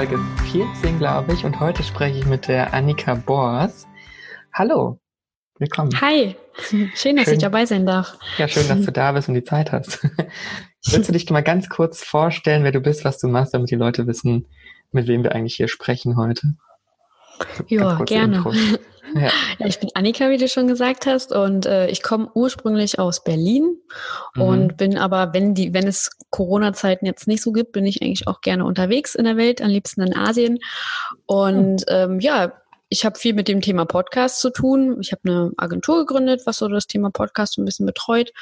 Folge 14, glaube ich, und heute spreche ich mit der Annika Bors. Hallo, willkommen. Hi, schön, dass schön, ich dabei sein darf. Ja, schön, dass du da bist und die Zeit hast. Willst du dich mal ganz kurz vorstellen, wer du bist, was du machst, damit die Leute wissen, mit wem wir eigentlich hier sprechen heute? Ja, gerne. Ja. ja. ich bin Annika, wie du schon gesagt hast, und äh, ich komme ursprünglich aus Berlin mhm. und bin aber, wenn die, wenn es Corona-Zeiten jetzt nicht so gibt, bin ich eigentlich auch gerne unterwegs in der Welt, am liebsten in Asien. Und mhm. ähm, ja, ich habe viel mit dem Thema Podcast zu tun. Ich habe eine Agentur gegründet, was so das Thema Podcast ein bisschen betreut.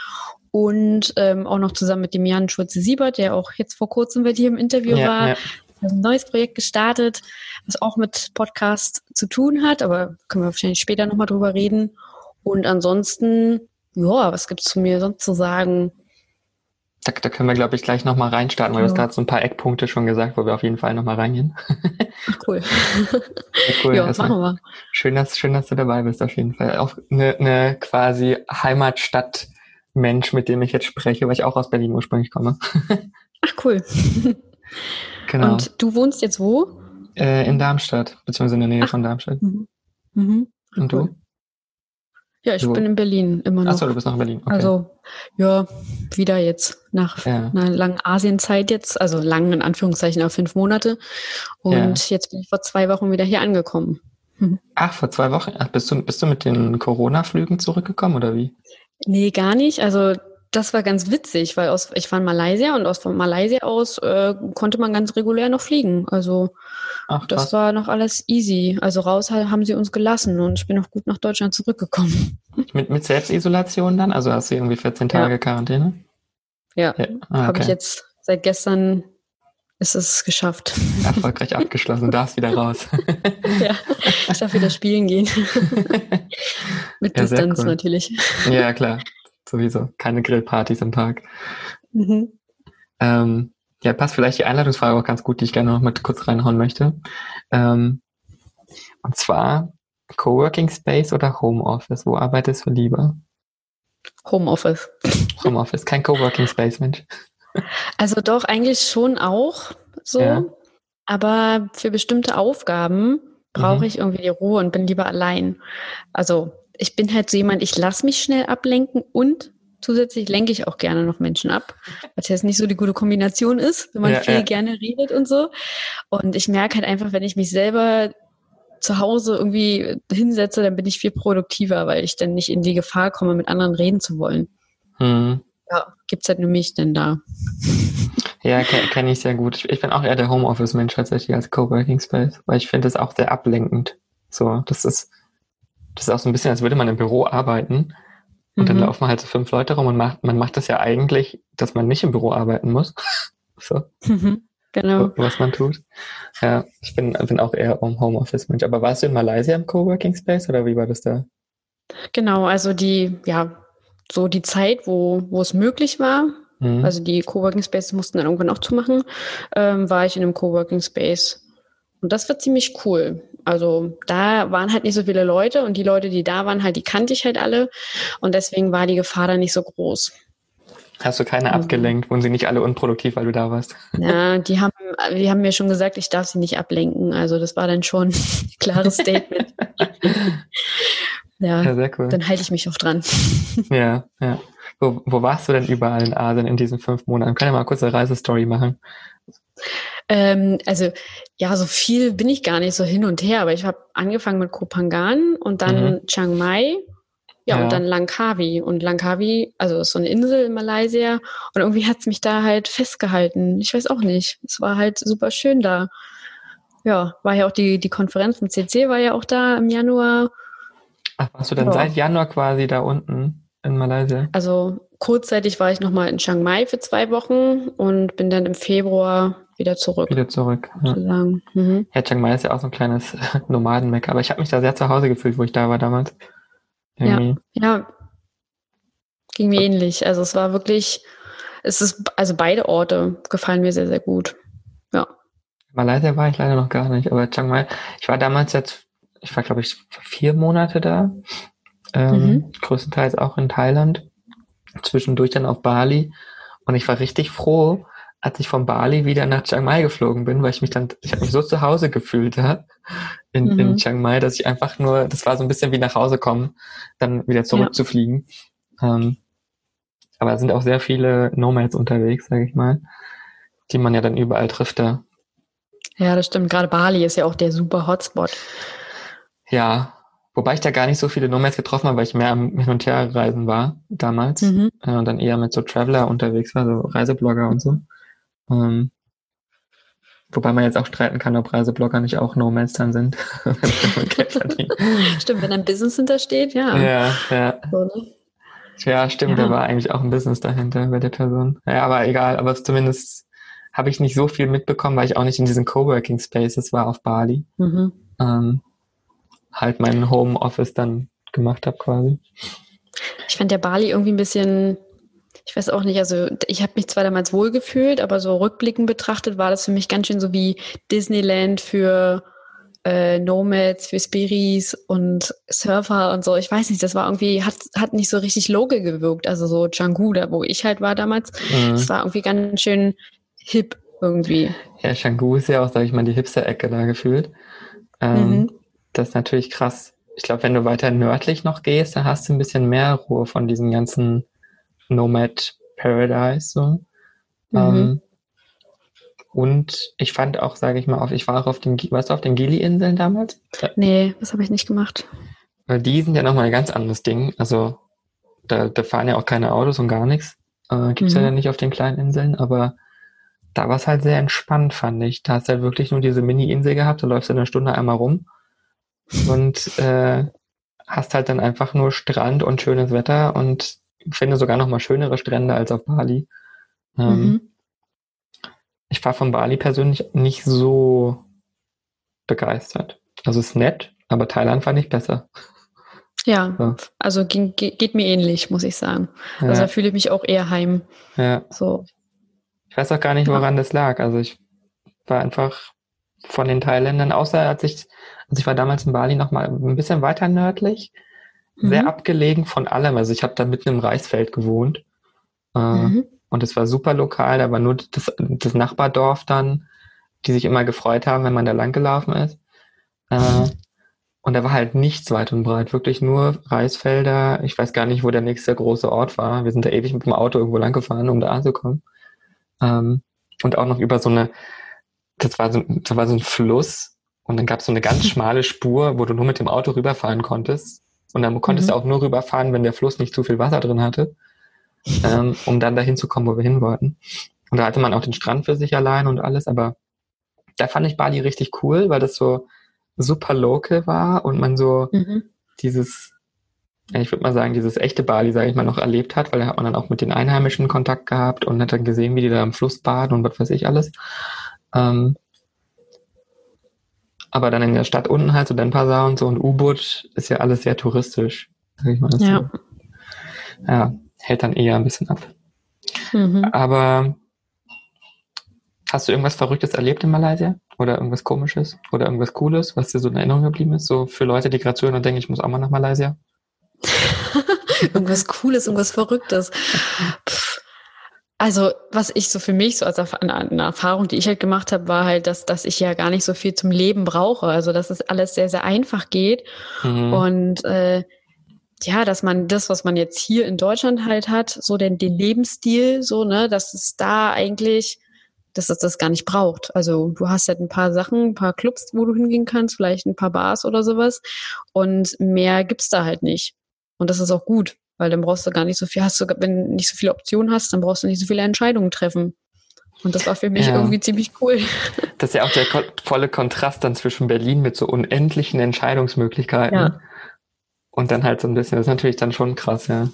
Und ähm, auch noch zusammen mit dem Jan Schulze-Siebert, der auch jetzt vor kurzem bei dir im Interview ja, war, ja ein neues Projekt gestartet, was auch mit Podcast zu tun hat, aber können wir wahrscheinlich später nochmal drüber reden. Und ansonsten, ja, was gibt es zu mir sonst zu sagen? Da, da können wir, glaube ich, gleich nochmal reinstarten, weil ja. du hast gerade so ein paar Eckpunkte schon gesagt, wo wir auf jeden Fall nochmal reingehen. Ach, cool. Ja, cool. Ja, machen wir. Schön dass, schön, dass du dabei bist, auf jeden Fall. Auch eine, eine quasi Heimatstadt Mensch, mit dem ich jetzt spreche, weil ich auch aus Berlin ursprünglich komme. Ach, cool. Genau. Und du wohnst jetzt wo? Äh, in Darmstadt, beziehungsweise in der Nähe Ach. von Darmstadt. Mhm. Mhm. Und du? Ja, ich du? bin in Berlin immer noch. Achso, du bist noch in Berlin. Okay. Also, ja, wieder jetzt nach ja. einer langen Asienzeit jetzt, also lang in Anführungszeichen auf fünf Monate. Und ja. jetzt bin ich vor zwei Wochen wieder hier angekommen. Mhm. Ach, vor zwei Wochen? Ach, bist du, bist du mit den Corona-Flügen zurückgekommen oder wie? Nee, gar nicht. Also das war ganz witzig, weil aus, ich war in Malaysia und aus von Malaysia aus äh, konnte man ganz regulär noch fliegen. Also Ach, das war noch alles easy. Also raus haben sie uns gelassen und ich bin noch gut nach Deutschland zurückgekommen. Mit, mit Selbstisolation dann? Also hast du irgendwie 14 Tage ja. Quarantäne? Ja, ja. Ah, okay. habe ich jetzt seit gestern ist es geschafft. Erfolgreich abgeschlossen, darfst wieder raus. ja, ich darf wieder spielen gehen. Mit ja, Distanz cool. natürlich. Ja, klar sowieso. Keine Grillpartys am Tag. Mhm. Ähm, ja, passt vielleicht die Einladungsfrage auch ganz gut, die ich gerne noch mal kurz reinhauen möchte. Ähm, und zwar Coworking Space oder Homeoffice? Wo arbeitest du lieber? Homeoffice. Homeoffice, kein Coworking Space, Mensch. Also doch, eigentlich schon auch so. Ja. Aber für bestimmte Aufgaben brauche mhm. ich irgendwie die Ruhe und bin lieber allein. Also ich bin halt so jemand, ich lasse mich schnell ablenken und zusätzlich lenke ich auch gerne noch Menschen ab, was jetzt nicht so die gute Kombination ist, wenn man ja, viel ja. gerne redet und so. Und ich merke halt einfach, wenn ich mich selber zu Hause irgendwie hinsetze, dann bin ich viel produktiver, weil ich dann nicht in die Gefahr komme, mit anderen reden zu wollen. Hm. Ja, gibt's halt nur mich denn da. Ja, kenne kenn ich sehr gut. Ich bin auch eher der Homeoffice-Mensch tatsächlich als Coworking Space, weil ich finde das auch sehr ablenkend. So, das ist, das ist auch so ein bisschen, als würde man im Büro arbeiten und mhm. dann laufen halt so fünf Leute rum und macht, man macht das ja eigentlich, dass man nicht im Büro arbeiten muss. so. Mhm. Genau. Was man tut. Ja, ich bin, bin auch eher um Homeoffice-Mensch. Aber warst du in Malaysia im Coworking Space oder wie war das da? Genau, also die, ja, so die Zeit, wo, wo es möglich war, mhm. also die Coworking Spaces mussten dann irgendwann auch zumachen, ähm, war ich in einem Coworking Space. Und das war ziemlich cool. Also da waren halt nicht so viele Leute und die Leute, die da waren, halt, die kannte ich halt alle. Und deswegen war die Gefahr da nicht so groß. Hast du keine abgelenkt? Wurden sie nicht alle unproduktiv, weil du da warst? Ja, die haben, die haben mir schon gesagt, ich darf sie nicht ablenken. Also das war dann schon ein klares Statement. ja, ja, sehr cool. Dann halte ich mich auch dran. ja, ja. Wo, wo warst du denn überall in Asien in diesen fünf Monaten? Können wir mal kurz eine Reisestory machen? Ähm, also ja, so viel bin ich gar nicht so hin und her, aber ich habe angefangen mit Kopangan und dann mhm. Chiang Mai, ja, ja, und dann Langkawi. Und Langkawi, also ist so eine Insel in Malaysia und irgendwie hat's mich da halt festgehalten. Ich weiß auch nicht. Es war halt super schön da. Ja, war ja auch die, die Konferenz vom CC war ja auch da im Januar. Ach, warst du dann ja. seit Januar quasi da unten in Malaysia? Also kurzzeitig war ich nochmal in Chiang Mai für zwei Wochen und bin dann im Februar wieder zurück. Wieder zurück. Ja. Mhm. ja, Chiang Mai ist ja auch so ein kleines Nomadenmecker, aber ich habe mich da sehr zu Hause gefühlt, wo ich da war damals. Irgendwie. Ja, ja. Ging mir ähnlich. Also es war wirklich, es ist, also beide Orte gefallen mir sehr, sehr gut. Ja. Malaysia war ich leider noch gar nicht, aber Chiang Mai, ich war damals jetzt, ich war glaube ich vier Monate da, ähm, mhm. größtenteils auch in Thailand, zwischendurch dann auf Bali und ich war richtig froh, als ich von Bali wieder nach Chiang Mai geflogen bin, weil ich mich dann, ich habe mich so zu Hause gefühlt ja, in, mhm. in Chiang Mai, dass ich einfach nur, das war so ein bisschen wie nach Hause kommen, dann wieder zurückzufliegen. Ja. Ähm, aber da sind auch sehr viele Nomads unterwegs, sage ich mal, die man ja dann überall trifft da. Ja, das stimmt. Gerade Bali ist ja auch der super Hotspot. Ja, wobei ich da gar nicht so viele Nomads getroffen habe, weil ich mehr am Hin- und Herreisen war damals mhm. äh, und dann eher mit so Traveler unterwegs war, so Reiseblogger und so. Ähm, wobei man jetzt auch streiten kann, ob Reiseblogger nicht auch Nomads dann sind. stimmt, wenn ein Business hintersteht, ja. Ja, ja. So, ne? Ja, stimmt, ja. da war eigentlich auch ein Business dahinter bei der Person. Ja, aber egal, aber zumindest habe ich nicht so viel mitbekommen, weil ich auch nicht in diesen Coworking Spaces war auf Bali. Mhm. Ähm, halt mein Homeoffice dann gemacht habe quasi. Ich fand der Bali irgendwie ein bisschen ich weiß auch nicht, also ich habe mich zwar damals wohlgefühlt, aber so rückblickend betrachtet war das für mich ganz schön so wie Disneyland für äh, Nomads, für Spiris und Surfer und so. Ich weiß nicht, das war irgendwie, hat, hat nicht so richtig local gewirkt. Also so Canggu, da wo ich halt war damals, mhm. das war irgendwie ganz schön hip irgendwie. Ja, Canggu ist ja auch, sag ich mal, die Hipster-Ecke da gefühlt. Ähm, mhm. Das ist natürlich krass. Ich glaube, wenn du weiter nördlich noch gehst, dann hast du ein bisschen mehr Ruhe von diesen ganzen Nomad Paradise so. Mhm. Ähm, und ich fand auch, sage ich mal, auf, ich war auch auf den, warst du auf den Gili-Inseln damals? Nee, das habe ich nicht gemacht. Die sind ja nochmal ein ganz anderes Ding. Also da, da fahren ja auch keine Autos und gar nichts. Äh, Gibt es mhm. ja nicht auf den kleinen Inseln, aber da war es halt sehr entspannt, fand ich. Da hast du halt wirklich nur diese Mini-Insel gehabt, da läufst du eine Stunde einmal rum und äh, hast halt dann einfach nur Strand und schönes Wetter und finde sogar noch mal schönere Strände als auf Bali. Ähm, mhm. Ich war von Bali persönlich nicht so begeistert. Also es ist nett, aber Thailand fand ich besser. Ja, so. also ging, geht mir ähnlich, muss ich sagen. Ja. Also da fühle ich mich auch eher heim. Ja. So. Ich weiß auch gar nicht, woran ja. das lag. Also ich war einfach von den Thailändern, außer als ich, also ich war damals in Bali noch mal ein bisschen weiter nördlich sehr mhm. abgelegen von allem. Also ich habe da mitten im Reisfeld gewohnt. Äh, mhm. Und es war super lokal, da war nur das, das, Nachbardorf dann, die sich immer gefreut haben, wenn man da lang gelaufen ist. Äh, und da war halt nichts weit und breit, wirklich nur Reisfelder. Ich weiß gar nicht, wo der nächste große Ort war. Wir sind da ewig mit dem Auto irgendwo lang gefahren, um da anzukommen. Ähm, und auch noch über so eine, das war so, das war so ein Fluss und dann gab es so eine ganz schmale Spur, wo du nur mit dem Auto rüberfahren konntest. Und dann konntest mhm. du auch nur rüberfahren, wenn der Fluss nicht zu viel Wasser drin hatte, ähm, um dann dahin zu kommen, wo wir hin wollten. Und da hatte man auch den Strand für sich allein und alles, aber da fand ich Bali richtig cool, weil das so super local war und man so mhm. dieses, ich würde mal sagen, dieses echte Bali, sage ich mal, noch erlebt hat, weil da hat man dann auch mit den Einheimischen Kontakt gehabt und hat dann gesehen, wie die da am Fluss baden und was weiß ich alles. Ähm, aber dann in der Stadt unten halt so Denpasar und so und U-Boot ist ja alles sehr touristisch. Ja. So. ja, hält dann eher ein bisschen ab. Mhm. Aber hast du irgendwas Verrücktes erlebt in Malaysia? Oder irgendwas Komisches? Oder irgendwas Cooles, was dir so in Erinnerung geblieben ist? So für Leute, die gerade zuhören und denken, ich muss auch mal nach Malaysia? irgendwas Cooles, irgendwas Verrücktes. Pff, also, was ich so für mich, so als eine Erfahrung, die ich halt gemacht habe, war halt, dass, dass ich ja gar nicht so viel zum Leben brauche. Also, dass es alles sehr, sehr einfach geht. Mhm. Und äh, ja, dass man das, was man jetzt hier in Deutschland halt hat, so den, den Lebensstil, so, ne, dass es da eigentlich, dass es das gar nicht braucht. Also du hast halt ein paar Sachen, ein paar Clubs, wo du hingehen kannst, vielleicht ein paar Bars oder sowas. Und mehr gibt's da halt nicht. Und das ist auch gut weil dann brauchst du gar nicht so viel, hast du, wenn du nicht so viele Optionen hast, dann brauchst du nicht so viele Entscheidungen treffen. Und das war für mich ja. irgendwie ziemlich cool. Das ist ja auch der volle Kontrast dann zwischen Berlin mit so unendlichen Entscheidungsmöglichkeiten ja. und dann halt so ein bisschen, das ist natürlich dann schon krass, ja.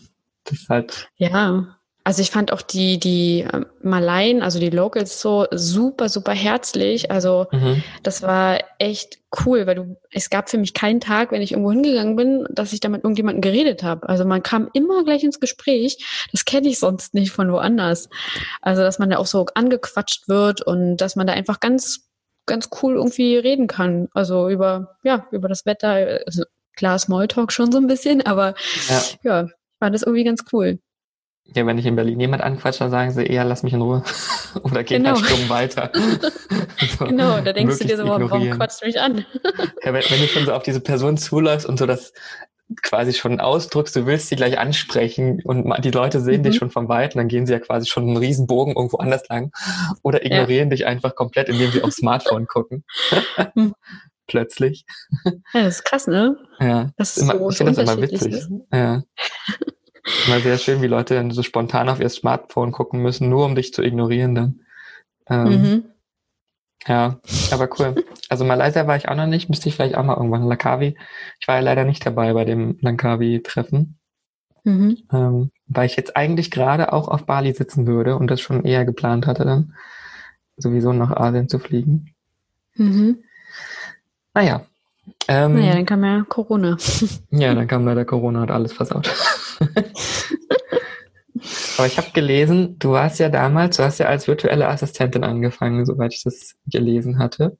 Das ist halt. Ja, also ich fand auch die, die ähm, Malaien, also die Locals so super, super herzlich. Also mhm. das war echt cool, weil du, es gab für mich keinen Tag, wenn ich irgendwo hingegangen bin, dass ich da mit irgendjemandem geredet habe. Also man kam immer gleich ins Gespräch. Das kenne ich sonst nicht von woanders. Also dass man da auch so angequatscht wird und dass man da einfach ganz, ganz cool irgendwie reden kann. Also über, ja, über das Wetter. Also klar, Smalltalk schon so ein bisschen, aber ja, ja ich fand das irgendwie ganz cool. Ja, wenn ich in Berlin jemand anquatscht, dann sagen sie eher, lass mich in Ruhe. Oder geh genau. halt stumm weiter. so, genau, da denkst du dir so, warum quatscht du mich an? ja, wenn, wenn, du schon so auf diese Person zuläufst und so das quasi schon ausdrückst, du willst sie gleich ansprechen und die Leute sehen mhm. dich schon vom Weiten, dann gehen sie ja quasi schon einen riesen Bogen irgendwo anders lang oder ignorieren ja. dich einfach komplett, indem sie aufs Smartphone gucken. Hm. Plötzlich. Ja, das ist krass, ne? Ja. Das ist immer, so ich finde das immer witzig. Ist. Ja. Immer sehr schön, wie Leute dann so spontan auf ihr Smartphone gucken müssen, nur um dich zu ignorieren dann. Ähm, mhm. Ja, aber cool. Also Malaysia war ich auch noch nicht, müsste ich vielleicht auch mal irgendwann. Langkawi. Ich war ja leider nicht dabei bei dem Langkawi-Treffen. Mhm. Ähm, weil ich jetzt eigentlich gerade auch auf Bali sitzen würde und das schon eher geplant hatte, dann sowieso nach Asien zu fliegen. Mhm. Naja. Ähm, naja, dann kam ja Corona. ja, dann kam leider Corona und alles versaut. Aber ich habe gelesen, du warst ja damals, du hast ja als virtuelle Assistentin angefangen, soweit ich das gelesen hatte.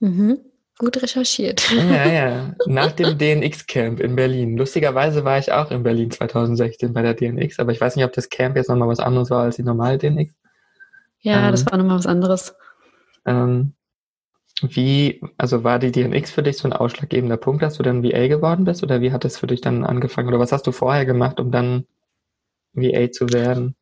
Mhm. Gut recherchiert. Ja, ja. Nach dem DNX-Camp in Berlin. Lustigerweise war ich auch in Berlin 2016 bei der DNX, aber ich weiß nicht, ob das Camp jetzt nochmal was anderes war als die normale DNX. Ja, ähm, das war nochmal was anderes. Ähm, wie, also war die DNX für dich so ein ausschlaggebender Punkt, dass du dann VA geworden bist oder wie hat das für dich dann angefangen oder was hast du vorher gemacht, um dann VA zu werden?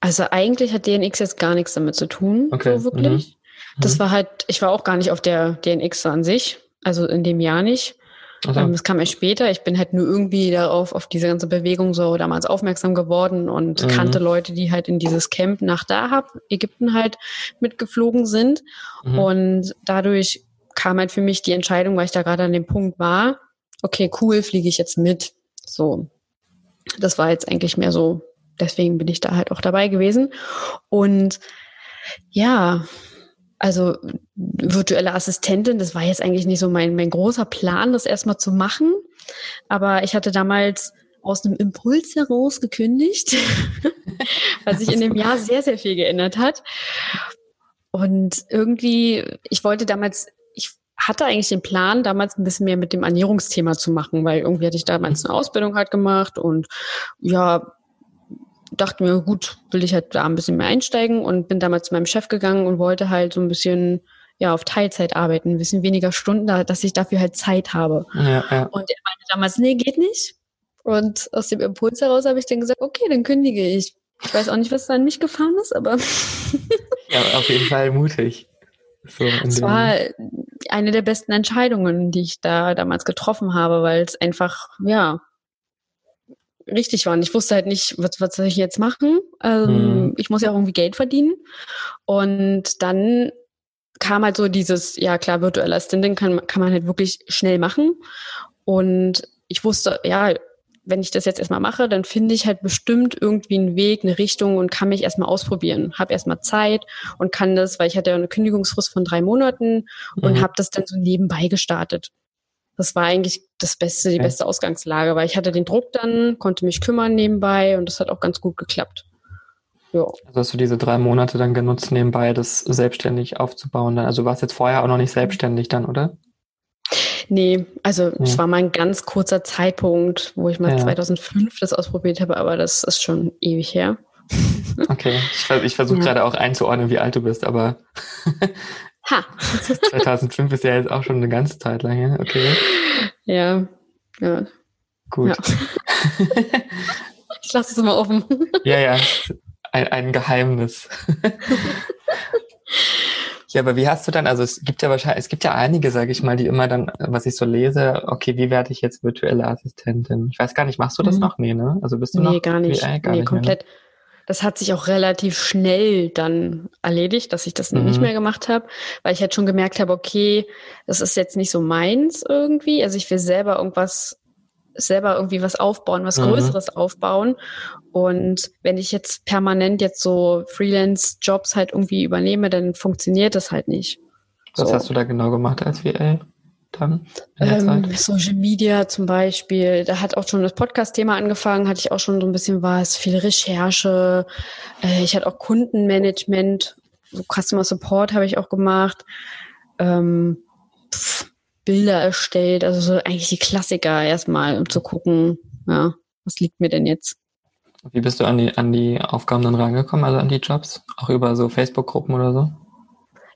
Also eigentlich hat DNX jetzt gar nichts damit zu tun, okay. so wirklich. Mhm. Das mhm. war halt, ich war auch gar nicht auf der DNX an sich, also in dem Jahr nicht. Also. Ähm, das kam erst später. Ich bin halt nur irgendwie darauf, auf diese ganze Bewegung so damals aufmerksam geworden und mhm. kannte Leute, die halt in dieses Camp nach Dahab, Ägypten halt mitgeflogen sind. Mhm. Und dadurch kam halt für mich die Entscheidung, weil ich da gerade an dem Punkt war, okay, cool, fliege ich jetzt mit. So. Das war jetzt eigentlich mehr so, deswegen bin ich da halt auch dabei gewesen. Und ja, also virtuelle Assistentin, das war jetzt eigentlich nicht so mein, mein großer Plan, das erstmal zu machen. Aber ich hatte damals aus einem Impuls heraus gekündigt, weil sich in dem Jahr sehr, sehr viel geändert hat. Und irgendwie, ich wollte damals, ich hatte eigentlich den Plan, damals ein bisschen mehr mit dem Ernährungsthema zu machen, weil irgendwie hatte ich damals eine Ausbildung halt gemacht und ja, dachte mir, gut, will ich halt da ein bisschen mehr einsteigen und bin damals zu meinem Chef gegangen und wollte halt so ein bisschen ja, auf Teilzeit arbeiten, ein bisschen weniger Stunden, dass ich dafür halt Zeit habe. Ja, ja. Und er meinte damals, nee, geht nicht. Und aus dem Impuls heraus habe ich dann gesagt, okay, dann kündige ich. Ich weiß auch nicht, was da an mich gefahren ist, aber. ja, auf jeden Fall mutig. So es war eine der besten Entscheidungen, die ich da damals getroffen habe, weil es einfach, ja, richtig waren. Ich wusste halt nicht, was, was soll ich jetzt machen? Ähm, mhm. Ich muss ja auch irgendwie Geld verdienen. Und dann kam halt so dieses, ja klar, virtuelle Assistentin kann, kann man halt wirklich schnell machen. Und ich wusste, ja, wenn ich das jetzt erstmal mache, dann finde ich halt bestimmt irgendwie einen Weg, eine Richtung und kann mich erstmal ausprobieren. Habe erstmal Zeit und kann das, weil ich hatte ja eine Kündigungsfrist von drei Monaten und mhm. habe das dann so nebenbei gestartet das war eigentlich das Beste, die beste Ausgangslage, weil ich hatte den Druck dann, konnte mich kümmern nebenbei und das hat auch ganz gut geklappt. Ja. Also hast du diese drei Monate dann genutzt, nebenbei das selbstständig aufzubauen. Also warst jetzt vorher auch noch nicht selbstständig dann, oder? Nee, also es ja. war mal ein ganz kurzer Zeitpunkt, wo ich mal ja. 2005 das ausprobiert habe, aber das ist schon ewig her. Okay, ich, ich versuche ja. gerade auch einzuordnen, wie alt du bist, aber Ha. 2005 ist ja jetzt auch schon eine ganze Zeit lang her, okay. Ja, ja. Gut. Ja. ich lasse es mal offen. ja, ja, ein, ein Geheimnis. Ja, aber wie hast du dann, also es gibt ja wahrscheinlich, es gibt ja einige, sage ich mal, die immer dann, was ich so lese, okay, wie werde ich jetzt virtuelle Assistentin? Ich weiß gar nicht, machst du das mhm. noch? Nee, ne? Also bist du nee, noch? Gar nicht. Äh, gar nee, nicht. komplett. Mehr, ne? Das hat sich auch relativ schnell dann erledigt, dass ich das mhm. nicht mehr gemacht habe, weil ich halt schon gemerkt habe, okay, das ist jetzt nicht so meins irgendwie. Also ich will selber irgendwas, selber irgendwie was aufbauen, was mhm. Größeres aufbauen. Und wenn ich jetzt permanent jetzt so Freelance-Jobs halt irgendwie übernehme, dann funktioniert das halt nicht. Was so. hast du da genau gemacht als VA? Dann? Ähm, Social Media zum Beispiel, da hat auch schon das Podcast-Thema angefangen, hatte ich auch schon so ein bisschen was, viel Recherche. Äh, ich hatte auch Kundenmanagement, so Customer Support habe ich auch gemacht. Ähm, pff, Bilder erstellt, also so eigentlich die Klassiker erstmal, um zu gucken, ja, was liegt mir denn jetzt? Wie bist du an die, an die Aufgaben dann rangekommen, also an die Jobs? Auch über so Facebook-Gruppen oder so?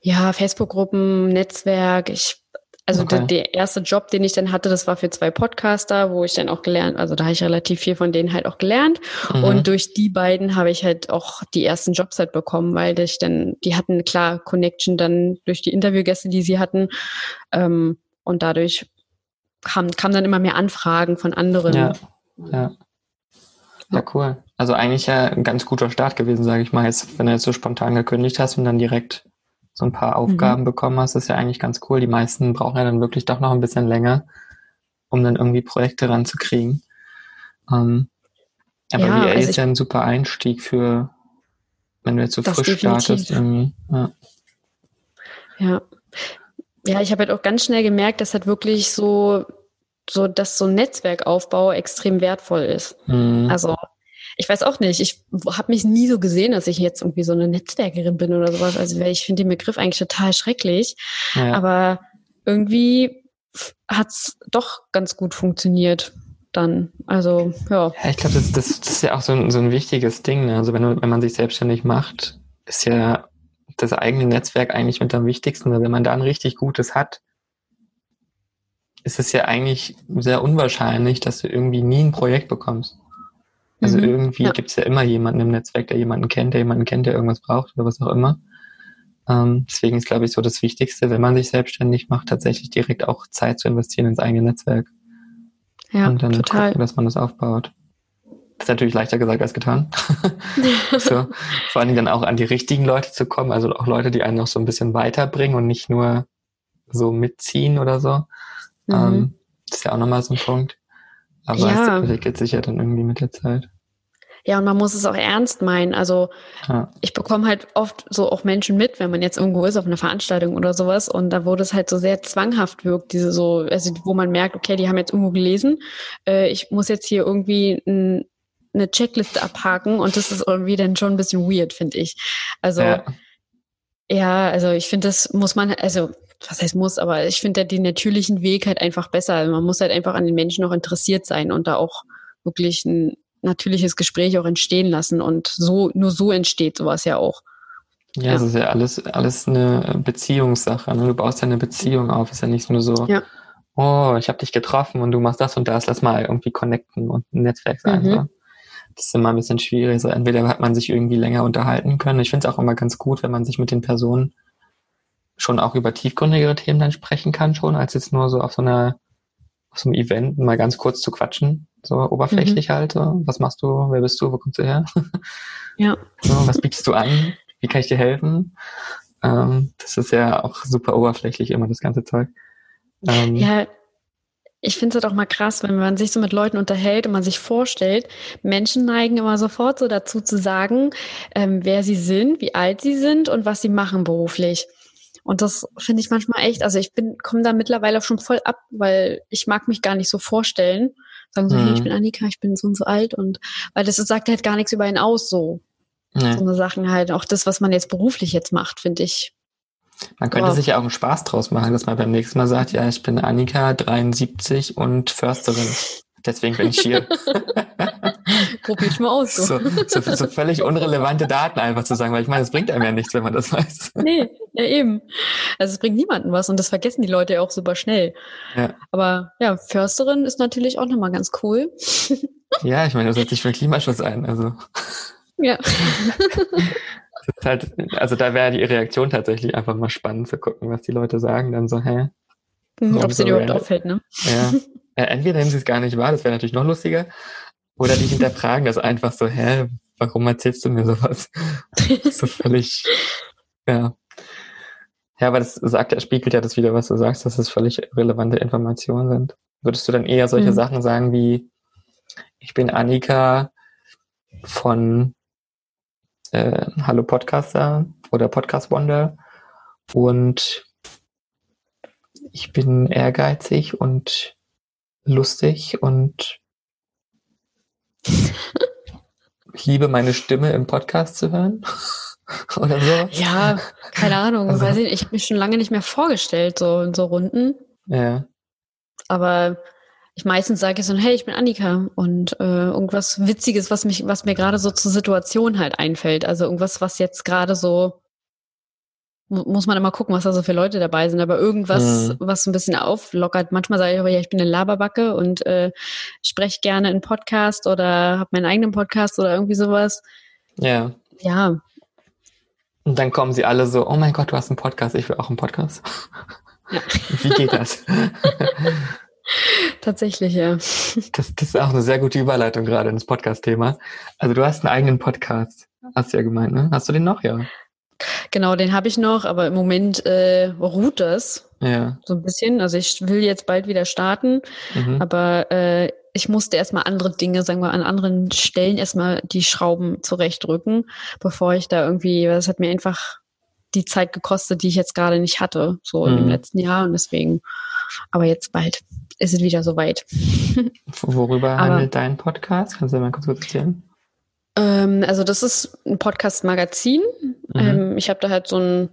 Ja, Facebook-Gruppen, Netzwerk. Ich, also okay. der, der, erste Job, den ich dann hatte, das war für zwei Podcaster, wo ich dann auch gelernt, also da habe ich relativ viel von denen halt auch gelernt. Mhm. Und durch die beiden habe ich halt auch die ersten Jobs halt bekommen, weil ich dann, die hatten klar Connection dann durch die Interviewgäste, die sie hatten. Ähm, und dadurch kamen kam dann immer mehr Anfragen von anderen. Ja, ja. Ja, cool. Also eigentlich ja ein ganz guter Start gewesen, sage ich mal, jetzt, wenn du jetzt so spontan gekündigt hast und dann direkt so ein paar Aufgaben mhm. bekommen hast, ist ja eigentlich ganz cool. Die meisten brauchen ja dann wirklich doch noch ein bisschen länger, um dann irgendwie Projekte ranzukriegen. Ähm, aber ja, VA also ist ja ein super Einstieg für, wenn du jetzt so frisch definitiv. startest irgendwie. Ja. ja. Ja, ich habe halt auch ganz schnell gemerkt, dass halt wirklich so, so, dass so ein Netzwerkaufbau extrem wertvoll ist. Mhm. Also ich weiß auch nicht, ich habe mich nie so gesehen, dass ich jetzt irgendwie so eine Netzwerkerin bin oder sowas. Also ich finde den Begriff eigentlich total schrecklich. Ja. Aber irgendwie hat's doch ganz gut funktioniert dann. Also, ja. ja ich glaube, das, das, das, ist ja auch so ein, so ein wichtiges Ding. Ne? Also wenn, wenn man sich selbstständig macht, ist ja das eigene Netzwerk eigentlich mit am wichtigsten. Wenn man da ein richtig gutes hat, ist es ja eigentlich sehr unwahrscheinlich, dass du irgendwie nie ein Projekt bekommst. Also mhm, irgendwie ja. gibt es ja immer jemanden im Netzwerk, der jemanden kennt, der jemanden kennt, der irgendwas braucht oder was auch immer. Ähm, deswegen ist, glaube ich, so das Wichtigste, wenn man sich selbstständig macht, tatsächlich direkt auch Zeit zu investieren ins eigene Netzwerk. Ja, und dann total. gucken, dass man das aufbaut. Das ist natürlich leichter gesagt als getan. so, vor allem dann auch an die richtigen Leute zu kommen, also auch Leute, die einen noch so ein bisschen weiterbringen und nicht nur so mitziehen oder so. Mhm. Ähm, das ist ja auch nochmal so ein Punkt. Aber ja. es entwickelt sich ja dann irgendwie mit der Zeit. Ja, und man muss es auch ernst meinen. Also ja. ich bekomme halt oft so auch Menschen mit, wenn man jetzt irgendwo ist auf einer Veranstaltung oder sowas und da wo das halt so sehr zwanghaft wirkt, diese so, also wo man merkt, okay, die haben jetzt irgendwo gelesen, äh, ich muss jetzt hier irgendwie ein, eine Checkliste abhaken und das ist irgendwie dann schon ein bisschen weird, finde ich. Also ja. ja, also ich finde, das muss man, also was heißt muss, aber ich finde den natürlichen Weg halt einfach besser. Man muss halt einfach an den Menschen noch interessiert sein und da auch wirklich ein natürliches Gespräch auch entstehen lassen. Und so, nur so entsteht sowas ja auch. Ja, ja. es ist ja alles, alles eine Beziehungssache. Ne? Du baust ja eine Beziehung auf. Es ist ja nicht nur so, ja. oh, ich habe dich getroffen und du machst das und das, lass mal irgendwie connecten und ein Netzwerk sein. Mhm. So. Das ist immer ein bisschen schwierig. So, entweder hat man sich irgendwie länger unterhalten können. Ich finde es auch immer ganz gut, wenn man sich mit den Personen schon auch über tiefgründigere Themen dann sprechen kann, schon, als jetzt nur so auf so einer, auf so einem Event mal ganz kurz zu quatschen so oberflächlich mhm. halt. So. Was machst du? Wer bist du? Wo kommst du her? Ja. So, was bietest du an? Wie kann ich dir helfen? Ähm, das ist ja auch super oberflächlich immer das ganze Zeug. Ähm, ja, ich finde es halt auch mal krass, wenn man sich so mit Leuten unterhält und man sich vorstellt, Menschen neigen immer sofort so dazu zu sagen, ähm, wer sie sind, wie alt sie sind und was sie machen beruflich. Und das finde ich manchmal echt, also ich bin, komme da mittlerweile schon voll ab, weil ich mag mich gar nicht so vorstellen, Sagen so, mhm. hey, ich mhm. bin Annika, ich bin so und so alt und weil das sagt halt gar nichts über ihn aus, so. Nee. So eine Sachen halt. Auch das, was man jetzt beruflich jetzt macht, finde ich. Man könnte oh. sich ja auch einen Spaß draus machen, dass man beim nächsten Mal sagt, ja, ich bin Annika, 73 und Försterin. Deswegen bin ich hier. Probier ich mal aus. So. So, so, so, völlig unrelevante Daten einfach zu sagen, weil ich meine, es bringt einem ja nichts, wenn man das weiß. Nee, ja eben. Also es bringt niemandem was und das vergessen die Leute ja auch super schnell. Ja. Aber ja, Försterin ist natürlich auch nochmal ganz cool. Ja, ich meine, du setzt dich für Klimaschutz ein, also. Ja. Halt, also da wäre die Reaktion tatsächlich einfach mal spannend zu gucken, was die Leute sagen, dann so, hä? Mhm, ob sie dir überhaupt auffällt, ne? Ja. ja entweder nehmen sie es gar nicht wahr, das wäre natürlich noch lustiger, oder die hinterfragen das einfach so, hä, warum erzählst du mir sowas? so völlig, ja. Ja, aber das sagt, spiegelt ja das wieder, was du sagst, dass es völlig relevante Informationen sind. Würdest du dann eher solche mhm. Sachen sagen wie, ich bin Annika von äh, Hallo Podcaster oder Podcast Wonder und ich bin ehrgeizig und lustig und ich liebe meine Stimme im Podcast zu hören. Oder so. Ja, keine Ahnung. Also, weiß ich ich habe mich schon lange nicht mehr vorgestellt, so in so Runden. Ja. Aber ich meistens sage ich so, hey, ich bin Annika und äh, irgendwas Witziges, was mich, was mir gerade so zur Situation halt einfällt. Also irgendwas, was jetzt gerade so muss man immer gucken, was da so für Leute dabei sind, aber irgendwas, mhm. was ein bisschen auflockert. Manchmal sage ich aber, ja, ich bin eine Laberbacke und äh, spreche gerne in Podcast oder habe meinen eigenen Podcast oder irgendwie sowas. Ja. Ja. Und dann kommen sie alle so, oh mein Gott, du hast einen Podcast, ich will auch einen Podcast. Ja. Wie geht das? Tatsächlich, ja. Das, das ist auch eine sehr gute Überleitung gerade ins Podcast-Thema. Also du hast einen eigenen Podcast, hast du ja gemeint, ne? Hast du den noch, ja? Genau, den habe ich noch, aber im Moment äh, ruht das ja. so ein bisschen. Also ich will jetzt bald wieder starten, mhm. aber äh, ich musste erstmal andere Dinge, sagen wir, an anderen Stellen erstmal die Schrauben zurechtrücken, bevor ich da irgendwie, das hat mir einfach die Zeit gekostet, die ich jetzt gerade nicht hatte, so mhm. im letzten Jahr und deswegen, aber jetzt bald ist es wieder soweit. Worüber handelt dein Podcast? Kannst du mal kurz erzählen? Ähm, also das ist ein Podcast-Magazin. Mhm. Ähm, ich habe da halt so ein,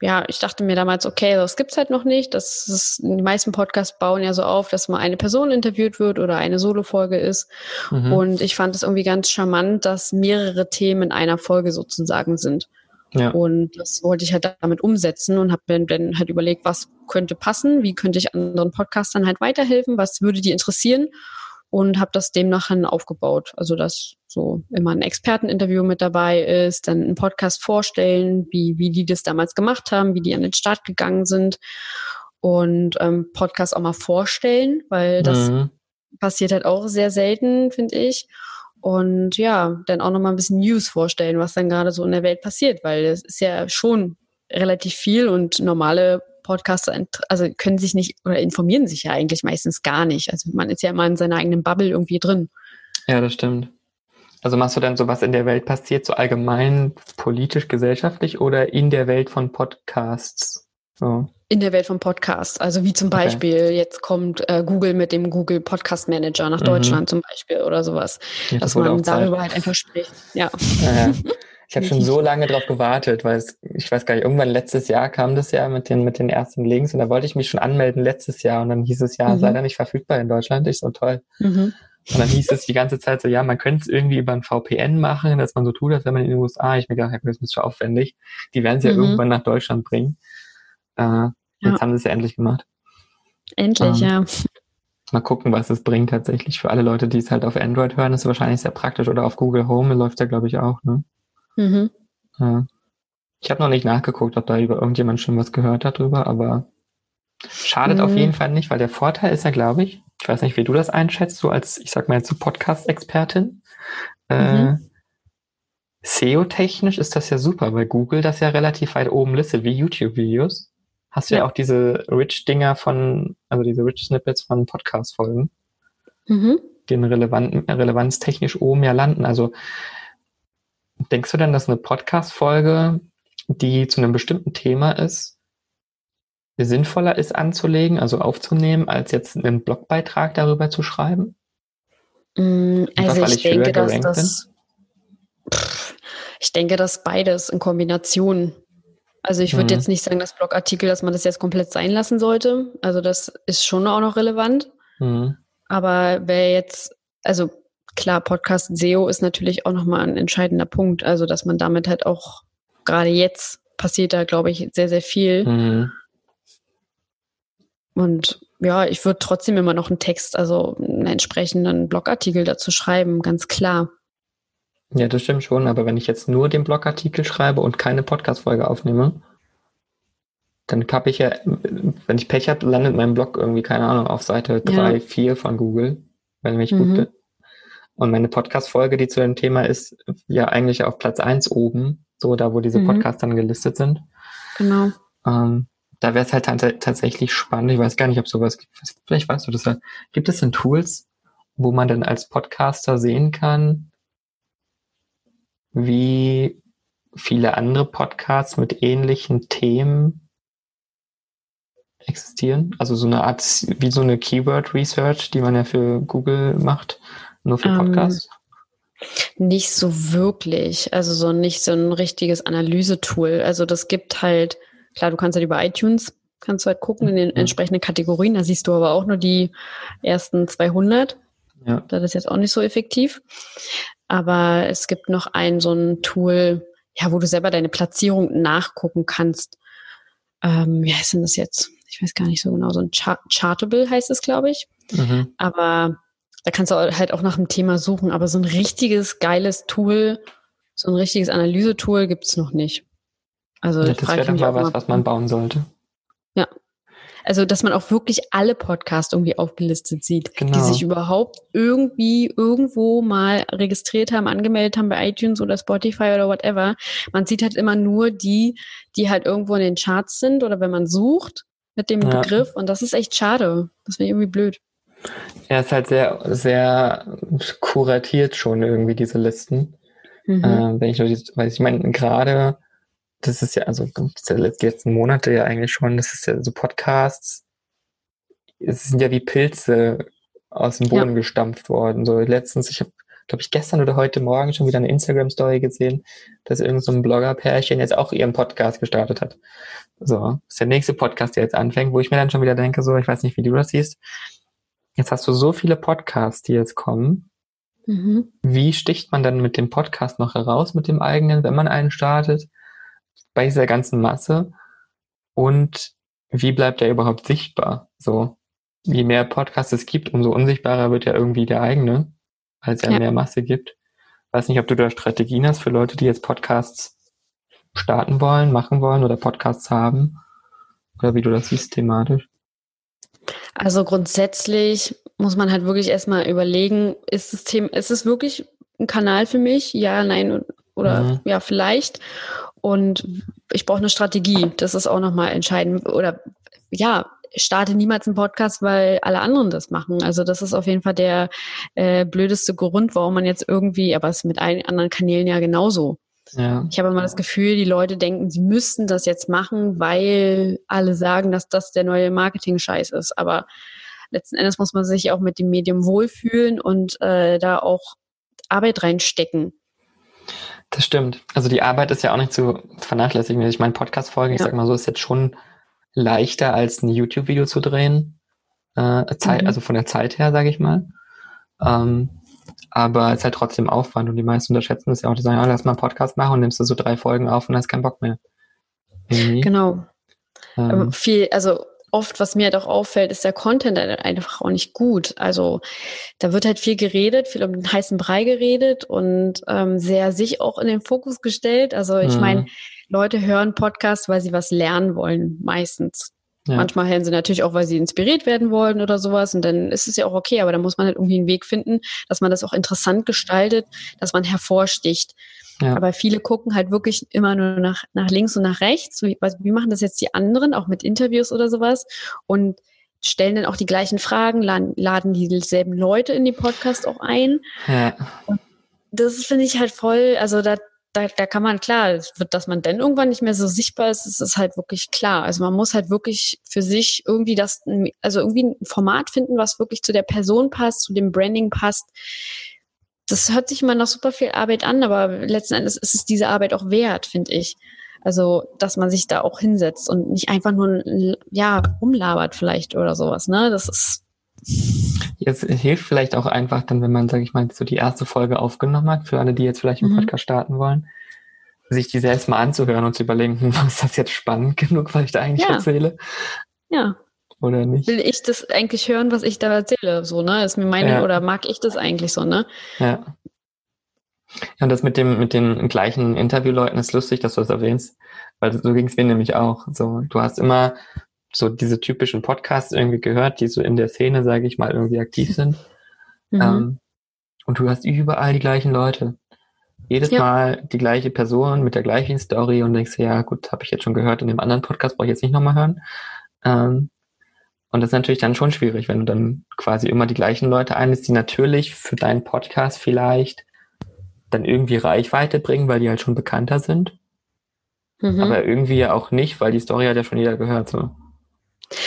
ja, ich dachte mir damals, okay, das gibt's halt noch nicht. Das ist, die meisten Podcasts bauen ja so auf, dass mal eine Person interviewt wird oder eine Solo-Folge ist. Mhm. Und ich fand es irgendwie ganz charmant, dass mehrere Themen in einer Folge sozusagen sind. Ja. Und das wollte ich halt damit umsetzen und habe mir dann halt überlegt, was könnte passen, wie könnte ich anderen Podcastern halt weiterhelfen, was würde die interessieren und habe das demnach dann aufgebaut. Also dass so immer ein Experteninterview mit dabei ist, dann einen Podcast vorstellen, wie, wie die das damals gemacht haben, wie die an den Start gegangen sind und ähm, Podcast auch mal vorstellen, weil das mhm. passiert halt auch sehr selten, finde ich. Und ja, dann auch nochmal ein bisschen News vorstellen, was dann gerade so in der Welt passiert, weil es ist ja schon relativ viel und normale Podcaster, also können sich nicht oder informieren sich ja eigentlich meistens gar nicht. Also man ist ja immer in seiner eigenen Bubble irgendwie drin. Ja, das stimmt. Also machst du dann so, was in der Welt passiert, so allgemein politisch, gesellschaftlich oder in der Welt von Podcasts? So. In der Welt von Podcasts. Also wie zum Beispiel, okay. jetzt kommt äh, Google mit dem Google Podcast Manager nach mhm. Deutschland zum Beispiel oder sowas. Ja, das dass man darüber halt einfach spricht. Ja. ja, ja. Ich habe schon so lange drauf gewartet, weil es, ich weiß gar nicht, irgendwann letztes Jahr kam das ja mit den, mit den ersten Links und da wollte ich mich schon anmelden letztes Jahr und dann hieß es ja, mhm. sei da nicht verfügbar in Deutschland. Ich so toll. Mhm. Und dann hieß es die ganze Zeit so, ja, man könnte es irgendwie über ein VPN machen, dass man so tut, als wenn man in den USA, ich mir gedacht, das ist schon aufwendig. Die werden es ja mhm. irgendwann nach Deutschland bringen. Äh, ja. Jetzt haben sie es ja endlich gemacht. Endlich, ähm, ja. Mal gucken, was es bringt tatsächlich. Für alle Leute, die es halt auf Android hören, ist es wahrscheinlich sehr praktisch. Oder auf Google Home läuft ja, glaube ich, auch, ne? Mhm. Ja. Ich habe noch nicht nachgeguckt, ob da über irgendjemand schon was gehört hat drüber, aber schadet mhm. auf jeden Fall nicht, weil der Vorteil ist ja, glaube ich, ich weiß nicht, wie du das einschätzt, so als, ich sag mal jetzt so Podcast-Expertin. Äh, mhm. SEO-technisch ist das ja super, weil Google das ja relativ weit oben listet, wie YouTube-Videos. Hast du ja. ja auch diese Rich-Dinger von, also diese Rich-Snippets von Podcast-Folgen, mhm. die in relevanten, relevanztechnisch oben ja landen. Also Denkst du denn, dass eine Podcast-Folge, die zu einem bestimmten Thema ist, sinnvoller ist anzulegen, also aufzunehmen, als jetzt einen Blogbeitrag darüber zu schreiben? Mm, also Einfach, ich, ich denke, dass das, pff, ich denke, dass beides in Kombination. Also ich würde mhm. jetzt nicht sagen, dass Blogartikel, dass man das jetzt komplett sein lassen sollte. Also das ist schon auch noch relevant. Mhm. Aber wer jetzt, also klar, Podcast SEO ist natürlich auch nochmal ein entscheidender Punkt. Also, dass man damit halt auch gerade jetzt passiert da, glaube ich, sehr, sehr viel. Mhm. Und ja, ich würde trotzdem immer noch einen Text, also einen entsprechenden Blogartikel dazu schreiben, ganz klar. Ja, das stimmt schon, aber wenn ich jetzt nur den Blogartikel schreibe und keine Podcast-Folge aufnehme, dann habe ich ja, wenn ich Pech habe, landet mein Blog irgendwie, keine Ahnung, auf Seite 3, ja. 4 von Google, wenn ich mhm. gut bin. Und meine Podcast-Folge, die zu dem Thema ist, ja eigentlich auf Platz eins oben, so da, wo diese mhm. Podcasts dann gelistet sind. Genau. Ähm, da wäre es halt tatsächlich spannend. Ich weiß gar nicht, ob sowas gibt. Vielleicht weißt du das ja. Gibt es denn Tools, wo man dann als Podcaster sehen kann, wie viele andere Podcasts mit ähnlichen Themen existieren? Also so eine Art, wie so eine Keyword Research, die man ja für Google macht, nur für Podcasts? Ähm, nicht so wirklich. Also so nicht so ein richtiges Analysetool. Also das gibt halt, klar, du kannst halt über iTunes Kannst du halt gucken in den mhm. entsprechenden Kategorien. Da siehst du aber auch nur die ersten 200. Ja. Das ist jetzt auch nicht so effektiv. Aber es gibt noch ein so ein Tool, ja, wo du selber deine Platzierung nachgucken kannst. Ähm, wie heißt denn das jetzt? Ich weiß gar nicht so genau. So ein Char Chartable heißt es, glaube ich. Mhm. Aber da kannst du halt auch nach einem Thema suchen. Aber so ein richtiges, geiles Tool, so ein richtiges Analysetool gibt es noch nicht. Also ja, das wäre doch mal was, was man bauen sollte. Ja. Also, dass man auch wirklich alle Podcasts irgendwie aufgelistet sieht, genau. die sich überhaupt irgendwie irgendwo mal registriert haben, angemeldet haben bei iTunes oder Spotify oder whatever. Man sieht halt immer nur die, die halt irgendwo in den Charts sind oder wenn man sucht mit dem ja. Begriff. Und das ist echt schade. Das wäre irgendwie blöd. Er ist halt sehr, sehr kuratiert schon irgendwie, diese Listen. Mhm. Äh, wenn ich nur die, weil ich meine, gerade das ist ja, also ja die letzten Monate ja eigentlich schon, das ist ja so Podcasts, es sind ja wie Pilze aus dem Boden ja. gestampft worden. So letztens, ich habe, glaube ich, gestern oder heute Morgen schon wieder eine Instagram-Story gesehen, dass irgendein so Blogger-Pärchen jetzt auch ihren Podcast gestartet hat. So, das ist der nächste Podcast, der jetzt anfängt, wo ich mir dann schon wieder denke, so, ich weiß nicht, wie du das siehst. Jetzt hast du so viele Podcasts, die jetzt kommen. Mhm. Wie sticht man dann mit dem Podcast noch heraus, mit dem eigenen, wenn man einen startet? bei dieser ganzen Masse und wie bleibt er überhaupt sichtbar? So, je mehr Podcasts es gibt, umso unsichtbarer wird ja irgendwie der eigene, weil es ja, ja. mehr Masse gibt. Weiß nicht, ob du da Strategien hast für Leute, die jetzt Podcasts starten wollen, machen wollen oder Podcasts haben oder wie du das siehst thematisch. Also grundsätzlich muss man halt wirklich erstmal überlegen, ist das Thema, ist es wirklich ein Kanal für mich? Ja, nein oder mhm. ja, vielleicht. Und ich brauche eine Strategie. Das ist auch nochmal entscheidend. Oder ja, starte niemals einen Podcast, weil alle anderen das machen. Also das ist auf jeden Fall der äh, blödeste Grund, warum man jetzt irgendwie, aber es ist mit allen anderen Kanälen ja genauso. Ja. Ich habe immer das Gefühl, die Leute denken, sie müssten das jetzt machen, weil alle sagen, dass das der neue Marketing-Scheiß ist. Aber letzten Endes muss man sich auch mit dem Medium wohlfühlen und äh, da auch Arbeit reinstecken. Das stimmt. Also die Arbeit ist ja auch nicht zu vernachlässigen. Ich meine, Podcast-Folgen, ja. ich sag mal so, ist jetzt schon leichter als ein YouTube-Video zu drehen. Äh, Zeit, mhm. Also von der Zeit her, sage ich mal. Ähm, aber es ist halt trotzdem Aufwand und die meisten unterschätzen das ja auch. Die sagen, ja, lass mal einen Podcast machen und nimmst du so drei Folgen auf und hast keinen Bock mehr. Irgendwie. Genau. Ähm, viel, also oft, was mir halt auch auffällt, ist der Content einfach auch nicht gut. Also da wird halt viel geredet, viel um den heißen Brei geredet und ähm, sehr sich auch in den Fokus gestellt. Also ich mhm. meine, Leute hören Podcasts, weil sie was lernen wollen, meistens. Ja. Manchmal hören sie natürlich auch, weil sie inspiriert werden wollen oder sowas. Und dann ist es ja auch okay, aber da muss man halt irgendwie einen Weg finden, dass man das auch interessant gestaltet, dass man hervorsticht. Ja. Aber viele gucken halt wirklich immer nur nach, nach links und nach rechts. Wie, wie machen das jetzt die anderen, auch mit Interviews oder sowas? Und stellen dann auch die gleichen Fragen, laden, laden dieselben Leute in die Podcast auch ein. Ja. Und das finde ich halt voll, also da, da, da kann man klar, dass man dann irgendwann nicht mehr so sichtbar ist, ist es halt wirklich klar. Also man muss halt wirklich für sich irgendwie das, also irgendwie ein Format finden, was wirklich zu der Person passt, zu dem Branding passt. Das hört sich immer noch super viel Arbeit an, aber letzten Endes ist es diese Arbeit auch wert, finde ich. Also, dass man sich da auch hinsetzt und nicht einfach nur, ja, rumlabert vielleicht oder sowas, ne? Das ist, Jetzt hilft vielleicht auch einfach dann, wenn man, sage ich mal, so die erste Folge aufgenommen hat, für alle, die jetzt vielleicht einen mhm. Podcast starten wollen, sich die selbst mal anzuhören und zu überlegen, hm, ist das jetzt spannend genug, was ich da eigentlich ja. erzähle? Ja. Oder nicht? Will ich das eigentlich hören, was ich da erzähle? So, ne? Ist mir meine, ja. oder mag ich das eigentlich so, ne? Ja. Ja, und das mit dem, mit den gleichen Interviewleuten ist lustig, dass du das erwähnst, weil so ging es mir nämlich auch. So, du hast immer so diese typischen Podcasts irgendwie gehört, die so in der Szene, sage ich mal, irgendwie aktiv sind. Mhm. Ähm, und du hast überall die gleichen Leute. Jedes ja. Mal die gleiche Person mit der gleichen Story und denkst, ja gut, habe ich jetzt schon gehört, in dem anderen Podcast brauche ich jetzt nicht nochmal hören. Ähm, und das ist natürlich dann schon schwierig, wenn du dann quasi immer die gleichen Leute einlädst, die natürlich für deinen Podcast vielleicht dann irgendwie Reichweite bringen, weil die halt schon bekannter sind. Mhm. Aber irgendwie auch nicht, weil die Story hat ja schon jeder gehört. So.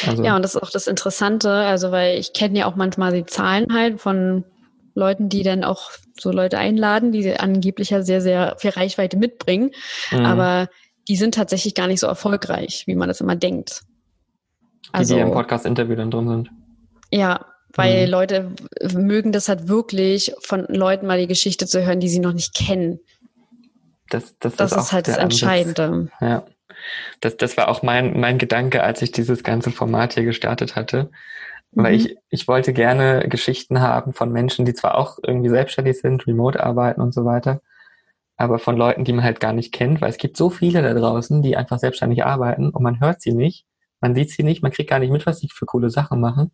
Also. Ja, und das ist auch das Interessante, also weil ich kenne ja auch manchmal die Zahlen halt von Leuten, die dann auch so Leute einladen, die angeblich ja sehr, sehr viel Reichweite mitbringen. Mhm. Aber die sind tatsächlich gar nicht so erfolgreich, wie man das immer denkt. Die, also, die im Podcast-Interview dann drin sind. Ja, weil mhm. Leute mögen das halt wirklich, von Leuten mal die Geschichte zu hören, die sie noch nicht kennen. Das, das, das ist, ist halt das Entscheidende. Ja. Das, das war auch mein, mein Gedanke, als ich dieses ganze Format hier gestartet hatte. Weil mhm. ich, ich wollte gerne Geschichten haben von Menschen, die zwar auch irgendwie selbstständig sind, remote arbeiten und so weiter, aber von Leuten, die man halt gar nicht kennt, weil es gibt so viele da draußen, die einfach selbstständig arbeiten und man hört sie nicht, man sieht sie nicht, man kriegt gar nicht mit, was sie für coole Sachen machen,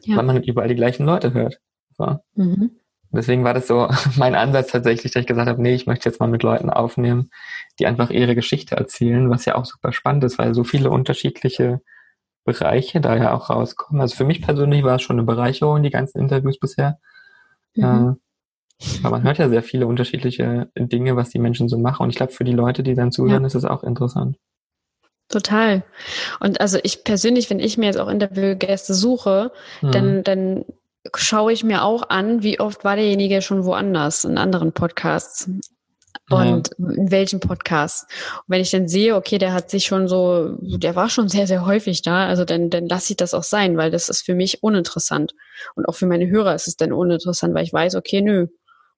ja. weil man überall die gleichen Leute hört. So. Mhm. Deswegen war das so mein Ansatz tatsächlich, dass ich gesagt habe, nee, ich möchte jetzt mal mit Leuten aufnehmen, die einfach ihre Geschichte erzählen, was ja auch super spannend ist, weil so viele unterschiedliche Bereiche da ja auch rauskommen. Also für mich persönlich war es schon eine Bereicherung, die ganzen Interviews bisher. Mhm. Äh, aber man hört ja sehr viele unterschiedliche Dinge, was die Menschen so machen. Und ich glaube, für die Leute, die dann zuhören, ja. ist es auch interessant. Total. Und also ich persönlich, wenn ich mir jetzt auch Interviewgäste suche, mhm. dann, dann schaue ich mir auch an, wie oft war derjenige schon woanders in anderen Podcasts und ja. in welchem Podcast. Und wenn ich dann sehe, okay, der hat sich schon so, der war schon sehr, sehr häufig da, also dann, dann lasse ich das auch sein, weil das ist für mich uninteressant. Und auch für meine Hörer ist es dann uninteressant, weil ich weiß, okay, nö,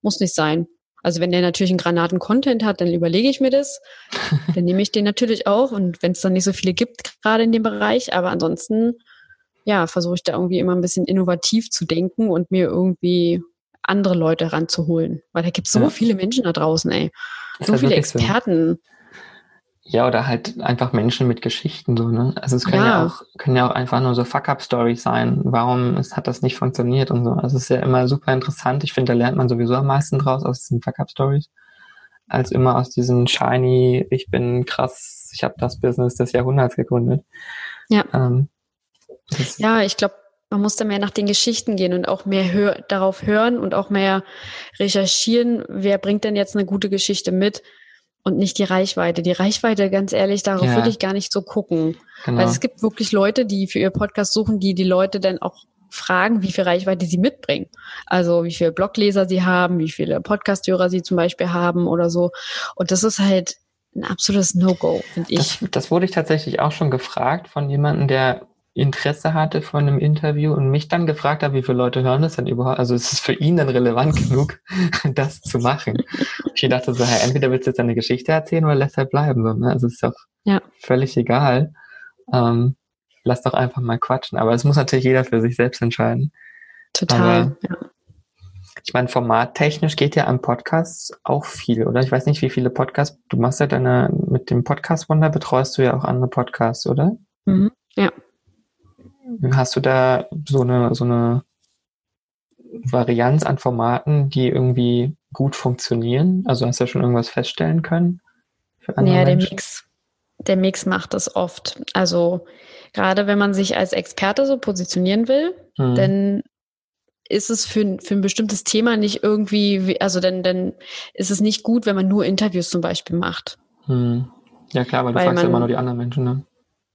muss nicht sein. Also wenn der natürlich einen Granaten-Content hat, dann überlege ich mir das. dann nehme ich den natürlich auch. Und wenn es dann nicht so viele gibt, gerade in dem Bereich, aber ansonsten, ja, versuche ich da irgendwie immer ein bisschen innovativ zu denken und mir irgendwie andere Leute ranzuholen. Weil da gibt es so ja. viele Menschen da draußen, ey. So halt viele Experten. So. Ja, oder halt einfach Menschen mit Geschichten so, ne? Also es können ja, ja auch, können ja auch einfach nur so Fuck-up-Stories sein. Warum ist, hat das nicht funktioniert und so. Also es ist ja immer super interessant. Ich finde, da lernt man sowieso am meisten draus aus diesen Fuck-up-Stories. Als immer aus diesen shiny, ich bin krass, ich habe das Business des Jahrhunderts gegründet. Ja. Ähm, ja, ich glaube, man muss da mehr nach den Geschichten gehen und auch mehr hör darauf hören und auch mehr recherchieren, wer bringt denn jetzt eine gute Geschichte mit und nicht die Reichweite. Die Reichweite, ganz ehrlich, darauf ja. würde ich gar nicht so gucken. Genau. Weil es gibt wirklich Leute, die für ihr Podcast suchen, die die Leute dann auch fragen, wie viel Reichweite sie mitbringen. Also wie viele Blogleser sie haben, wie viele Podcasthörer sie zum Beispiel haben oder so. Und das ist halt ein absolutes No-Go, finde ich. Das, das wurde ich tatsächlich auch schon gefragt von jemandem, der Interesse hatte von einem Interview und mich dann gefragt hat, wie viele Leute hören das denn überhaupt? Also ist es für ihn dann relevant genug, das zu machen? Ich dachte so, hey, entweder willst du jetzt eine Geschichte erzählen oder lässt halt bleiben. So, ne? Also ist doch ja. völlig egal. Ähm, lass doch einfach mal quatschen. Aber es muss natürlich jeder für sich selbst entscheiden. Total. Aber, ja. Ich meine, formattechnisch geht ja am Podcast auch viel, oder? Ich weiß nicht, wie viele Podcasts, du machst ja deine, mit dem Podcast Wunder betreust du ja auch andere Podcasts, oder? Mhm. Ja. Hast du da so eine, so eine Varianz an Formaten, die irgendwie gut funktionieren? Also hast du ja schon irgendwas feststellen können? Für andere ja, der Mix, der Mix macht das oft. Also gerade wenn man sich als Experte so positionieren will, hm. dann ist es für, für ein bestimmtes Thema nicht irgendwie, also dann, dann ist es nicht gut, wenn man nur Interviews zum Beispiel macht. Hm. Ja klar, weil du weil fragst man, ja immer nur die anderen Menschen, ne?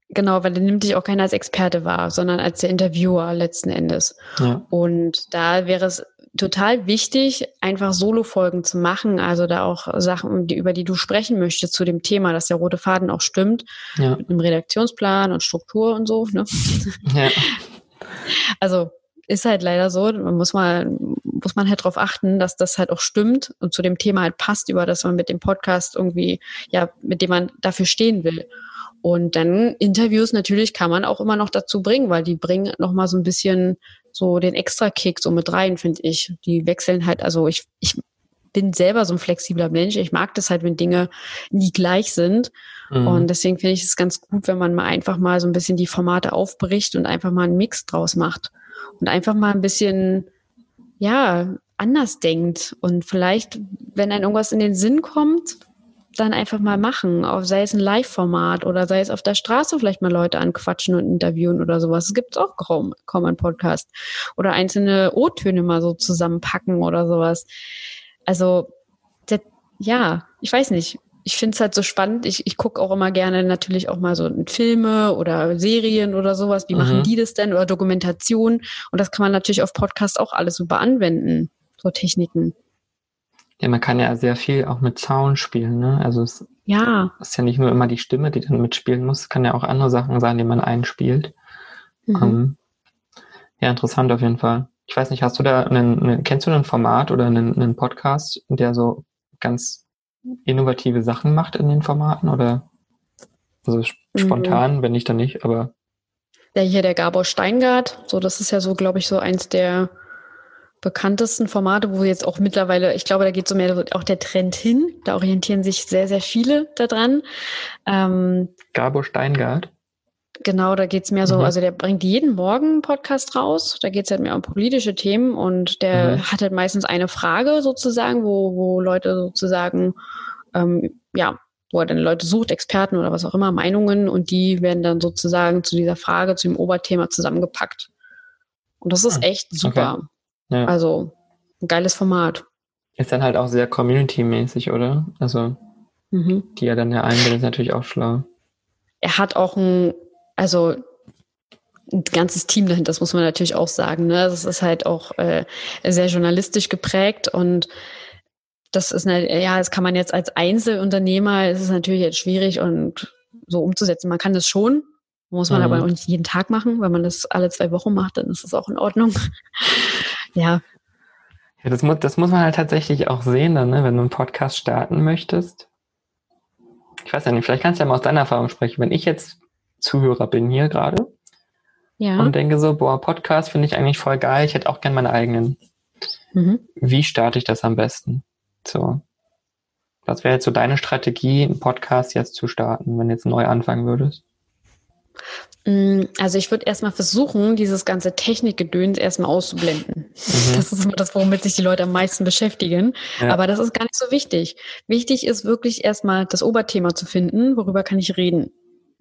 Genau, weil dann nimmt dich auch keiner als Experte wahr, sondern als der Interviewer letzten Endes. Ja. Und da wäre es total wichtig, einfach Solo-Folgen zu machen, also da auch Sachen, die, über die du sprechen möchtest zu dem Thema, dass der rote Faden auch stimmt, ja. mit einem Redaktionsplan und Struktur und so. Ne? Ja. Also ist halt leider so, man muss mal, muss man halt darauf achten, dass das halt auch stimmt und zu dem Thema halt passt, über das man mit dem Podcast irgendwie, ja, mit dem man dafür stehen will. Und dann Interviews natürlich kann man auch immer noch dazu bringen, weil die bringen noch mal so ein bisschen so den Extra-Kick so mit rein, finde ich. Die wechseln halt, also ich, ich bin selber so ein flexibler Mensch. Ich mag das halt, wenn Dinge nie gleich sind. Mhm. Und deswegen finde ich es ganz gut, wenn man mal einfach mal so ein bisschen die Formate aufbricht und einfach mal einen Mix draus macht. Und einfach mal ein bisschen, ja, anders denkt. Und vielleicht, wenn einem irgendwas in den Sinn kommt, dann einfach mal machen, auf, sei es ein Live-Format oder sei es auf der Straße vielleicht mal Leute anquatschen und interviewen oder sowas. Es gibt auch kaum, kaum einen Podcast. Oder einzelne O-Töne mal so zusammenpacken oder sowas. Also, der, ja, ich weiß nicht. Ich finde es halt so spannend. Ich, ich gucke auch immer gerne natürlich auch mal so Filme oder Serien oder sowas. Wie mhm. machen die das denn? Oder Dokumentation. Und das kann man natürlich auf Podcast auch alles super anwenden. So Techniken. Ja, man kann ja sehr viel auch mit Sound spielen, ne? Also es ja. ist ja nicht nur immer die Stimme, die dann mitspielen muss, es kann ja auch andere Sachen sein, die man einspielt. Mhm. Ähm, ja, interessant auf jeden Fall. Ich weiß nicht, hast du da einen, einen kennst du ein Format oder einen, einen Podcast, der so ganz innovative Sachen macht in den Formaten oder also spontan, mhm. wenn nicht, dann nicht, aber. Der hier, der Gabor Steingart, so, das ist ja so, glaube ich, so eins der bekanntesten Formate, wo jetzt auch mittlerweile, ich glaube, da geht so mehr auch der Trend hin. Da orientieren sich sehr, sehr viele daran. Ähm, Gabor Steingart. Genau, da geht's mehr so, mhm. also der bringt jeden Morgen einen Podcast raus. Da geht's halt mehr um politische Themen und der mhm. hat halt meistens eine Frage sozusagen, wo, wo Leute sozusagen, ähm, ja, wo er dann Leute sucht, Experten oder was auch immer, Meinungen und die werden dann sozusagen zu dieser Frage, zu dem Oberthema zusammengepackt. Und das ist ah, echt super. Okay. Ja. Also ein geiles Format. Ist dann halt auch sehr community-mäßig, oder? Also mhm. die er dann ja einbindet, ist natürlich auch schlau. Er hat auch ein, also ein ganzes Team dahinter, das muss man natürlich auch sagen. Ne? Das ist halt auch äh, sehr journalistisch geprägt und das ist eine, ja, das kann man jetzt als Einzelunternehmer, ist es natürlich jetzt schwierig und so umzusetzen. Man kann das schon, muss man mhm. aber auch nicht jeden Tag machen. Wenn man das alle zwei Wochen macht, dann ist das auch in Ordnung. Ja. Ja, das muss, das muss man halt tatsächlich auch sehen, dann, ne? wenn du einen Podcast starten möchtest. Ich weiß ja nicht, vielleicht kannst du ja mal aus deiner Erfahrung sprechen. Wenn ich jetzt Zuhörer bin hier gerade ja. und denke so, boah, Podcast finde ich eigentlich voll geil, ich hätte auch gern meine eigenen. Mhm. Wie starte ich das am besten? So. Was wäre jetzt so deine Strategie, einen Podcast jetzt zu starten, wenn du jetzt neu anfangen würdest? Mm, also ich würde erstmal versuchen, dieses ganze Technikgedöns erstmal auszublenden. Mhm. Das ist immer das, womit sich die Leute am meisten beschäftigen. Ja. Aber das ist gar nicht so wichtig. Wichtig ist wirklich erstmal das Oberthema zu finden, worüber kann ich reden.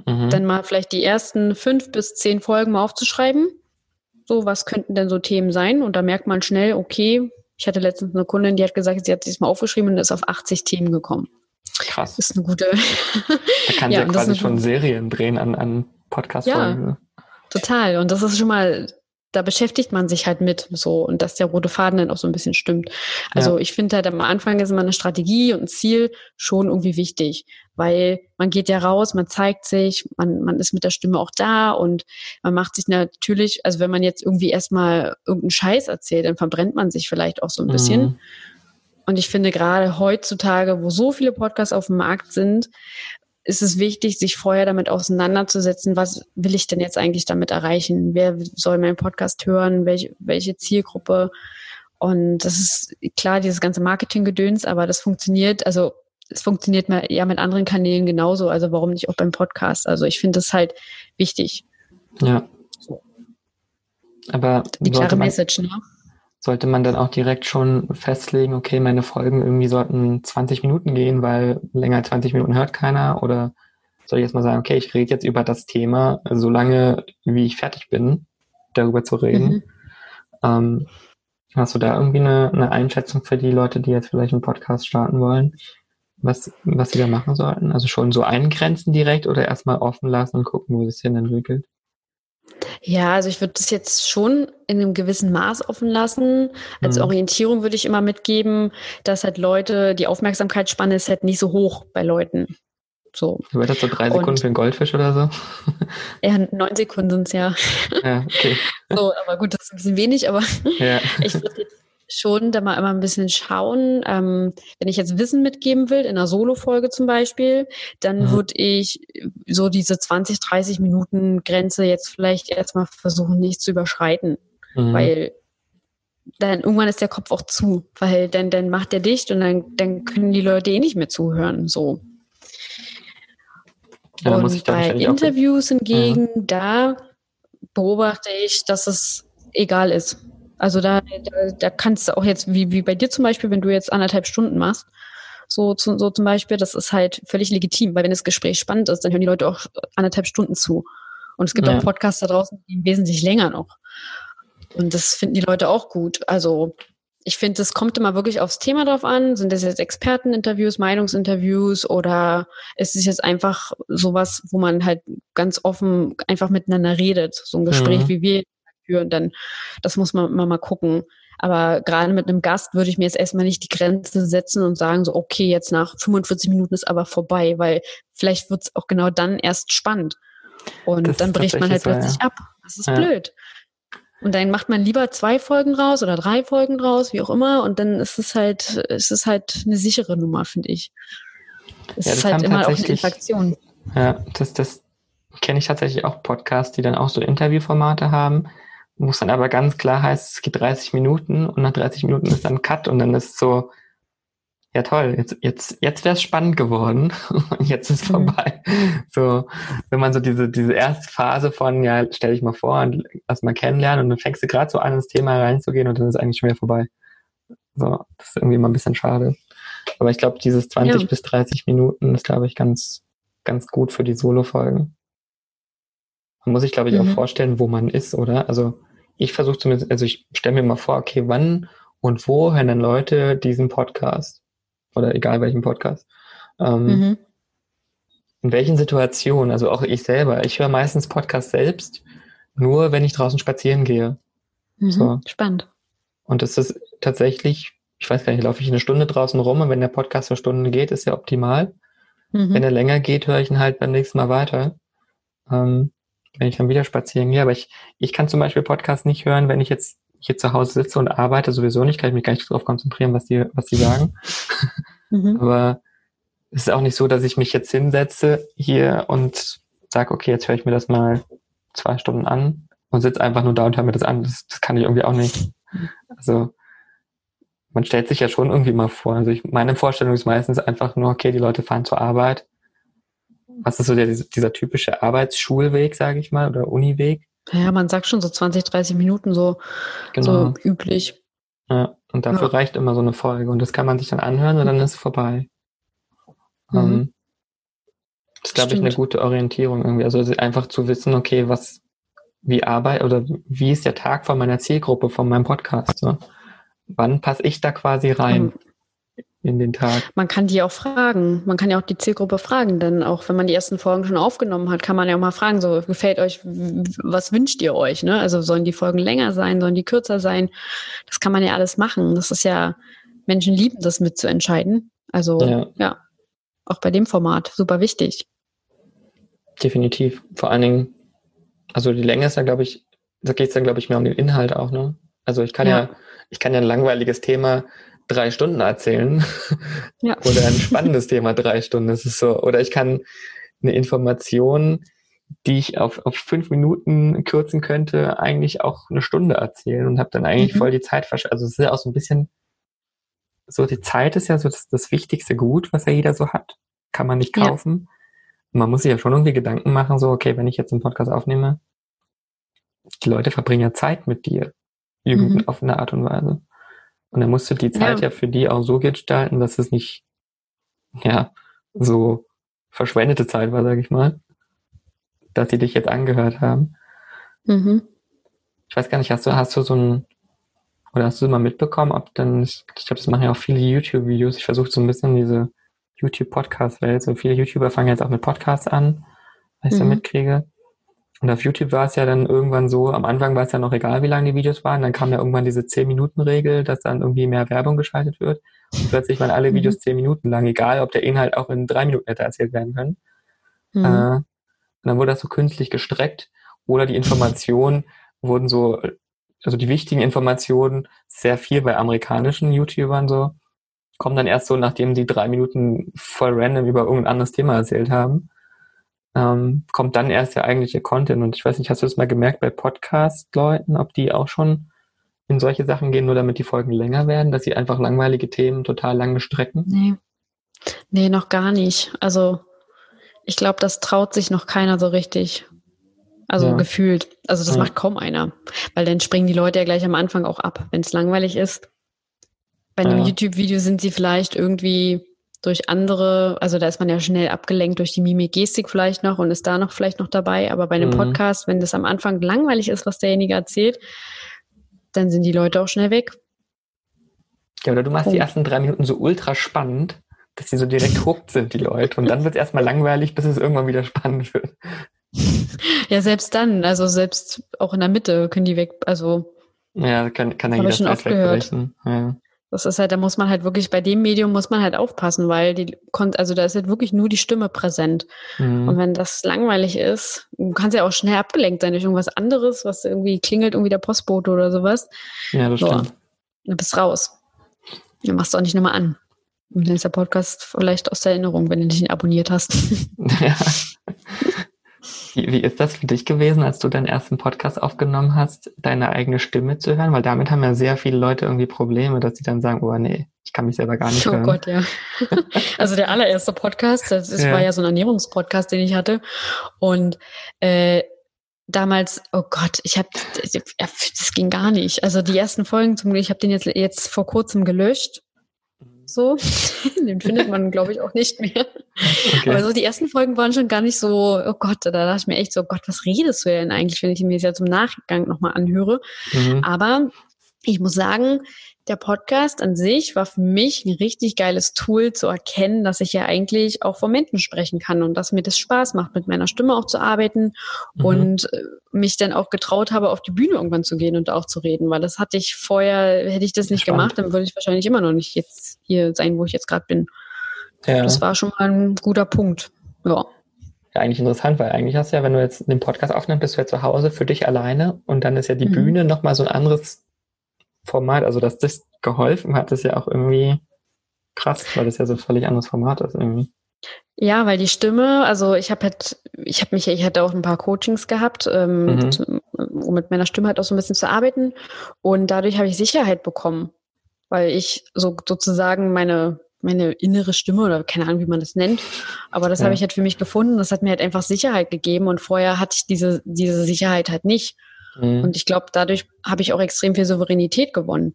Mhm. Dann mal vielleicht die ersten fünf bis zehn Folgen mal aufzuschreiben. So, was könnten denn so Themen sein? Und da merkt man schnell, okay, ich hatte letztens eine Kundin, die hat gesagt, sie hat sich mal aufgeschrieben und ist auf 80 Themen gekommen. Krass. Das ist eine gute. Da kann ja, sie ja quasi schon Serien drehen an, an Podcast-Folgen. Ja, total. Und das ist schon mal da beschäftigt man sich halt mit so und dass der rote Faden dann auch so ein bisschen stimmt. Also ja. ich finde halt am Anfang ist immer eine Strategie und ein Ziel schon irgendwie wichtig, weil man geht ja raus, man zeigt sich, man, man ist mit der Stimme auch da und man macht sich natürlich, also wenn man jetzt irgendwie erstmal irgendeinen Scheiß erzählt, dann verbrennt man sich vielleicht auch so ein bisschen. Mhm. Und ich finde gerade heutzutage, wo so viele Podcasts auf dem Markt sind, ist es wichtig, sich vorher damit auseinanderzusetzen, was will ich denn jetzt eigentlich damit erreichen? Wer soll meinen Podcast hören? Welche, welche Zielgruppe? Und das ist klar, dieses ganze Marketinggedöns, aber das funktioniert, also es funktioniert ja mit anderen Kanälen genauso, also warum nicht auch beim Podcast? Also ich finde das halt wichtig. Ja. Aber die klare Message, ne? Sollte man dann auch direkt schon festlegen, okay, meine Folgen irgendwie sollten 20 Minuten gehen, weil länger 20 Minuten hört keiner? Oder soll ich jetzt mal sagen, okay, ich rede jetzt über das Thema, solange wie ich fertig bin, darüber zu reden? Mhm. Ähm, hast du da irgendwie eine, eine Einschätzung für die Leute, die jetzt vielleicht einen Podcast starten wollen? Was, was sie da machen sollten? Also schon so eingrenzen direkt oder erstmal offen lassen und gucken, wo es sich hin entwickelt? Ja, also ich würde das jetzt schon in einem gewissen Maß offen lassen. Als mhm. Orientierung würde ich immer mitgeben, dass halt Leute, die Aufmerksamkeitsspanne ist halt nicht so hoch bei Leuten. So. Du das so drei Sekunden Und, für einen Goldfisch oder so? Ja, neun Sekunden sind es ja. Ja, okay. So, aber gut, das ist ein bisschen wenig, aber ja. ich würde jetzt schon da mal immer ein bisschen schauen. Ähm, wenn ich jetzt Wissen mitgeben will, in einer Solo-Folge zum Beispiel, dann mhm. würde ich so diese 20, 30 Minuten Grenze jetzt vielleicht erstmal versuchen, nicht zu überschreiten. Mhm. Weil dann irgendwann ist der Kopf auch zu, weil dann, dann macht er dicht und dann, dann können die Leute eh nicht mehr zuhören. So. Ja, und bei Interviews hingegen, ja. da beobachte ich, dass es egal ist. Also da, da, da kannst du auch jetzt, wie, wie bei dir zum Beispiel, wenn du jetzt anderthalb Stunden machst, so, so zum Beispiel, das ist halt völlig legitim, weil wenn das Gespräch spannend ist, dann hören die Leute auch anderthalb Stunden zu. Und es gibt ja. auch Podcasts da draußen, die wesentlich länger noch. Und das finden die Leute auch gut. Also ich finde, es kommt immer wirklich aufs Thema drauf an. Sind das jetzt Experteninterviews, Meinungsinterviews oder ist es jetzt einfach sowas, wo man halt ganz offen einfach miteinander redet? So ein Gespräch, mhm. wie wir führen, dann das muss man immer mal gucken. Aber gerade mit einem Gast würde ich mir jetzt erstmal nicht die Grenze setzen und sagen, so, okay, jetzt nach 45 Minuten ist aber vorbei, weil vielleicht wird es auch genau dann erst spannend. Und das dann bricht man halt plötzlich so, ja. ab. Das ist ja. blöd. Und dann macht man lieber zwei Folgen raus oder drei Folgen draus, wie auch immer, und dann ist es halt, ist es halt eine sichere Nummer, finde ich. Es ja, ist halt immer auch eine Interaktion. Ja, das, das kenne ich tatsächlich auch Podcasts, die dann auch so Interviewformate haben, wo es dann aber ganz klar heißt, es geht 30 Minuten und nach 30 Minuten ist dann Cut und dann ist so, ja toll, jetzt, jetzt, jetzt wäre es spannend geworden und jetzt ist mhm. vorbei. So, wenn man so diese, diese erste Phase von, ja, stell dich mal vor und lass mal kennenlernen und dann fängst du gerade so an, ins Thema reinzugehen und dann ist eigentlich schon wieder vorbei. So, das ist irgendwie immer ein bisschen schade. Aber ich glaube, dieses 20 ja. bis 30 Minuten ist, glaube ich, ganz, ganz gut für die Solo-Folgen. Man muss sich, glaube ich, mhm. auch vorstellen, wo man ist, oder? Also ich versuche zumindest, also ich stelle mir mal vor, okay, wann und wo hören denn Leute diesen Podcast? oder egal welchen Podcast. Ähm, mhm. In welchen Situationen, also auch ich selber, ich höre meistens Podcasts selbst, nur wenn ich draußen spazieren gehe. Mhm. So. Spannend. Und das ist tatsächlich, ich weiß gar nicht, laufe ich eine Stunde draußen rum und wenn der Podcast eine Stunde geht, ist ja optimal. Mhm. Wenn er länger geht, höre ich ihn halt beim nächsten Mal weiter. Ähm, wenn ich dann wieder spazieren gehe. Aber ich, ich kann zum Beispiel Podcasts nicht hören, wenn ich jetzt hier zu Hause sitze und arbeite, sowieso nicht, kann ich mich gar nicht darauf konzentrieren, was die, was die sagen. Mhm. Aber es ist auch nicht so, dass ich mich jetzt hinsetze hier und sage, okay, jetzt höre ich mir das mal zwei Stunden an und sitze einfach nur da und höre mir das an. Das, das kann ich irgendwie auch nicht. Also man stellt sich ja schon irgendwie mal vor. Also ich, meine Vorstellung ist meistens einfach nur, okay, die Leute fahren zur Arbeit. Was ist so der, dieser typische Arbeitsschulweg, sage ich mal, oder Uniweg? Ja, man sagt schon so 20, 30 Minuten so, genau. so üblich. Ja, und dafür ja. reicht immer so eine Folge. Und das kann man sich dann anhören und dann ist es vorbei. Mhm. Ähm, das ist, glaube ich, eine gute Orientierung irgendwie. Also einfach zu wissen, okay, was, wie arbeit oder wie ist der Tag von meiner Zielgruppe, von meinem Podcast? So? Wann passe ich da quasi rein? In den Tag. Man kann die auch fragen. Man kann ja auch die Zielgruppe fragen, denn auch wenn man die ersten Folgen schon aufgenommen hat, kann man ja auch mal fragen, so gefällt euch, was wünscht ihr euch? Ne? Also sollen die Folgen länger sein, sollen die kürzer sein? Das kann man ja alles machen. Das ist ja, Menschen lieben das mitzuentscheiden. Also ja, ja auch bei dem Format super wichtig. Definitiv. Vor allen Dingen, also die Länge ist da, glaube ich, da geht es dann, glaube ich, mehr um den Inhalt auch, ne? Also ich kann ja, ja ich kann ja ein langweiliges Thema drei Stunden erzählen ja. oder ein spannendes Thema drei Stunden. Das ist so. Oder ich kann eine Information, die ich auf, auf fünf Minuten kürzen könnte, eigentlich auch eine Stunde erzählen und habe dann eigentlich mhm. voll die Zeit versch Also es ist ja auch so ein bisschen so, die Zeit ist ja so das, das wichtigste Gut, was ja jeder so hat. Kann man nicht kaufen. Ja. Man muss sich ja schon irgendwie Gedanken machen, so, okay, wenn ich jetzt einen Podcast aufnehme, die Leute verbringen ja Zeit mit dir. Irgendwie mhm. auf eine Art und Weise. Und dann musst du die Zeit ja. ja für die auch so gestalten, dass es nicht, ja, so verschwendete Zeit war, sage ich mal, dass sie dich jetzt angehört haben. Mhm. Ich weiß gar nicht, hast du, hast du so ein, oder hast du mal mitbekommen, ob dann, ich glaube, das machen ja auch viele YouTube-Videos. Ich versuche so ein bisschen diese YouTube-Podcast-Welt. So viele YouTuber fangen jetzt auch mit Podcasts an, was ich mhm. da mitkriege. Und auf YouTube war es ja dann irgendwann so, am Anfang war es ja noch egal, wie lang die Videos waren. Dann kam ja irgendwann diese 10-Minuten-Regel, dass dann irgendwie mehr Werbung geschaltet wird. Und plötzlich waren alle mhm. Videos 10 Minuten lang, egal ob der Inhalt auch in drei Minuten hätte erzählt werden können. Mhm. Äh, und dann wurde das so künstlich gestreckt. Oder die Informationen wurden so, also die wichtigen Informationen, sehr viel bei amerikanischen YouTubern so, kommen dann erst so, nachdem sie drei Minuten voll random über irgendein anderes Thema erzählt haben ähm, kommt dann erst der eigentliche Content. Und ich weiß nicht, hast du das mal gemerkt bei Podcast-Leuten, ob die auch schon in solche Sachen gehen, nur damit die Folgen länger werden, dass sie einfach langweilige Themen total lange strecken? Nee. Nee, noch gar nicht. Also ich glaube, das traut sich noch keiner so richtig. Also ja. gefühlt. Also das ja. macht kaum einer. Weil dann springen die Leute ja gleich am Anfang auch ab, wenn es langweilig ist. Bei einem ja. YouTube-Video sind sie vielleicht irgendwie durch andere, also da ist man ja schnell abgelenkt durch die Mimik, Gestik vielleicht noch und ist da noch vielleicht noch dabei. Aber bei einem mhm. Podcast, wenn das am Anfang langweilig ist, was derjenige erzählt, dann sind die Leute auch schnell weg. Ja, oder du machst Punkt. die ersten drei Minuten so ultra spannend, dass die so direkt hooked sind, die Leute. Und dann wird es erstmal langweilig, bis es irgendwann wieder spannend wird. Ja, selbst dann, also selbst auch in der Mitte können die weg, also. Ja, kann, kann ja jeder schon oft wegbrechen. Ja. Das ist halt, da muss man halt wirklich, bei dem Medium muss man halt aufpassen, weil die, also da ist halt wirklich nur die Stimme präsent. Mhm. Und wenn das langweilig ist, du kannst ja auch schnell abgelenkt sein durch irgendwas anderes, was irgendwie klingelt, irgendwie der Postbote oder sowas. Ja, das so, stimmt. Dann bist raus. Dann machst du auch nicht nochmal an. Und dann ist der Podcast vielleicht aus der Erinnerung, wenn du dich nicht abonniert hast. Ja. Wie, wie ist das für dich gewesen, als du deinen ersten Podcast aufgenommen hast, deine eigene Stimme zu hören? Weil damit haben ja sehr viele Leute irgendwie Probleme, dass sie dann sagen, oh nee, ich kann mich selber gar nicht oh hören. Oh Gott, ja. Also der allererste Podcast, das, das ja. war ja so ein Ernährungspodcast, den ich hatte. Und äh, damals, oh Gott, ich habe, das ging gar nicht. Also die ersten Folgen zum Glück, ich habe den jetzt, jetzt vor kurzem gelöscht so. Den findet man, glaube ich, auch nicht mehr. Okay. Aber so die ersten Folgen waren schon gar nicht so, oh Gott, da dachte ich mir echt so, oh Gott, was redest du denn eigentlich, wenn ich mir das ja zum Nachgang nochmal anhöre. Mhm. Aber ich muss sagen, der Podcast an sich war für mich ein richtig geiles Tool zu erkennen, dass ich ja eigentlich auch vor Menschen sprechen kann und dass mir das Spaß macht, mit meiner Stimme auch zu arbeiten mhm. und äh, mich dann auch getraut habe, auf die Bühne irgendwann zu gehen und auch zu reden, weil das hatte ich vorher, hätte ich das nicht Spannend. gemacht, dann würde ich wahrscheinlich immer noch nicht jetzt hier sein, wo ich jetzt gerade bin. Ja. Das war schon mal ein guter Punkt. Ja. Ja, eigentlich interessant, weil eigentlich hast du ja, wenn du jetzt den Podcast aufnimmst, bist du ja zu Hause für dich alleine und dann ist ja die mhm. Bühne nochmal so ein anderes Format, also dass das geholfen hat, ist ja auch irgendwie krass, weil das ja so völlig anderes Format ist irgendwie. Ja, weil die Stimme, also ich habe halt, ich habe mich, ich hatte auch ein paar Coachings gehabt, ähm, mhm. um mit meiner Stimme halt auch so ein bisschen zu arbeiten und dadurch habe ich Sicherheit bekommen, weil ich so sozusagen meine meine innere Stimme oder keine Ahnung, wie man das nennt, aber das ja. habe ich halt für mich gefunden. Das hat mir halt einfach Sicherheit gegeben und vorher hatte ich diese diese Sicherheit halt nicht. Mhm. Und ich glaube, dadurch habe ich auch extrem viel Souveränität gewonnen.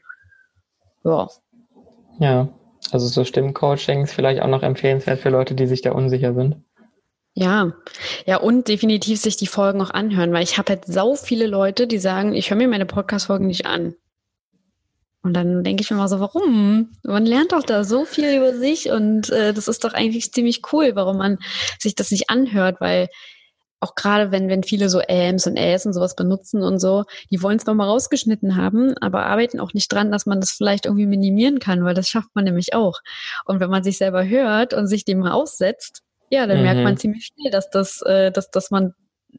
Ja. Ja, also so Stimmcoachings vielleicht auch noch empfehlenswert für Leute, die sich da unsicher sind. Ja, ja, und definitiv sich die Folgen auch anhören, weil ich habe halt sau viele Leute, die sagen, ich höre mir meine Podcast-Folgen nicht an. Und dann denke ich mir mal so, warum? Man lernt doch da so viel über sich und äh, das ist doch eigentlich ziemlich cool, warum man sich das nicht anhört, weil auch gerade wenn, wenn viele so Äms und Äs und sowas benutzen und so, die wollen es mal rausgeschnitten haben, aber arbeiten auch nicht dran, dass man das vielleicht irgendwie minimieren kann, weil das schafft man nämlich auch. Und wenn man sich selber hört und sich dem mal aussetzt, ja, dann mhm. merkt man ziemlich schnell, dass das, äh, dass, dass man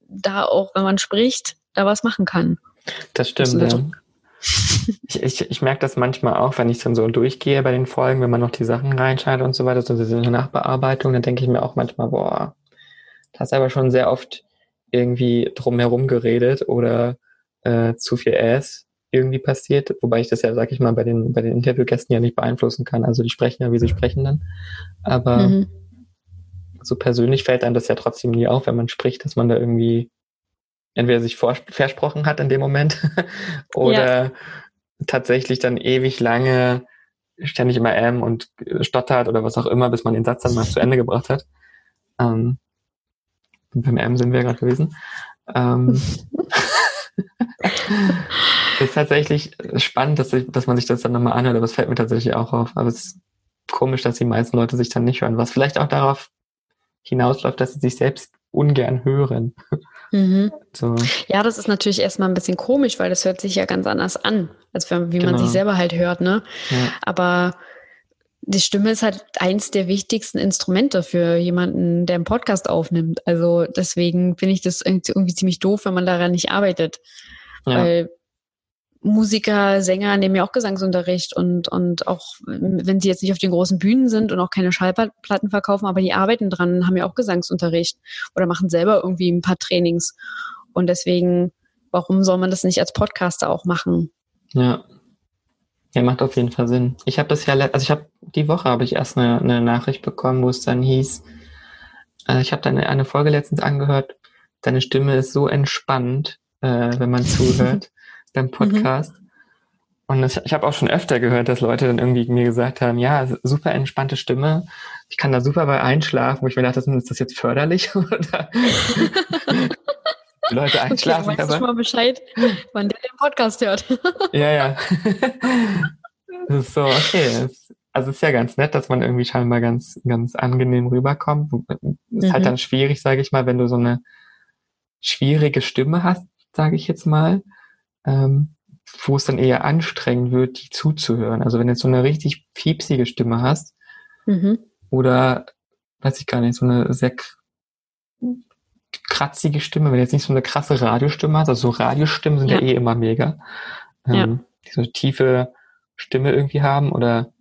da auch, wenn man spricht, da was machen kann. Das stimmt, das ja. Ich, ich, ich merke das manchmal auch, wenn ich dann so durchgehe bei den Folgen, wenn man noch die Sachen reinschneidet und so weiter, so diese Nachbearbeitung, dann denke ich mir auch manchmal, boah, hast aber schon sehr oft irgendwie drumherum geredet oder äh, zu viel Ass irgendwie passiert, wobei ich das ja, sag ich mal, bei den, bei den Interviewgästen ja nicht beeinflussen kann. Also die sprechen ja, wie sie sprechen dann. Aber mhm. so persönlich fällt einem das ja trotzdem nie auf, wenn man spricht, dass man da irgendwie entweder sich versprochen hat in dem Moment oder ja. tatsächlich dann ewig lange ständig immer M und stottert oder was auch immer, bis man den Satz dann mal zu Ende gebracht hat. Ähm, beim M sind wir gerade gewesen. Ähm, ist tatsächlich spannend, dass, ich, dass man sich das dann nochmal anhört, aber es fällt mir tatsächlich auch auf. Aber es ist komisch, dass die meisten Leute sich dann nicht hören, was vielleicht auch darauf hinausläuft, dass sie sich selbst ungern hören. Mhm. So. Ja, das ist natürlich erstmal ein bisschen komisch, weil das hört sich ja ganz anders an, als wenn, wie genau. man sich selber halt hört, ne? Ja. Aber die Stimme ist halt eins der wichtigsten Instrumente für jemanden, der einen Podcast aufnimmt. Also deswegen finde ich das irgendwie ziemlich doof, wenn man daran nicht arbeitet. Ja. Weil Musiker, Sänger nehmen ja auch Gesangsunterricht und, und auch wenn sie jetzt nicht auf den großen Bühnen sind und auch keine Schallplatten verkaufen, aber die arbeiten dran, haben ja auch Gesangsunterricht oder machen selber irgendwie ein paar Trainings. Und deswegen, warum soll man das nicht als Podcaster auch machen? Ja, ja, macht auf jeden Fall Sinn. Ich habe das ja, also ich habe die Woche habe ich erst eine, eine, Nachricht bekommen, wo es dann hieß, äh, ich habe dann eine Folge letztens angehört, deine Stimme ist so entspannt, äh, wenn man zuhört beim mhm. Podcast. Mhm. Und das, ich habe auch schon öfter gehört, dass Leute dann irgendwie mir gesagt haben, ja, super entspannte Stimme, ich kann da super bei einschlafen, wo ich mir dachte, ist das jetzt förderlich? Oder die Leute einschlafen. Okay, weißt du schon mal Bescheid, wann der den Podcast hört. ja, ja. Das ist so, okay. Also es ist ja ganz nett, dass man irgendwie scheinbar ganz, ganz angenehm rüberkommt. Ist mhm. halt dann schwierig, sage ich mal, wenn du so eine schwierige Stimme hast, sage ich jetzt mal. Ähm, wo es dann eher anstrengend wird, die zuzuhören. Also wenn du jetzt so eine richtig piepsige Stimme hast mhm. oder, weiß ich gar nicht, so eine sehr kratzige Stimme, wenn du jetzt nicht so eine krasse Radiostimme hast, also so Radiostimmen sind ja, ja eh immer mega, ähm, ja. die so eine tiefe Stimme irgendwie haben oder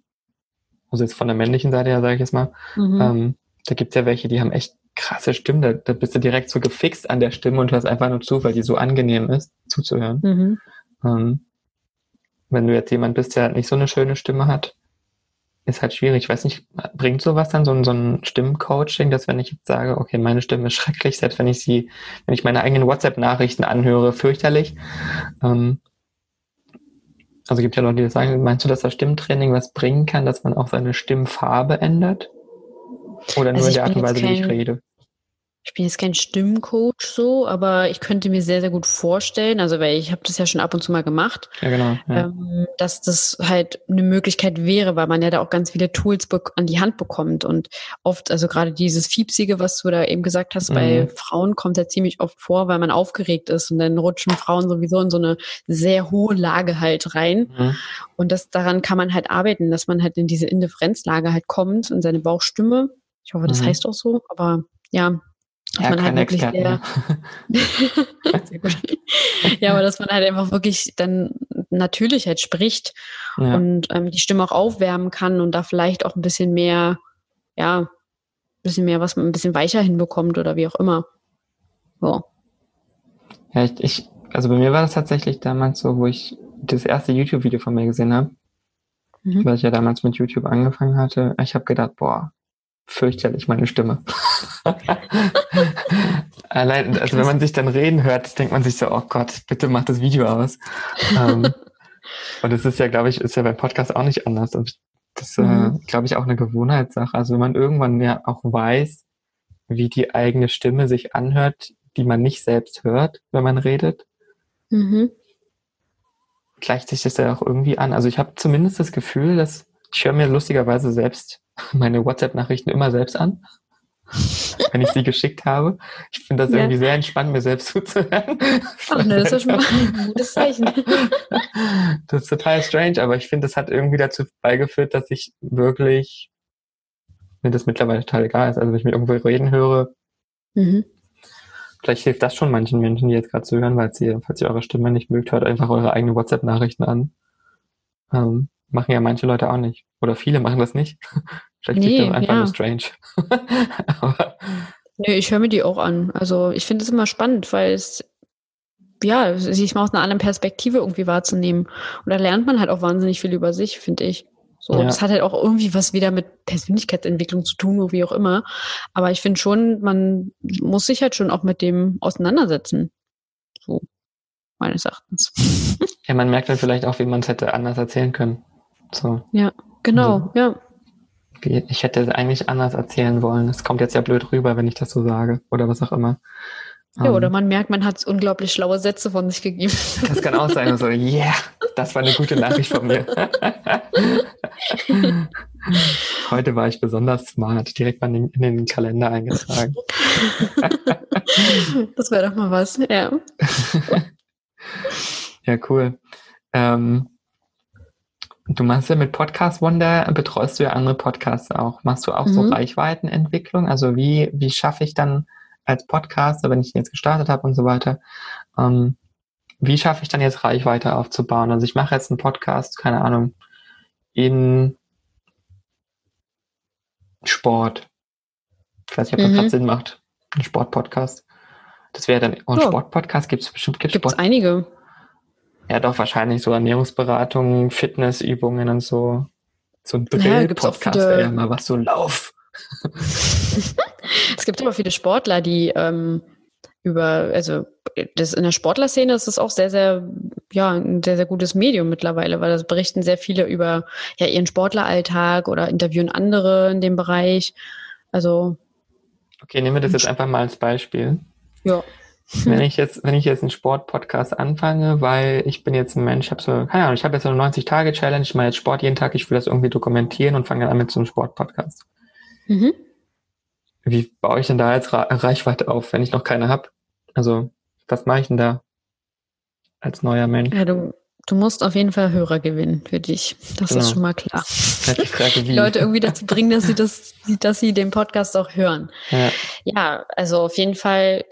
also jetzt von der männlichen Seite her, sage ich jetzt mal, mhm. ähm, da gibt's ja welche, die haben echt krasse Stimmen, da, da bist du direkt so gefixt an der Stimme und hörst einfach nur zu, weil die so angenehm ist, zuzuhören. Mhm. Ähm, wenn du jetzt jemand bist, der nicht so eine schöne Stimme hat, ist halt schwierig. Ich weiß nicht, bringt sowas dann so ein, so ein Stimmcoaching, dass wenn ich jetzt sage, okay, meine Stimme ist schrecklich, selbst wenn ich sie, wenn ich meine eigenen WhatsApp-Nachrichten anhöre, fürchterlich. Ähm, also gibt ja Leute, die sagen, meinst du, dass das Stimmtraining was bringen kann, dass man auch seine Stimmfarbe ändert? Oder nur also in der Art und Weise, wie ich rede? Ich bin jetzt kein Stimmcoach so, aber ich könnte mir sehr, sehr gut vorstellen, also weil ich habe das ja schon ab und zu mal gemacht, ja, genau, ja. Ähm, dass das halt eine Möglichkeit wäre, weil man ja da auch ganz viele Tools an die Hand bekommt und oft, also gerade dieses Fiepsige, was du da eben gesagt hast, mhm. bei Frauen kommt ja ziemlich oft vor, weil man aufgeregt ist und dann rutschen Frauen sowieso in so eine sehr hohe Lage halt rein mhm. und das daran kann man halt arbeiten, dass man halt in diese Indifferenzlage halt kommt und seine Bauchstimme, ich hoffe, das mhm. heißt auch so, aber ja, dass ja, man halt wirklich sehr, ja, aber dass man halt einfach wirklich dann natürlich halt spricht ja. und ähm, die Stimme auch aufwärmen kann und da vielleicht auch ein bisschen mehr, ja, ein bisschen mehr, was man ein bisschen weicher hinbekommt oder wie auch immer. So. Ja, ich, ich, also bei mir war das tatsächlich damals so, wo ich das erste YouTube-Video von mir gesehen habe, mhm. weil ich ja damals mit YouTube angefangen hatte. Ich habe gedacht, boah, fürchterlich, meine Stimme. Allein, also wenn man sich dann reden hört, denkt man sich so, oh Gott, bitte mach das Video aus. ähm, und es ist ja, glaube ich, ist ja beim Podcast auch nicht anders. Und das ist, äh, mhm. äh, glaube ich, auch eine Gewohnheitssache. Also wenn man irgendwann ja auch weiß, wie die eigene Stimme sich anhört, die man nicht selbst hört, wenn man redet, mhm. gleicht sich das ja auch irgendwie an. Also ich habe zumindest das Gefühl, dass ich höre mir lustigerweise selbst meine WhatsApp-Nachrichten immer selbst an, wenn ich sie geschickt habe. Ich finde das ja. irgendwie sehr entspannt, mir selbst zuzuhören. Ach ne, das ist schon mal ein gutes Zeichen. das ist total strange, aber ich finde, das hat irgendwie dazu beigeführt, dass ich wirklich mir das mittlerweile total egal ist. Also wenn ich mir irgendwo reden höre, mhm. vielleicht hilft das schon manchen Menschen, die jetzt gerade zuhören, weil sie, falls ihr eure Stimme nicht mögt, hört einfach eure eigenen WhatsApp-Nachrichten an. Ähm, Machen ja manche Leute auch nicht. Oder viele machen das nicht. Vielleicht nee, klingt das einfach ja. nur strange. Aber nee, ich höre mir die auch an. Also ich finde es immer spannend, weil es ja, sich mal aus einer anderen Perspektive irgendwie wahrzunehmen. Und da lernt man halt auch wahnsinnig viel über sich, finde ich. So, ja. das hat halt auch irgendwie was wieder mit Persönlichkeitsentwicklung zu tun, wie auch immer. Aber ich finde schon, man muss sich halt schon auch mit dem auseinandersetzen. So, meines Erachtens. Ja, man merkt dann vielleicht auch, wie man es hätte anders erzählen können. So. Ja, genau, also, ja. Ich hätte es eigentlich anders erzählen wollen. Es kommt jetzt ja blöd rüber, wenn ich das so sage oder was auch immer. Ja, um, oder ähm. man merkt, man hat unglaublich schlaue Sätze von sich gegeben. Das kann auch sein. So, yeah, das war eine gute Nachricht von mir. Heute war ich besonders smart, direkt mal in den Kalender eingetragen. Das wäre doch mal was, ja. Ja, cool. Ähm, Du machst ja mit Podcast Wonder, betreust du ja andere Podcasts auch. Machst du auch mhm. so Reichweitenentwicklung? Also wie, wie schaffe ich dann als Podcaster, wenn ich ihn jetzt gestartet habe und so weiter, ähm, wie schaffe ich dann jetzt Reichweite aufzubauen? Also ich mache jetzt einen Podcast, keine Ahnung, in Sport. Ich weiß nicht, ob das mhm. gerade Sinn macht. Ein Sportpodcast. Das wäre dann, oh, ein oh. Sportpodcast gibt es bestimmt. Gibt es einige. Ja, doch, wahrscheinlich so Ernährungsberatung, Fitnessübungen und so. So ein Drill-Podcast ja, wäre ja mal was, so Lauf. es gibt aber viele Sportler, die ähm, über, also das in der Sportlerszene ist das auch sehr, sehr, ja, ein sehr, sehr gutes Medium mittlerweile, weil das berichten sehr viele über ja, ihren Sportleralltag oder interviewen andere in dem Bereich. Also. Okay, nehmen wir das jetzt einfach mal als Beispiel. Ja wenn ich jetzt, wenn ich jetzt einen Sport-Podcast anfange, weil ich bin jetzt ein Mensch, habe so, keine Ahnung, ich habe jetzt so eine 90-Tage-Challenge, ich mache jetzt Sport jeden Tag, ich will das irgendwie dokumentieren und fange dann an mit so einem Sport-Podcast. Mhm. Wie baue ich denn da jetzt Reichweite auf, wenn ich noch keine habe? Also, was mache ich denn da als neuer Mensch? Ja, du, du musst auf jeden Fall Hörer gewinnen für dich. Das genau. ist schon mal klar. Die, Frage, die Leute irgendwie dazu bringen, dass sie das, dass sie den Podcast auch hören. Ja. ja, also auf jeden Fall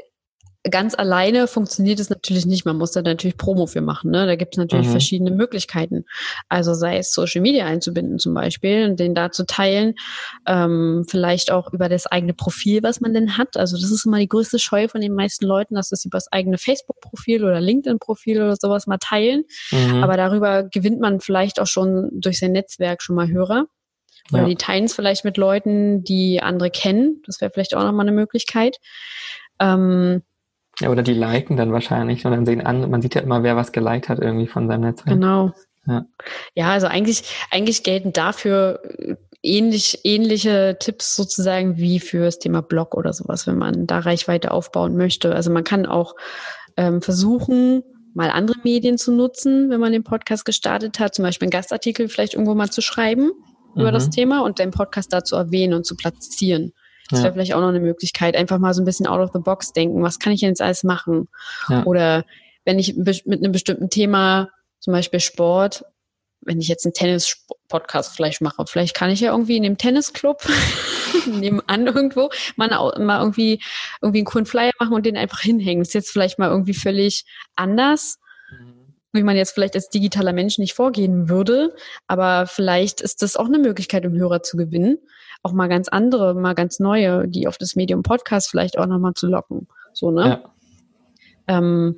ganz alleine funktioniert es natürlich nicht. Man muss da natürlich Promo für machen. Ne? Da gibt es natürlich mhm. verschiedene Möglichkeiten. Also sei es Social Media einzubinden zum Beispiel und den da zu teilen, ähm, vielleicht auch über das eigene Profil, was man denn hat. Also das ist immer die größte Scheu von den meisten Leuten, dass das über das eigene Facebook-Profil oder LinkedIn-Profil oder sowas mal teilen. Mhm. Aber darüber gewinnt man vielleicht auch schon durch sein Netzwerk schon mal Hörer. Oder ja. die teilen es vielleicht mit Leuten, die andere kennen. Das wäre vielleicht auch nochmal eine Möglichkeit. Ähm, ja, oder die liken dann wahrscheinlich und dann sehen an, man sieht ja immer, wer was geliked hat irgendwie von seinem Netzwerk. Genau. Ja, ja also eigentlich, eigentlich gelten dafür äh, ähnlich, ähnliche Tipps sozusagen wie für das Thema Blog oder sowas, wenn man da Reichweite aufbauen möchte. Also man kann auch ähm, versuchen, mal andere Medien zu nutzen, wenn man den Podcast gestartet hat, zum Beispiel einen Gastartikel vielleicht irgendwo mal zu schreiben mhm. über das mhm. Thema und den Podcast da zu erwähnen und zu platzieren. Das ja. wäre vielleicht auch noch eine Möglichkeit, einfach mal so ein bisschen out of the box denken. Was kann ich jetzt alles machen? Ja. Oder wenn ich mit einem bestimmten Thema, zum Beispiel Sport, wenn ich jetzt einen Tennis-Podcast vielleicht mache, vielleicht kann ich ja irgendwie in dem Tennisclub nebenan irgendwo mal, mal irgendwie, irgendwie einen coolen Flyer machen und den einfach hinhängen. Das ist jetzt vielleicht mal irgendwie völlig anders, mhm. wie man jetzt vielleicht als digitaler Mensch nicht vorgehen würde, aber vielleicht ist das auch eine Möglichkeit, um Hörer zu gewinnen auch mal ganz andere, mal ganz neue, die auf das Medium Podcast vielleicht auch nochmal zu locken. So, ne? Ja. Ähm,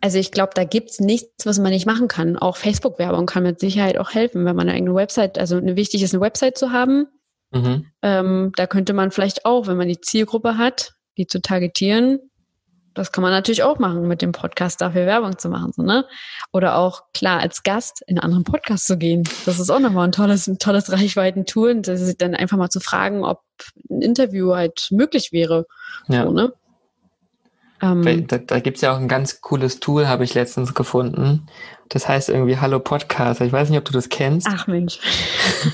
also ich glaube, da gibt's nichts, was man nicht machen kann. Auch Facebook-Werbung kann mit Sicherheit auch helfen, wenn man eine eigene Website, also eine wichtig ist, eine Website zu haben. Mhm. Ähm, da könnte man vielleicht auch, wenn man die Zielgruppe hat, die zu targetieren, das kann man natürlich auch machen, mit dem Podcast dafür Werbung zu machen, so, ne? Oder auch, klar, als Gast in einen anderen Podcast zu gehen. Das ist auch nochmal ein tolles, ein tolles Reichweiten-Tool. Und dann einfach mal zu fragen, ob ein Interview halt möglich wäre. Ja. So, ne? Ähm, da, da gibt es ja auch ein ganz cooles Tool, habe ich letztens gefunden. Das heißt irgendwie Hallo Podcast. Ich weiß nicht, ob du das kennst. Ach Mensch.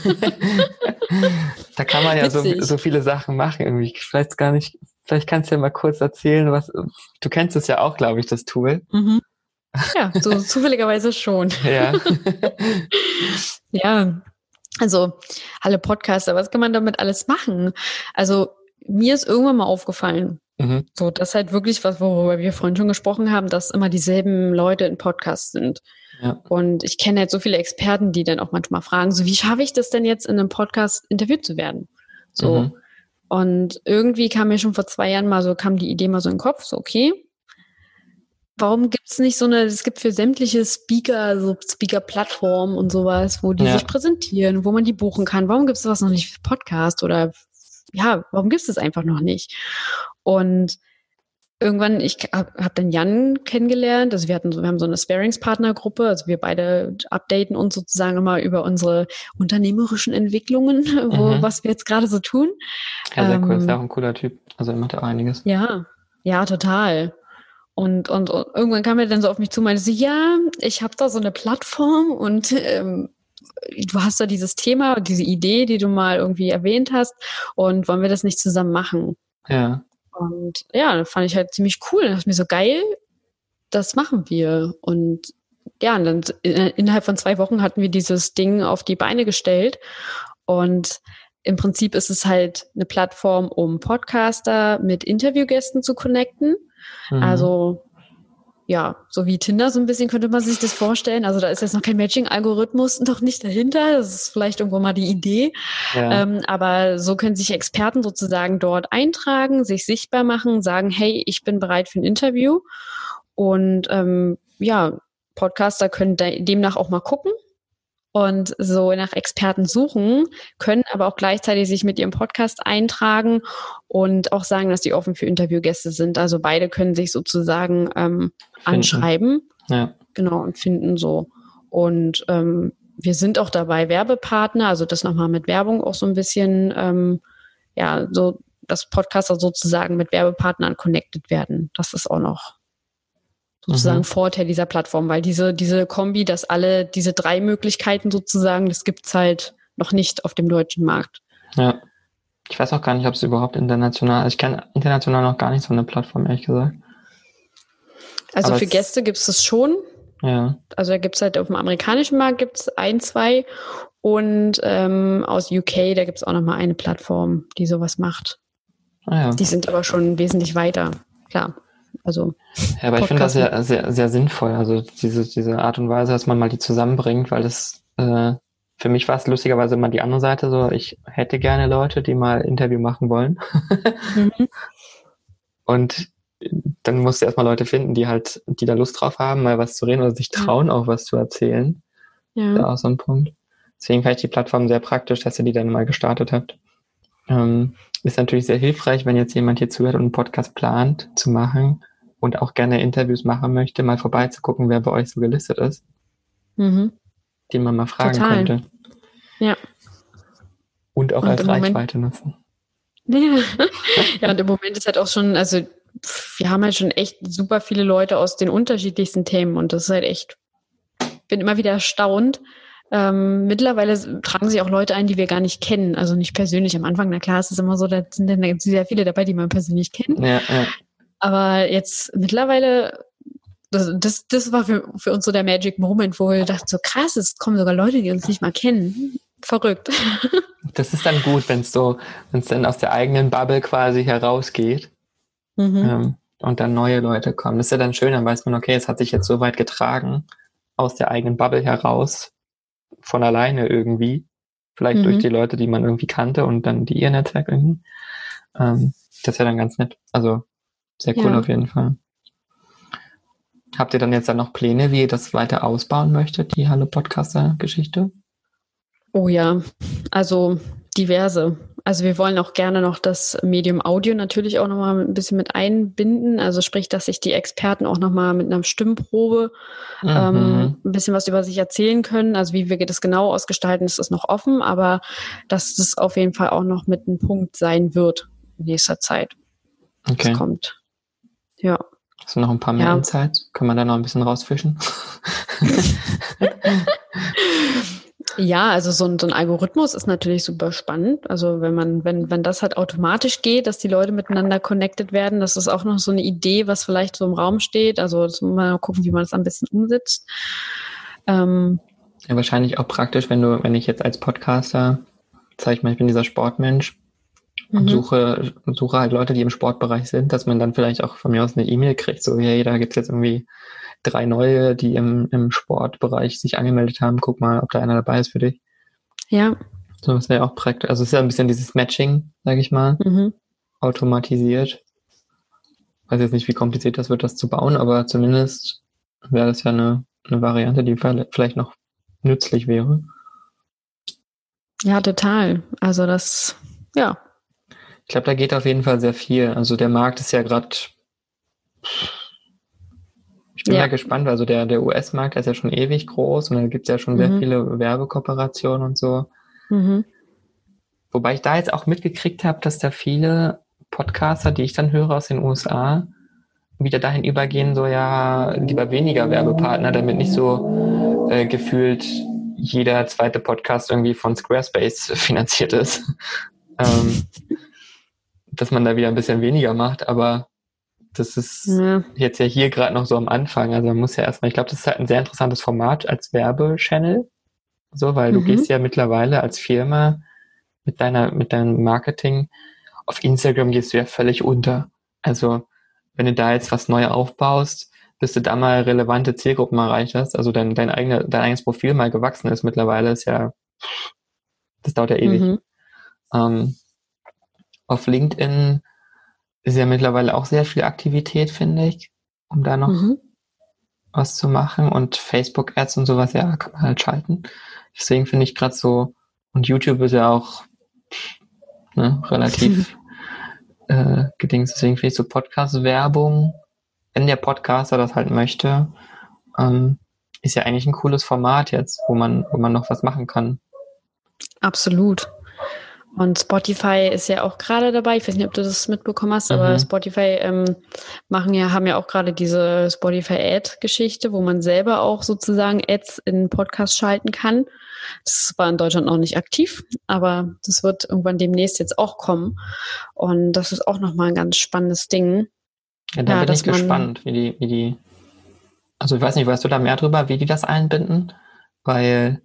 da kann man ja so, so viele Sachen machen. Irgendwie. Ich weiß gar nicht, Vielleicht kannst du ja mal kurz erzählen, was du kennst es ja auch, glaube ich, das Tool. Mhm. Ja, so zufälligerweise schon. Ja. ja. Also, alle Podcaster, was kann man damit alles machen? Also, mir ist irgendwann mal aufgefallen, mhm. so, das halt wirklich was, worüber wir vorhin schon gesprochen haben, dass immer dieselben Leute in Podcasts sind. Ja. Und ich kenne jetzt so viele Experten, die dann auch manchmal fragen, so, wie schaffe ich das denn jetzt in einem Podcast interviewt zu werden? So. Mhm. Und irgendwie kam mir schon vor zwei Jahren mal so, kam die Idee mal so in den Kopf, so okay, warum gibt es nicht so eine, es gibt für sämtliche Speaker, so Speaker-Plattformen und sowas, wo die ja. sich präsentieren, wo man die buchen kann. Warum gibt es sowas noch nicht für Podcast oder ja, warum gibt es das einfach noch nicht? Und irgendwann, ich habe hab dann Jan kennengelernt, also wir hatten so, wir haben so eine Sparingspartnergruppe, also wir beide updaten uns sozusagen immer über unsere unternehmerischen Entwicklungen, wo, mhm. was wir jetzt gerade so tun. Ja, sehr ähm, cool, ist ja auch ein cooler Typ, also er macht ja auch einiges. Ja, ja, total. Und, und, und irgendwann kam er dann so auf mich zu und meinte so, ja, ich habe da so eine Plattform und ähm, du hast da dieses Thema, diese Idee, die du mal irgendwie erwähnt hast und wollen wir das nicht zusammen machen? Ja. Und ja, das fand ich halt ziemlich cool. Da dachte ich mir so geil, das machen wir. Und ja, und dann innerhalb von zwei Wochen hatten wir dieses Ding auf die Beine gestellt. Und im Prinzip ist es halt eine Plattform, um Podcaster mit Interviewgästen zu connecten. Mhm. Also ja, so wie Tinder so ein bisschen könnte man sich das vorstellen. Also da ist jetzt noch kein Matching-Algorithmus noch nicht dahinter. Das ist vielleicht irgendwo mal die Idee. Ja. Ähm, aber so können sich Experten sozusagen dort eintragen, sich sichtbar machen, sagen, hey, ich bin bereit für ein Interview. Und ähm, ja, Podcaster können demnach auch mal gucken, und so nach Experten suchen, können aber auch gleichzeitig sich mit ihrem Podcast eintragen und auch sagen, dass die offen für Interviewgäste sind. Also beide können sich sozusagen ähm, anschreiben. Ja. Genau, und finden so. Und ähm, wir sind auch dabei Werbepartner, also das nochmal mit Werbung auch so ein bisschen, ähm, ja, so, dass Podcaster sozusagen mit Werbepartnern connected werden. Das ist auch noch sozusagen mhm. Vorteil dieser Plattform, weil diese, diese Kombi, dass alle diese drei Möglichkeiten sozusagen, das gibt's halt noch nicht auf dem deutschen Markt. Ja. Ich weiß auch gar nicht, ob es überhaupt international, also ich kenne international noch gar nicht so eine Plattform, ehrlich gesagt. Also Aber für Gäste gibt es das schon. Ja. Also da gibt es halt auf dem amerikanischen Markt gibt es ein, zwei und ähm, aus UK, da gibt es auch nochmal eine Plattform, die sowas macht. Ah, ja. Die sind aber schon wesentlich weiter, klar. Also ja, aber ich finde das sehr, sehr, sehr sinnvoll. Also diese, diese Art und Weise, dass man mal die zusammenbringt, weil das äh, für mich war es lustigerweise immer die andere Seite so, ich hätte gerne Leute, die mal Interview machen wollen. mhm. Und dann musst du erstmal Leute finden, die halt, die da Lust drauf haben, mal was zu reden oder sich trauen, ja. auch was zu erzählen. Ja. Da auch so ein Punkt. Deswegen fand ich die Plattform sehr praktisch, dass ihr die dann mal gestartet habt. Ähm, ist natürlich sehr hilfreich, wenn jetzt jemand hier zuhört und einen Podcast plant zu machen und auch gerne Interviews machen möchte, mal vorbeizugucken, wer bei euch so gelistet ist. Mhm. Den man mal fragen Total. könnte. Ja. Und auch und als Reichweite Moment, nutzen. Ja. ja, und im Moment ist halt auch schon, also wir haben halt schon echt super viele Leute aus den unterschiedlichsten Themen und das ist halt echt, bin immer wieder erstaunt. Ähm, mittlerweile tragen sich auch Leute ein, die wir gar nicht kennen, also nicht persönlich. Am Anfang, na klar, ist es immer so, da sind dann sehr viele dabei, die man persönlich kennt. Ja, ja. Aber jetzt mittlerweile, das, das, das war für, für uns so der Magic Moment, wo wir dachten, so krass, es kommen sogar Leute, die uns nicht mal kennen. Verrückt. Das ist dann gut, wenn es so, wenn es dann aus der eigenen Bubble quasi herausgeht. Mhm. Ähm, und dann neue Leute kommen. Das ist ja dann schön, dann weiß man, okay, es hat sich jetzt so weit getragen, aus der eigenen Bubble heraus, von alleine irgendwie. Vielleicht mhm. durch die Leute, die man irgendwie kannte und dann die ihr Netzwerk irgendwie. Ähm, das ist ja dann ganz nett. Also sehr cool ja. auf jeden Fall. Habt ihr dann jetzt dann noch Pläne, wie ihr das weiter ausbauen möchtet, die Hallo Podcaster Geschichte? Oh ja, also diverse. Also wir wollen auch gerne noch das Medium Audio natürlich auch nochmal ein bisschen mit einbinden. Also sprich, dass sich die Experten auch nochmal mit einer Stimmprobe mhm. ähm, ein bisschen was über sich erzählen können. Also wie wir das genau ausgestalten, ist das noch offen, aber dass das auf jeden Fall auch noch mit einem Punkt sein wird in nächster Zeit. Okay. Das kommt. Ja. Hast du noch ein paar mehr ja. Insights? Können wir da noch ein bisschen rausfischen? Ja, also so ein, so ein Algorithmus ist natürlich super spannend. Also wenn man, wenn, wenn das halt automatisch geht, dass die Leute miteinander connected werden, das ist auch noch so eine Idee, was vielleicht so im Raum steht. Also mal gucken, wie man das am besten umsetzt. Ähm, ja, wahrscheinlich auch praktisch, wenn du, wenn ich jetzt als Podcaster, sag ich mal, ich bin dieser Sportmensch und mhm. suche, suche halt Leute, die im Sportbereich sind, dass man dann vielleicht auch von mir aus eine E-Mail kriegt, so, hey, da gibt's jetzt irgendwie drei neue, die im, im Sportbereich sich angemeldet haben. Guck mal, ob da einer dabei ist für dich. Ja. So, das wäre auch praktisch. Also es ist ja ein bisschen dieses Matching, sage ich mal, mhm. automatisiert. Weiß jetzt nicht, wie kompliziert das wird, das zu bauen, aber zumindest wäre das ja eine, eine Variante, die vielleicht noch nützlich wäre. Ja, total. Also das, ja. Ich glaube, da geht auf jeden Fall sehr viel. Also der Markt ist ja gerade ich bin ja. mal gespannt, also der, der US-Markt ist ja schon ewig groß und da gibt es ja schon mhm. sehr viele Werbekooperationen und so. Mhm. Wobei ich da jetzt auch mitgekriegt habe, dass da viele Podcaster, die ich dann höre aus den USA, wieder dahin übergehen, so ja, lieber weniger Werbepartner, damit nicht so äh, gefühlt jeder zweite Podcast irgendwie von Squarespace finanziert ist. ähm, dass man da wieder ein bisschen weniger macht, aber das ist ja. jetzt ja hier gerade noch so am Anfang. Also man muss ja erstmal, ich glaube, das ist halt ein sehr interessantes Format als Werbechannel. So, weil mhm. du gehst ja mittlerweile als Firma mit deiner, mit deinem Marketing auf Instagram gehst du ja völlig unter. Also, wenn du da jetzt was neu aufbaust, bis du da mal relevante Zielgruppen erreicht hast, also dein, dein, eigene, dein eigenes Profil mal gewachsen ist mittlerweile, ist ja, das dauert ja ewig. Mhm. Ähm, auf LinkedIn ist ja mittlerweile auch sehr viel Aktivität, finde ich, um da noch mhm. was zu machen. Und Facebook-Ads und sowas, ja, kann man halt schalten. Deswegen finde ich gerade so, und YouTube ist ja auch ne, relativ äh, gedings. Deswegen finde ich so Podcast-Werbung, wenn der Podcaster das halt möchte, ähm, ist ja eigentlich ein cooles Format jetzt, wo man, wo man noch was machen kann. Absolut. Und Spotify ist ja auch gerade dabei. Ich weiß nicht, ob du das mitbekommen hast, mhm. aber Spotify ähm, machen ja, haben ja auch gerade diese Spotify-Ad-Geschichte, wo man selber auch sozusagen Ads in Podcasts schalten kann. Das war in Deutschland noch nicht aktiv, aber das wird irgendwann demnächst jetzt auch kommen. Und das ist auch nochmal ein ganz spannendes Ding. Ja, da ja, bin ich gespannt, wie die, wie die Also ich weiß nicht, weißt du da mehr drüber, wie die das einbinden? Weil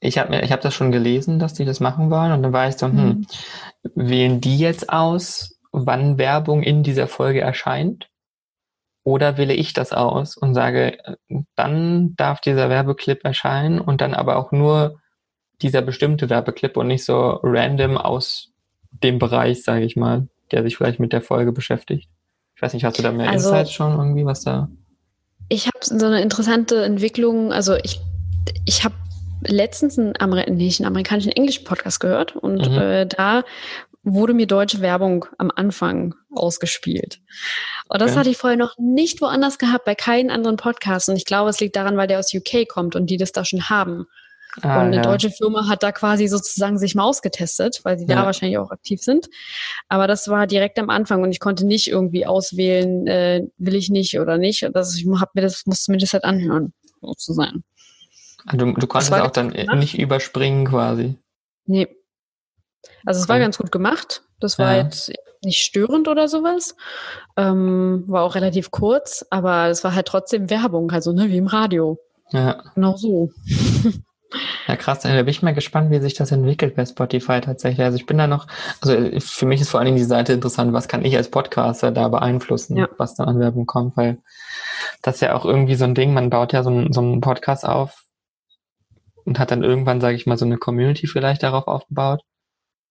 ich habe ich habe das schon gelesen, dass die das machen wollen und dann war ich so, hm, mhm. wählen die jetzt aus, wann Werbung in dieser Folge erscheint? Oder wähle ich das aus und sage, dann darf dieser Werbeclip erscheinen und dann aber auch nur dieser bestimmte Werbeclip und nicht so random aus dem Bereich, sage ich mal, der sich vielleicht mit der Folge beschäftigt. Ich weiß nicht, hast du da mehr also, Insights schon irgendwie, was da? Ich habe so eine interessante Entwicklung, also ich, ich habe letztens einen, Amer nee, einen amerikanischen englischen Podcast gehört und mhm. äh, da wurde mir deutsche Werbung am Anfang ausgespielt. Und das okay. hatte ich vorher noch nicht woanders gehabt, bei keinen anderen Podcasts. Und ich glaube, es liegt daran, weil der aus UK kommt und die das da schon haben. Ah, und eine ja. deutsche Firma hat da quasi sozusagen sich mal ausgetestet, weil sie ja. da wahrscheinlich auch aktiv sind. Aber das war direkt am Anfang und ich konnte nicht irgendwie auswählen, äh, will ich nicht oder nicht. Das, ich hab mir das, musste mir das halt anhören, sozusagen. Du, du konntest auch dann gemacht. nicht überspringen quasi. Nee. Also es war ganz gut gemacht. Das war ja. jetzt nicht störend oder sowas. Ähm, war auch relativ kurz, aber es war halt trotzdem Werbung, also ne, wie im Radio. Ja. Genau so. Ja, krass. Da bin ich mal gespannt, wie sich das entwickelt bei Spotify tatsächlich. Also ich bin da noch, also für mich ist vor allen Dingen die Seite interessant, was kann ich als Podcaster da beeinflussen, ja. was da an Werbung kommt, weil das ist ja auch irgendwie so ein Ding, man baut ja so, ein, so einen Podcast auf und hat dann irgendwann, sage ich mal, so eine Community vielleicht darauf aufgebaut.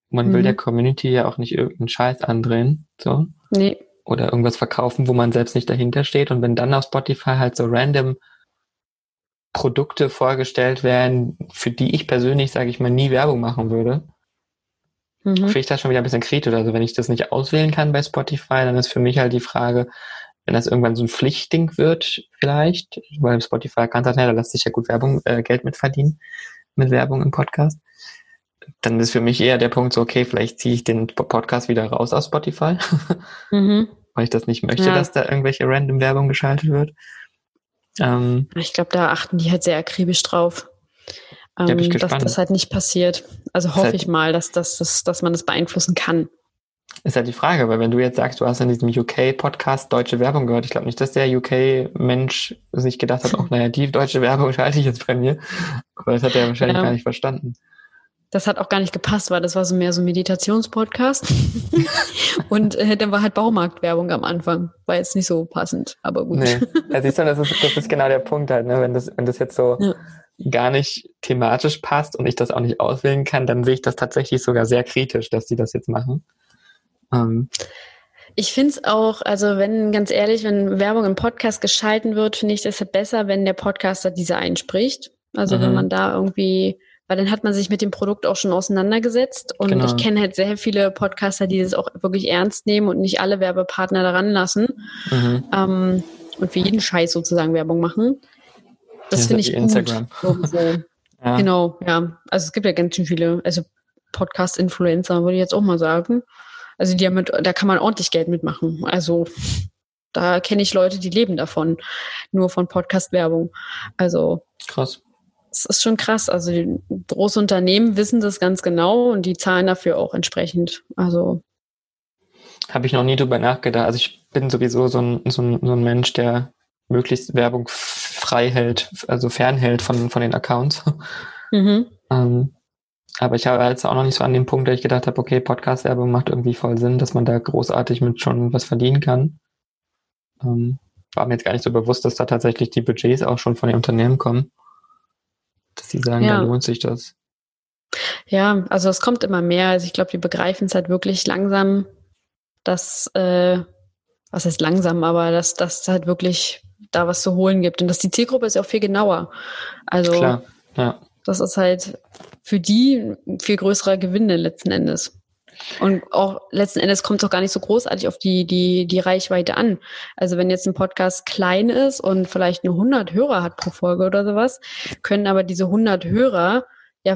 Man mhm. will der Community ja auch nicht irgendeinen Scheiß andrehen, so. Nee. Oder irgendwas verkaufen, wo man selbst nicht dahinter steht. Und wenn dann auf Spotify halt so random Produkte vorgestellt werden, für die ich persönlich, sage ich mal, nie Werbung machen würde, mhm. finde ich das schon wieder ein bisschen kritisch. Also wenn ich das nicht auswählen kann bei Spotify, dann ist für mich halt die Frage, wenn das irgendwann so ein Pflichtding wird, vielleicht, weil Spotify kann das, ja, da lässt sich ja gut Werbung, äh, Geld mit verdienen, mit Werbung im Podcast, dann ist für mich eher der Punkt so, okay, vielleicht ziehe ich den Podcast wieder raus aus Spotify, mhm. weil ich das nicht möchte, ja. dass da irgendwelche random Werbung geschaltet wird. Ähm, ich glaube, da achten die halt sehr akribisch drauf. Ähm, dass das halt nicht passiert. Also hoffe halt, ich mal, dass, dass, dass, dass man das beeinflussen kann. Ist halt die Frage, weil wenn du jetzt sagst, du hast in diesem UK-Podcast deutsche Werbung gehört, ich glaube nicht, dass der UK-Mensch sich gedacht hat, auch naja, die deutsche Werbung schalte ich jetzt bei mir. Aber das hat er wahrscheinlich ja. gar nicht verstanden. Das hat auch gar nicht gepasst, weil das war so mehr so ein Meditationspodcast. und äh, dann war halt Baumarktwerbung am Anfang. War jetzt nicht so passend, aber gut. Nee. Ja, siehst du, das ist, das ist genau der Punkt halt, ne? Wenn das, wenn das jetzt so ja. gar nicht thematisch passt und ich das auch nicht auswählen kann, dann sehe ich das tatsächlich sogar sehr kritisch, dass die das jetzt machen. Ähm. Ich finde es auch, also wenn, ganz ehrlich, wenn Werbung im Podcast geschalten wird, finde ich das besser, wenn der Podcaster diese einspricht. Also mhm. wenn man da irgendwie weil dann hat man sich mit dem Produkt auch schon auseinandergesetzt. Und genau. ich kenne halt sehr viele Podcaster, die das auch wirklich ernst nehmen und nicht alle Werbepartner daran lassen mhm. ähm, und für jeden Scheiß sozusagen Werbung machen. Das finde ich gut. Instagram. Ja. Genau, ja. Also es gibt ja ganz schön viele, also Podcast-Influencer, würde ich jetzt auch mal sagen. Also die mit, da kann man ordentlich Geld mitmachen. Also da kenne ich Leute, die leben davon, nur von Podcast-Werbung. Also krass das ist schon krass. Also große Unternehmen wissen das ganz genau und die zahlen dafür auch entsprechend. Also habe ich noch nie drüber nachgedacht. Also ich bin sowieso so ein, so ein, so ein Mensch, der möglichst Werbung frei hält, also fernhält von, von den Accounts. Mhm. ähm, aber ich habe jetzt auch noch nicht so an dem Punkt, dass ich gedacht habe, okay, Podcast-Werbung macht irgendwie voll Sinn, dass man da großartig mit schon was verdienen kann. Ähm, war mir jetzt gar nicht so bewusst, dass da tatsächlich die Budgets auch schon von den Unternehmen kommen dass die sagen, ja. da lohnt sich das. Ja, also es kommt immer mehr. Also ich glaube, die begreifen es halt wirklich langsam, dass, äh, was heißt langsam, aber dass das halt wirklich da was zu holen gibt. Und dass die Zielgruppe ist ja auch viel genauer. Also Klar, ja. Das ist halt für die viel größerer Gewinne letzten Endes. Und auch letzten Endes kommt es auch gar nicht so großartig auf die, die, die Reichweite an. Also wenn jetzt ein Podcast klein ist und vielleicht nur 100 Hörer hat pro Folge oder sowas, können aber diese 100 Hörer ja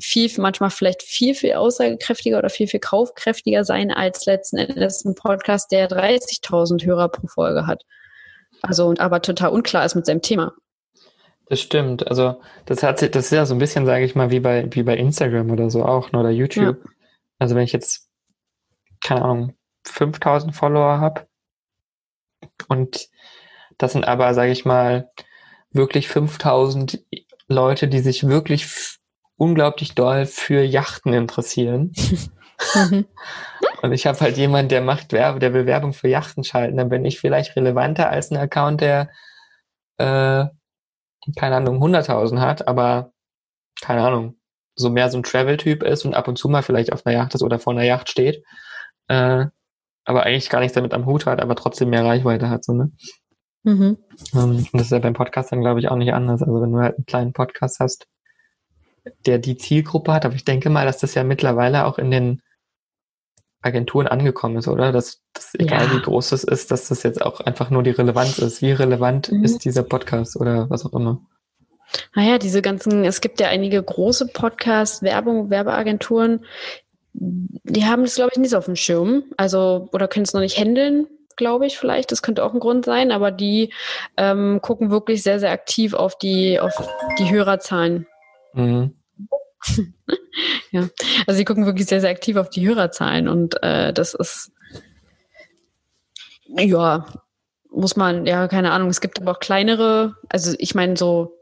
viel, manchmal vielleicht viel, viel aussagekräftiger oder viel, viel kaufkräftiger sein als letzten Endes ein Podcast, der 30.000 Hörer pro Folge hat. Also und aber total unklar ist mit seinem Thema. Das stimmt. Also das hat das ist ja so ein bisschen, sage ich mal, wie bei wie bei Instagram oder so auch ne, oder YouTube. Ja. Also wenn ich jetzt, keine Ahnung, 5000 Follower habe und Das sind aber, sage ich mal, wirklich 5000 Leute, die sich wirklich unglaublich doll für Yachten interessieren. Und ich habe halt jemanden, der macht Werbe, der will Werbung für Yachten schalten. Dann bin ich vielleicht relevanter als ein Account, der äh, keine Ahnung 100.000 hat, aber keine Ahnung so mehr so ein Travel-Typ ist und ab und zu mal vielleicht auf einer Yacht ist oder vor einer Yacht steht, äh, aber eigentlich gar nichts damit am Hut hat, aber trotzdem mehr Reichweite hat, so, ne? Mhm. Um, ähm, und das ist ja beim Podcast dann, glaube ich, auch nicht anders. Also wenn du halt einen kleinen Podcast hast, der die Zielgruppe hat, aber ich denke mal, dass das ja mittlerweile auch in den Agenturen angekommen ist, oder? Dass, dass egal ja. wie groß es ist, dass das jetzt auch einfach nur die Relevanz ist. Wie relevant mhm. ist dieser Podcast oder was auch immer? Naja, diese ganzen, es gibt ja einige große Podcasts, Werbung, Werbeagenturen, die haben das, glaube ich, nicht so auf dem Schirm. Also, oder können es noch nicht handeln, glaube ich, vielleicht. Das könnte auch ein Grund sein, aber die ähm, gucken wirklich sehr, sehr aktiv auf die, auf die Hörerzahlen. Mhm. ja, also sie gucken wirklich sehr, sehr aktiv auf die Hörerzahlen und äh, das ist ja, muss man, ja, keine Ahnung, es gibt aber auch kleinere, also ich meine, so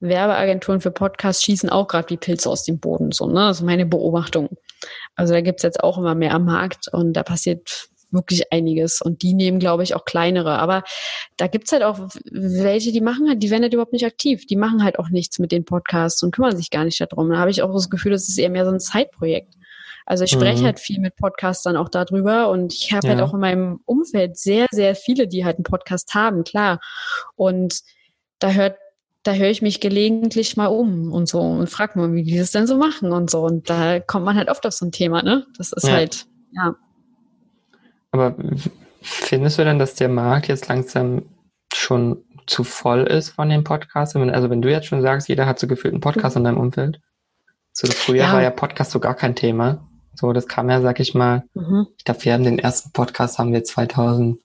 Werbeagenturen für Podcasts schießen auch gerade wie Pilze aus dem Boden, so, ne? Das ist meine Beobachtung. Also da gibt's jetzt auch immer mehr am Markt und da passiert wirklich einiges. Und die nehmen, glaube ich, auch kleinere. Aber da gibt's halt auch welche, die machen halt, die werden halt überhaupt nicht aktiv. Die machen halt auch nichts mit den Podcasts und kümmern sich gar nicht darum. Da habe ich auch das Gefühl, das ist eher mehr so ein Zeitprojekt. Also ich spreche mhm. halt viel mit Podcastern auch darüber und ich habe halt ja. halt auch in meinem Umfeld sehr, sehr viele, die halt einen Podcast haben, klar. Und da hört da höre ich mich gelegentlich mal um und so und frage mal, wie die das denn so machen und so. Und da kommt man halt oft auf so ein Thema, ne? Das ist ja. halt, ja. Aber findest du denn, dass der Markt jetzt langsam schon zu voll ist von den Podcasts? Also wenn du jetzt schon sagst, jeder hat so gefühlt einen Podcast in deinem Umfeld. So früher ja. war ja Podcast so gar kein Thema. So, das kam ja, sag ich mal, mhm. ich glaube, wir haben den ersten Podcast haben wir 2015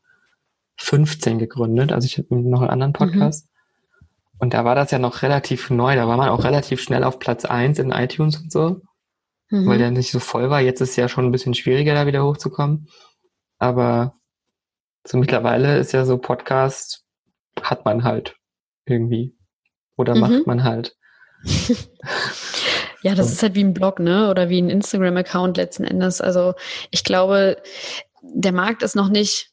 gegründet. Also ich habe noch einen anderen mhm. Podcast. Mhm. Und da war das ja noch relativ neu. Da war man auch relativ schnell auf Platz eins in iTunes und so, mhm. weil der nicht so voll war. Jetzt ist es ja schon ein bisschen schwieriger, da wieder hochzukommen. Aber so mittlerweile ist ja so Podcast hat man halt irgendwie. Oder mhm. macht man halt. ja, das so. ist halt wie ein Blog, ne? Oder wie ein Instagram-Account letzten Endes. Also ich glaube, der Markt ist noch nicht,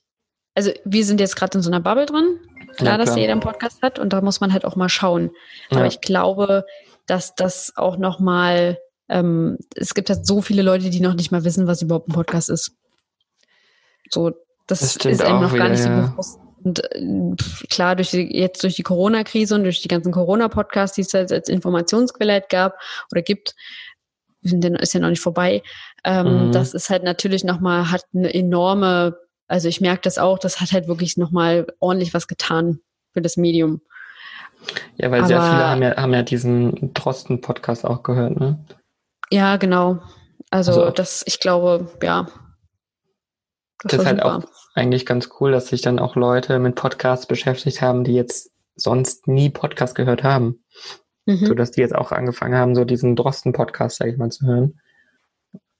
also wir sind jetzt gerade in so einer Bubble drin. Klar, ja, dass jeder einen Podcast hat und da muss man halt auch mal schauen. Ja. Aber ich glaube, dass das auch nochmal, ähm, es gibt halt so viele Leute, die noch nicht mal wissen, was überhaupt ein Podcast ist. So, das, das ist einem noch wieder, gar nicht so bewusst. Und äh, klar, durch die, jetzt durch die Corona-Krise und durch die ganzen Corona-Podcasts, die es als, als Informationsquelle halt gab oder gibt, ist ja noch nicht vorbei. Ähm, mhm. Das ist halt natürlich nochmal, hat eine enorme also ich merke das auch, das hat halt wirklich nochmal ordentlich was getan für das Medium. Ja, weil Aber, sehr viele haben ja, haben ja diesen Drosten-Podcast auch gehört, ne? Ja, genau. Also, also das, ich glaube, ja. Das, das ist halt super. auch eigentlich ganz cool, dass sich dann auch Leute mit Podcasts beschäftigt haben, die jetzt sonst nie Podcast gehört haben. Mhm. So dass die jetzt auch angefangen haben, so diesen Drosten-Podcast, sag ich mal, zu hören.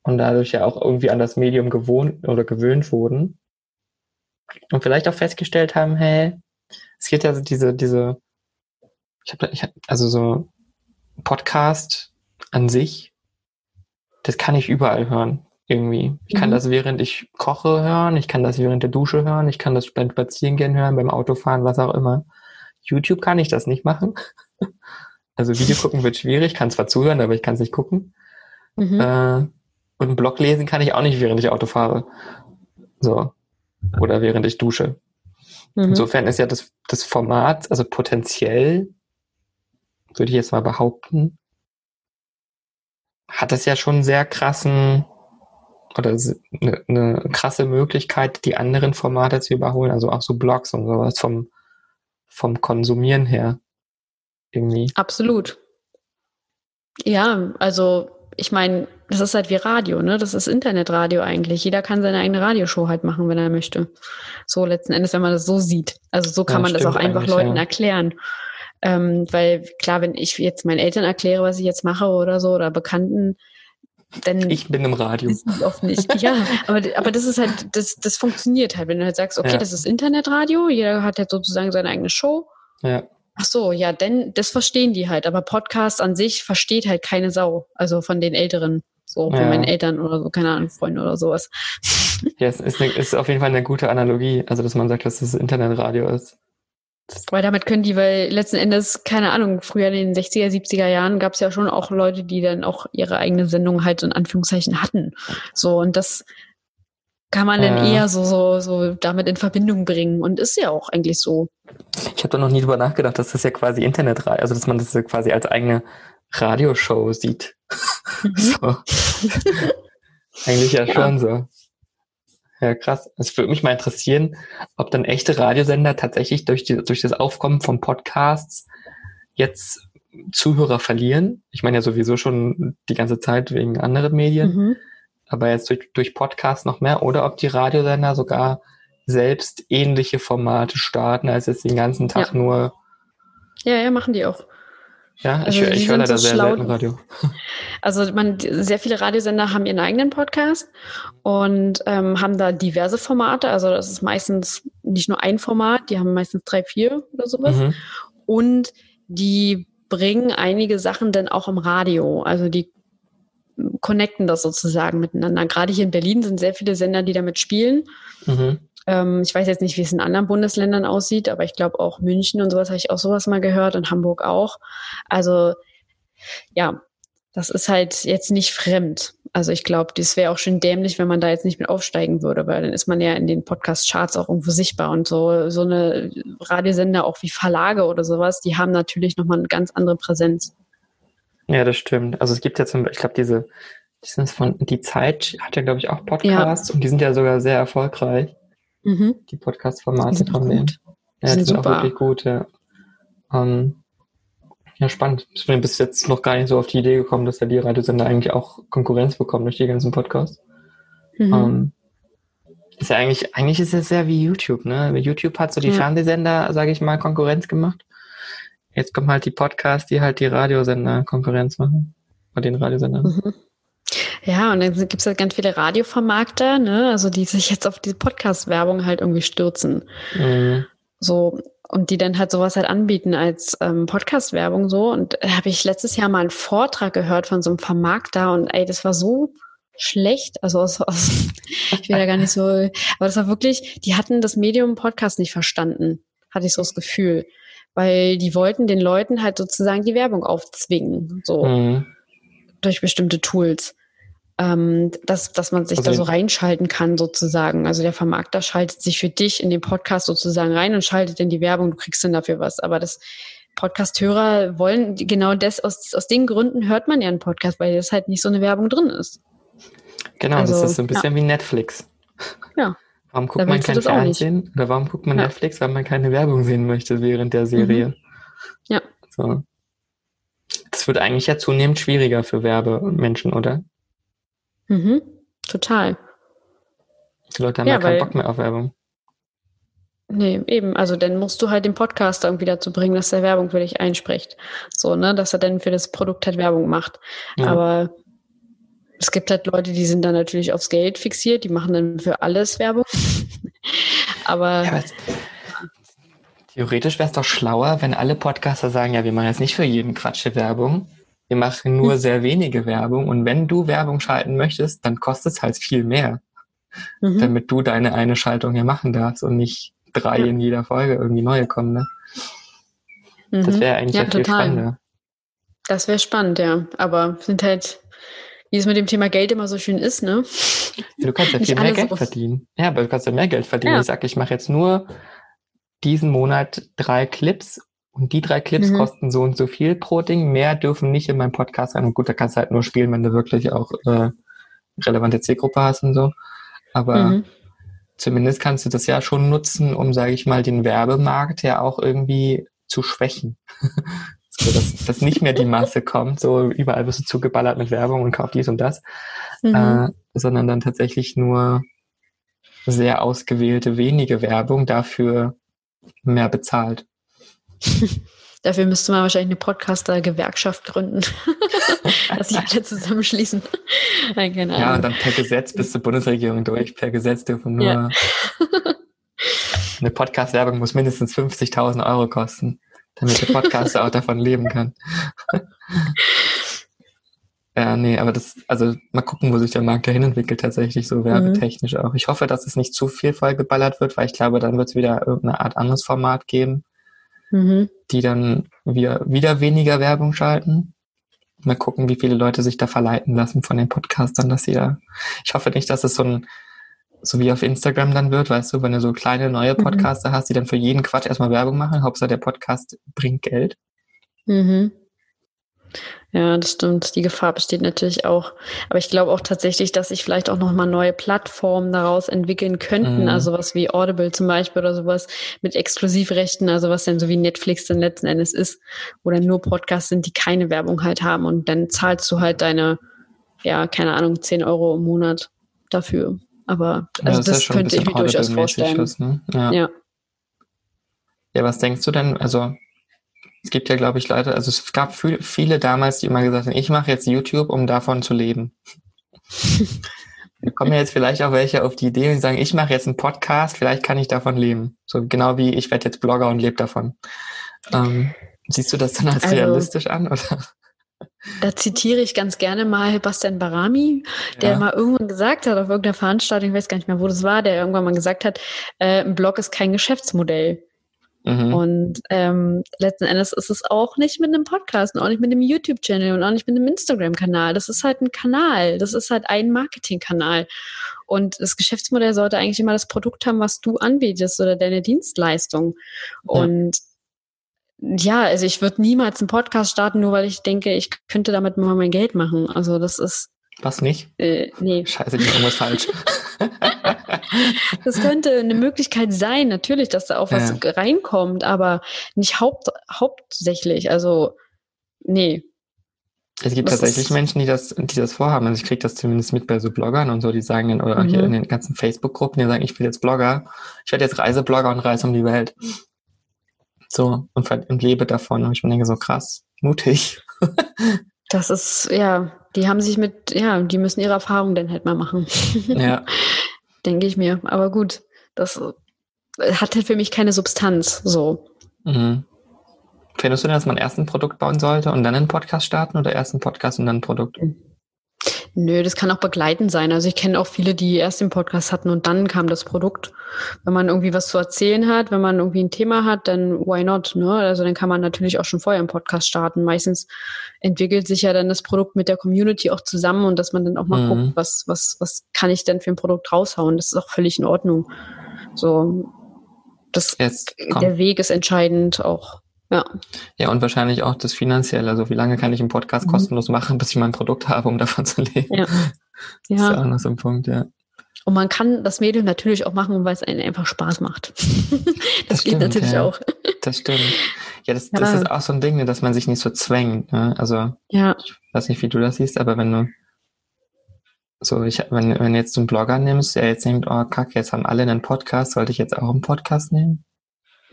Und dadurch ja auch irgendwie an das Medium gewohnt oder gewöhnt wurden und vielleicht auch festgestellt haben, hey, es gibt ja so diese, diese, ich habe, ich hab, also so Podcast an sich, das kann ich überall hören, irgendwie. Ich kann mhm. das während ich koche hören, ich kann das während der Dusche hören, ich kann das beim Spazierengehen hören, beim Autofahren, was auch immer. YouTube kann ich das nicht machen. Also Video gucken wird schwierig, kann zwar zuhören, aber ich kann es nicht gucken. Mhm. Äh, und einen Blog lesen kann ich auch nicht, während ich Auto fahre. So oder während ich dusche. Mhm. Insofern ist ja das, das Format, also potenziell, würde ich jetzt mal behaupten, hat es ja schon sehr krassen oder eine, eine krasse Möglichkeit, die anderen Formate zu überholen, also auch so Blogs und sowas vom, vom Konsumieren her. Irgendwie. Absolut. Ja, also ich meine, das ist halt wie Radio, ne? Das ist Internetradio eigentlich. Jeder kann seine eigene Radioshow halt machen, wenn er möchte. So letzten Endes, wenn man das so sieht. Also so kann ja, man das auch einfach Leuten ja. erklären. Ähm, weil klar, wenn ich jetzt meinen Eltern erkläre, was ich jetzt mache oder so, oder Bekannten, Denn ich bin im Radio. Oft nicht. Ja, aber, aber das ist halt, das, das funktioniert halt, wenn du halt sagst, okay, ja. das ist Internetradio, jeder hat halt sozusagen seine eigene Show. Ja. Ach so, ja, denn das verstehen die halt, aber Podcast an sich versteht halt keine Sau, also von den Älteren, so von ja. meinen Eltern oder so, keine Ahnung, Freunde oder sowas. Ja, es ist, eine, ist auf jeden Fall eine gute Analogie, also dass man sagt, dass das Internetradio ist. Weil damit können die, weil letzten Endes, keine Ahnung, früher in den 60er, 70er Jahren gab es ja schon auch Leute, die dann auch ihre eigene Sendung halt in Anführungszeichen hatten. So, und das kann man dann eher so, so, so damit in Verbindung bringen. Und ist ja auch eigentlich so. Ich habe da noch nie drüber nachgedacht, dass das ja quasi Internetradio, also dass man das ja quasi als eigene Radioshow sieht. Mhm. so. eigentlich ja, ja, schon so. Ja, krass. Es würde mich mal interessieren, ob dann echte Radiosender tatsächlich durch, die, durch das Aufkommen von Podcasts jetzt Zuhörer verlieren. Ich meine ja sowieso schon die ganze Zeit wegen anderen Medien, mhm. aber jetzt durch, durch Podcasts noch mehr oder ob die Radiosender sogar selbst ähnliche Formate starten, als jetzt den ganzen Tag ja. nur. Ja, ja, machen die auch. Ja, also ich, ich höre leider so sehr schlau. selten Radio. Also man, sehr viele Radiosender haben ihren eigenen Podcast und ähm, haben da diverse Formate. Also das ist meistens nicht nur ein Format, die haben meistens drei, vier oder sowas. Mhm. Und die bringen einige Sachen dann auch im Radio. Also die connecten das sozusagen miteinander. Gerade hier in Berlin sind sehr viele Sender, die damit spielen. Mhm. Ähm, ich weiß jetzt nicht, wie es in anderen Bundesländern aussieht, aber ich glaube auch München und sowas habe ich auch sowas mal gehört und Hamburg auch. Also ja, das ist halt jetzt nicht fremd. Also ich glaube, das wäre auch schön dämlich, wenn man da jetzt nicht mit aufsteigen würde, weil dann ist man ja in den Podcast-Charts auch irgendwo sichtbar und so, so eine Radiosender auch wie Verlage oder sowas, die haben natürlich nochmal eine ganz andere Präsenz. Ja, das stimmt. Also es gibt ja zum Beispiel, ich glaube, diese, die, von, die Zeit hat ja, glaube ich, auch Podcasts ja. und die sind ja sogar sehr erfolgreich. Mhm. Die Podcast-Formate von denen. Ja, die sind, die sind auch wirklich gut, ja. Ähm, ja, spannend. Ich bin bis jetzt noch gar nicht so auf die Idee gekommen, dass ja die Radiosender eigentlich auch Konkurrenz bekommen durch die ganzen Podcasts. Mhm. Ähm, ist ja eigentlich, eigentlich ist es ja wie YouTube, ne? YouTube hat so die ja. Fernsehsender, sage ich mal, Konkurrenz gemacht. Jetzt kommen halt die Podcasts, die halt die Radiosender Konkurrenz machen. Bei den Radiosendern. Mhm. Ja, und dann gibt es halt ganz viele Radiovermarkter, ne, also die sich jetzt auf diese Podcast-Werbung halt irgendwie stürzen. Mhm. So, und die dann halt sowas halt anbieten als ähm, Podcast-Werbung so. Und da habe ich letztes Jahr mal einen Vortrag gehört von so einem Vermarkter und ey, das war so schlecht. Also aus, aus, ich will ja gar nicht so, aber das war wirklich, die hatten das Medium Podcast nicht verstanden, hatte ich so das Gefühl. Weil die wollten den Leuten halt sozusagen die Werbung aufzwingen, so mhm. durch bestimmte Tools ähm, dass, dass man sich also da so reinschalten kann sozusagen. Also der Vermarkter schaltet sich für dich in den Podcast sozusagen rein und schaltet in die Werbung, du kriegst dann dafür was. Aber das Podcast-Hörer wollen genau das, aus, aus den Gründen hört man ja einen Podcast, weil das halt nicht so eine Werbung drin ist. Genau, also, das ist so ein bisschen ja. wie Netflix. Ja. Warum guckt man kein Fernsehen? Oder warum guckt man ja. Netflix, weil man keine Werbung sehen möchte während der Serie? Mhm. Ja. So. Das wird eigentlich ja zunehmend schwieriger für Werbemenschen, oder? Mhm, total. Die Leute haben ja, ja keinen Bock mehr auf Werbung. Nee, eben. Also dann musst du halt den Podcaster irgendwie dazu bringen, dass er Werbung für dich einspricht. So, ne, dass er dann für das Produkt halt Werbung macht. Ja. Aber es gibt halt Leute, die sind dann natürlich aufs Geld fixiert, die machen dann für alles Werbung. aber, ja, aber theoretisch wäre es doch schlauer, wenn alle Podcaster sagen, ja, wir machen jetzt nicht für jeden Quatsch Werbung, wir machen nur hm. sehr wenige Werbung und wenn du Werbung schalten möchtest, dann kostet es halt viel mehr, mhm. damit du deine eine Schaltung hier machen darfst und nicht drei ja. in jeder Folge irgendwie neue kommen. Ne? Mhm. Das wäre eigentlich ja, viel spannender. Das wäre spannend, ja. Aber sind halt, wie es mit dem Thema Geld immer so schön ist, ne? Du kannst ja viel mehr Geld so verdienen. Ja, aber du kannst ja mehr Geld verdienen. Ja. Ich sag, ich mache jetzt nur diesen Monat drei Clips und die drei Clips mhm. kosten so und so viel pro Ding. Mehr dürfen nicht in meinem Podcast rein. Und gut, da kannst du halt nur spielen, wenn du wirklich auch äh, relevante Zielgruppe hast und so. Aber mhm. zumindest kannst du das ja schon nutzen, um, sage ich mal, den Werbemarkt ja auch irgendwie zu schwächen. so, dass, dass nicht mehr die Masse kommt, so überall wirst du zugeballert mit Werbung und kauf dies und das, mhm. äh, sondern dann tatsächlich nur sehr ausgewählte wenige Werbung dafür mehr bezahlt. Dafür müsste man wahrscheinlich eine Podcaster-Gewerkschaft gründen, dass sich alle zusammenschließen. Nein, keine Ahnung. Ja, und dann per Gesetz bis zur Bundesregierung durch. Per Gesetz dürfen nur. Ja. eine Podcast-Werbung muss mindestens 50.000 Euro kosten, damit der Podcaster auch davon leben kann. ja, nee, aber das, also mal gucken, wo sich der Markt dahin entwickelt, tatsächlich so werbetechnisch mhm. auch. Ich hoffe, dass es nicht zu viel vollgeballert wird, weil ich glaube, dann wird es wieder irgendeine Art anderes Format geben mhm. die dann wieder, wieder weniger Werbung schalten. Mal gucken, wie viele Leute sich da verleiten lassen von den Podcastern, dass sie da. Ich hoffe nicht, dass es so ein, so wie auf Instagram dann wird, weißt du, wenn du so kleine neue mhm. Podcaster mhm. hast, die dann für jeden Quatsch erstmal Werbung machen. Hauptsache der Podcast bringt Geld. Mhm. Ja, das stimmt. Die Gefahr besteht natürlich auch. Aber ich glaube auch tatsächlich, dass sich vielleicht auch nochmal neue Plattformen daraus entwickeln könnten. Mhm. Also was wie Audible zum Beispiel oder sowas mit Exklusivrechten, also was dann so wie Netflix dann letzten Endes ist, wo dann nur Podcasts sind, die keine Werbung halt haben. Und dann zahlst du halt deine, ja, keine Ahnung, 10 Euro im Monat dafür. Aber also ja, das, das könnte ich mir durchaus vorstellen. Was, ne? ja. ja. Ja, was denkst du denn? Also es gibt ja, glaube ich, Leute, also es gab viele damals, die immer gesagt haben, ich mache jetzt YouTube, um davon zu leben. da kommen ja jetzt vielleicht auch welche auf die Idee und sagen, ich mache jetzt einen Podcast, vielleicht kann ich davon leben. So genau wie ich werde jetzt Blogger und lebe davon. Ähm, siehst du das dann als also, realistisch an? Oder? Da zitiere ich ganz gerne mal Bastian Barami, der ja. mal irgendwann gesagt hat, auf irgendeiner Veranstaltung, ich weiß gar nicht mehr, wo das war, der irgendwann mal gesagt hat, äh, ein Blog ist kein Geschäftsmodell. Mhm. Und ähm, letzten Endes ist es auch nicht mit einem Podcast und auch nicht mit einem YouTube-Channel und auch nicht mit einem Instagram-Kanal. Das ist halt ein Kanal. Das ist halt ein Marketing-Kanal. Und das Geschäftsmodell sollte eigentlich immer das Produkt haben, was du anbietest oder deine Dienstleistung. Ja. Und ja, also ich würde niemals einen Podcast starten, nur weil ich denke, ich könnte damit mal mein Geld machen. Also das ist. Was nicht? Äh, nee. Scheiße, ich irgendwas falsch. das könnte eine Möglichkeit sein, natürlich, dass da auch was ja. reinkommt, aber nicht haupt, hauptsächlich. Also, nee. Es gibt das tatsächlich Menschen, die das, die das vorhaben. Also ich kriege das zumindest mit bei so Bloggern und so, die sagen dann, oder mhm. hier in den ganzen Facebook-Gruppen, die sagen, ich will jetzt Blogger, ich werde jetzt Reiseblogger und reise um die Welt. So, und, und lebe davon. Und ich denke so, krass, mutig. das ist, ja, die haben sich mit, ja, die müssen ihre Erfahrungen dann halt mal machen. Ja. Denke ich mir. Aber gut, das hat halt für mich keine Substanz, so. Mhm. Findest du denn, dass man erst ein Produkt bauen sollte und dann einen Podcast starten oder erst einen Podcast und dann ein Produkt? Mhm. Nö, das kann auch begleitend sein. Also ich kenne auch viele, die erst den Podcast hatten und dann kam das Produkt. Wenn man irgendwie was zu erzählen hat, wenn man irgendwie ein Thema hat, dann why not? Ne? Also dann kann man natürlich auch schon vorher einen Podcast starten. Meistens entwickelt sich ja dann das Produkt mit der Community auch zusammen und dass man dann auch mal mhm. guckt, was, was, was kann ich denn für ein Produkt raushauen. Das ist auch völlig in Ordnung. So, das, der Weg ist entscheidend auch. Ja. Ja, und wahrscheinlich auch das Finanzielle. Also wie lange kann ich einen Podcast mhm. kostenlos machen, bis ich mein Produkt habe, um davon zu leben? Ja. ja. Das ist auch noch so ein Punkt, ja. Und man kann das Medium natürlich auch machen, weil es einem einfach Spaß macht. das, das geht stimmt, natürlich ja. auch. Das stimmt. Ja das, ja. das ist auch so ein Ding, ne, dass man sich nicht so zwängt. Ne? Also ja. ich weiß nicht, wie du das siehst, aber wenn du so, ich, wenn, wenn du jetzt einen Blogger nimmst, der jetzt denkt, oh kacke, jetzt haben alle einen Podcast, sollte ich jetzt auch einen Podcast nehmen?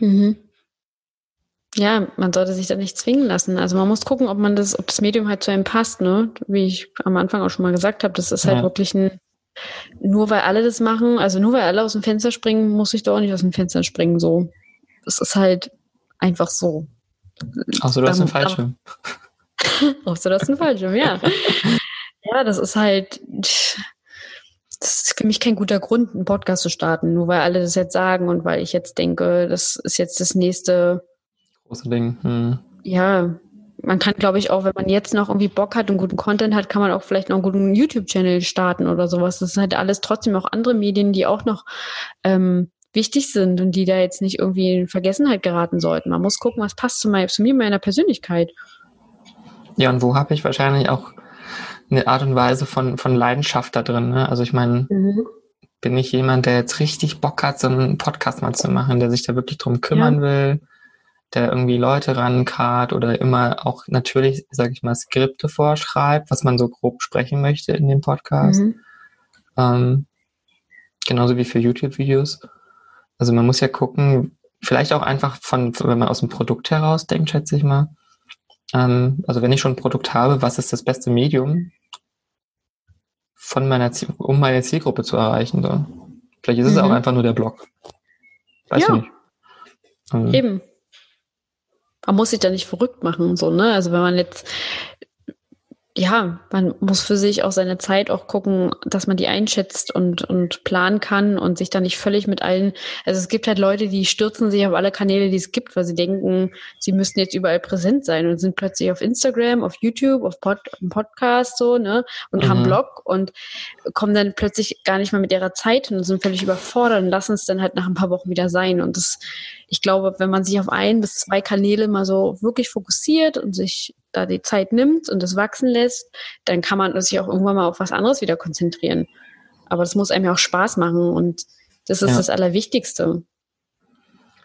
Mhm. Ja, man sollte sich da nicht zwingen lassen. Also man muss gucken, ob man das, ob das Medium halt zu einem passt, ne? Wie ich am Anfang auch schon mal gesagt habe, das ist halt ja. wirklich ein, nur weil alle das machen, also nur weil alle aus dem Fenster springen, muss ich doch auch nicht aus dem Fenster springen, so. Das ist halt einfach so. Außer du hast einen Fallschirm. Außer du hast einen Fallschirm, ja. ja, das ist halt, das ist für mich kein guter Grund, einen Podcast zu starten, nur weil alle das jetzt sagen und weil ich jetzt denke, das ist jetzt das nächste große Ding. Hm. Ja, man kann, glaube ich, auch, wenn man jetzt noch irgendwie Bock hat und guten Content hat, kann man auch vielleicht noch einen guten YouTube-Channel starten oder sowas. Das sind halt alles trotzdem auch andere Medien, die auch noch ähm, wichtig sind und die da jetzt nicht irgendwie in Vergessenheit geraten sollten. Man muss gucken, was passt zu, mein, zu mir, meiner Persönlichkeit. Ja, und wo habe ich wahrscheinlich auch eine Art und Weise von, von Leidenschaft da drin. Ne? Also ich meine, mhm. bin ich jemand, der jetzt richtig Bock hat, so einen Podcast mal zu machen, der sich da wirklich drum kümmern ja. will, der irgendwie Leute rankart oder immer auch natürlich, sag ich mal, Skripte vorschreibt, was man so grob sprechen möchte in dem Podcast. Mhm. Ähm, genauso wie für YouTube-Videos. Also man muss ja gucken, vielleicht auch einfach von, wenn man aus dem Produkt heraus denkt, schätze ich mal. Ähm, also wenn ich schon ein Produkt habe, was ist das beste Medium von meiner, um meine Zielgruppe zu erreichen? So. Vielleicht ist mhm. es auch mhm. einfach nur der Blog. Weiß ja. nicht. Ähm, Eben. Man muss sich da nicht verrückt machen, so, ne? Also wenn man jetzt ja, man muss für sich auch seine Zeit auch gucken, dass man die einschätzt und, und planen kann und sich da nicht völlig mit allen, also es gibt halt Leute, die stürzen sich auf alle Kanäle, die es gibt, weil sie denken, sie müssten jetzt überall präsent sein und sind plötzlich auf Instagram, auf YouTube, auf Pod, Podcast so, ne, und mhm. haben Blog und kommen dann plötzlich gar nicht mehr mit ihrer Zeit und sind völlig überfordert und lassen es dann halt nach ein paar Wochen wieder sein und das, ich glaube, wenn man sich auf ein bis zwei Kanäle mal so wirklich fokussiert und sich da die Zeit nimmt und das wachsen lässt, dann kann man sich auch irgendwann mal auf was anderes wieder konzentrieren. Aber das muss einem ja auch Spaß machen und das ist ja. das Allerwichtigste.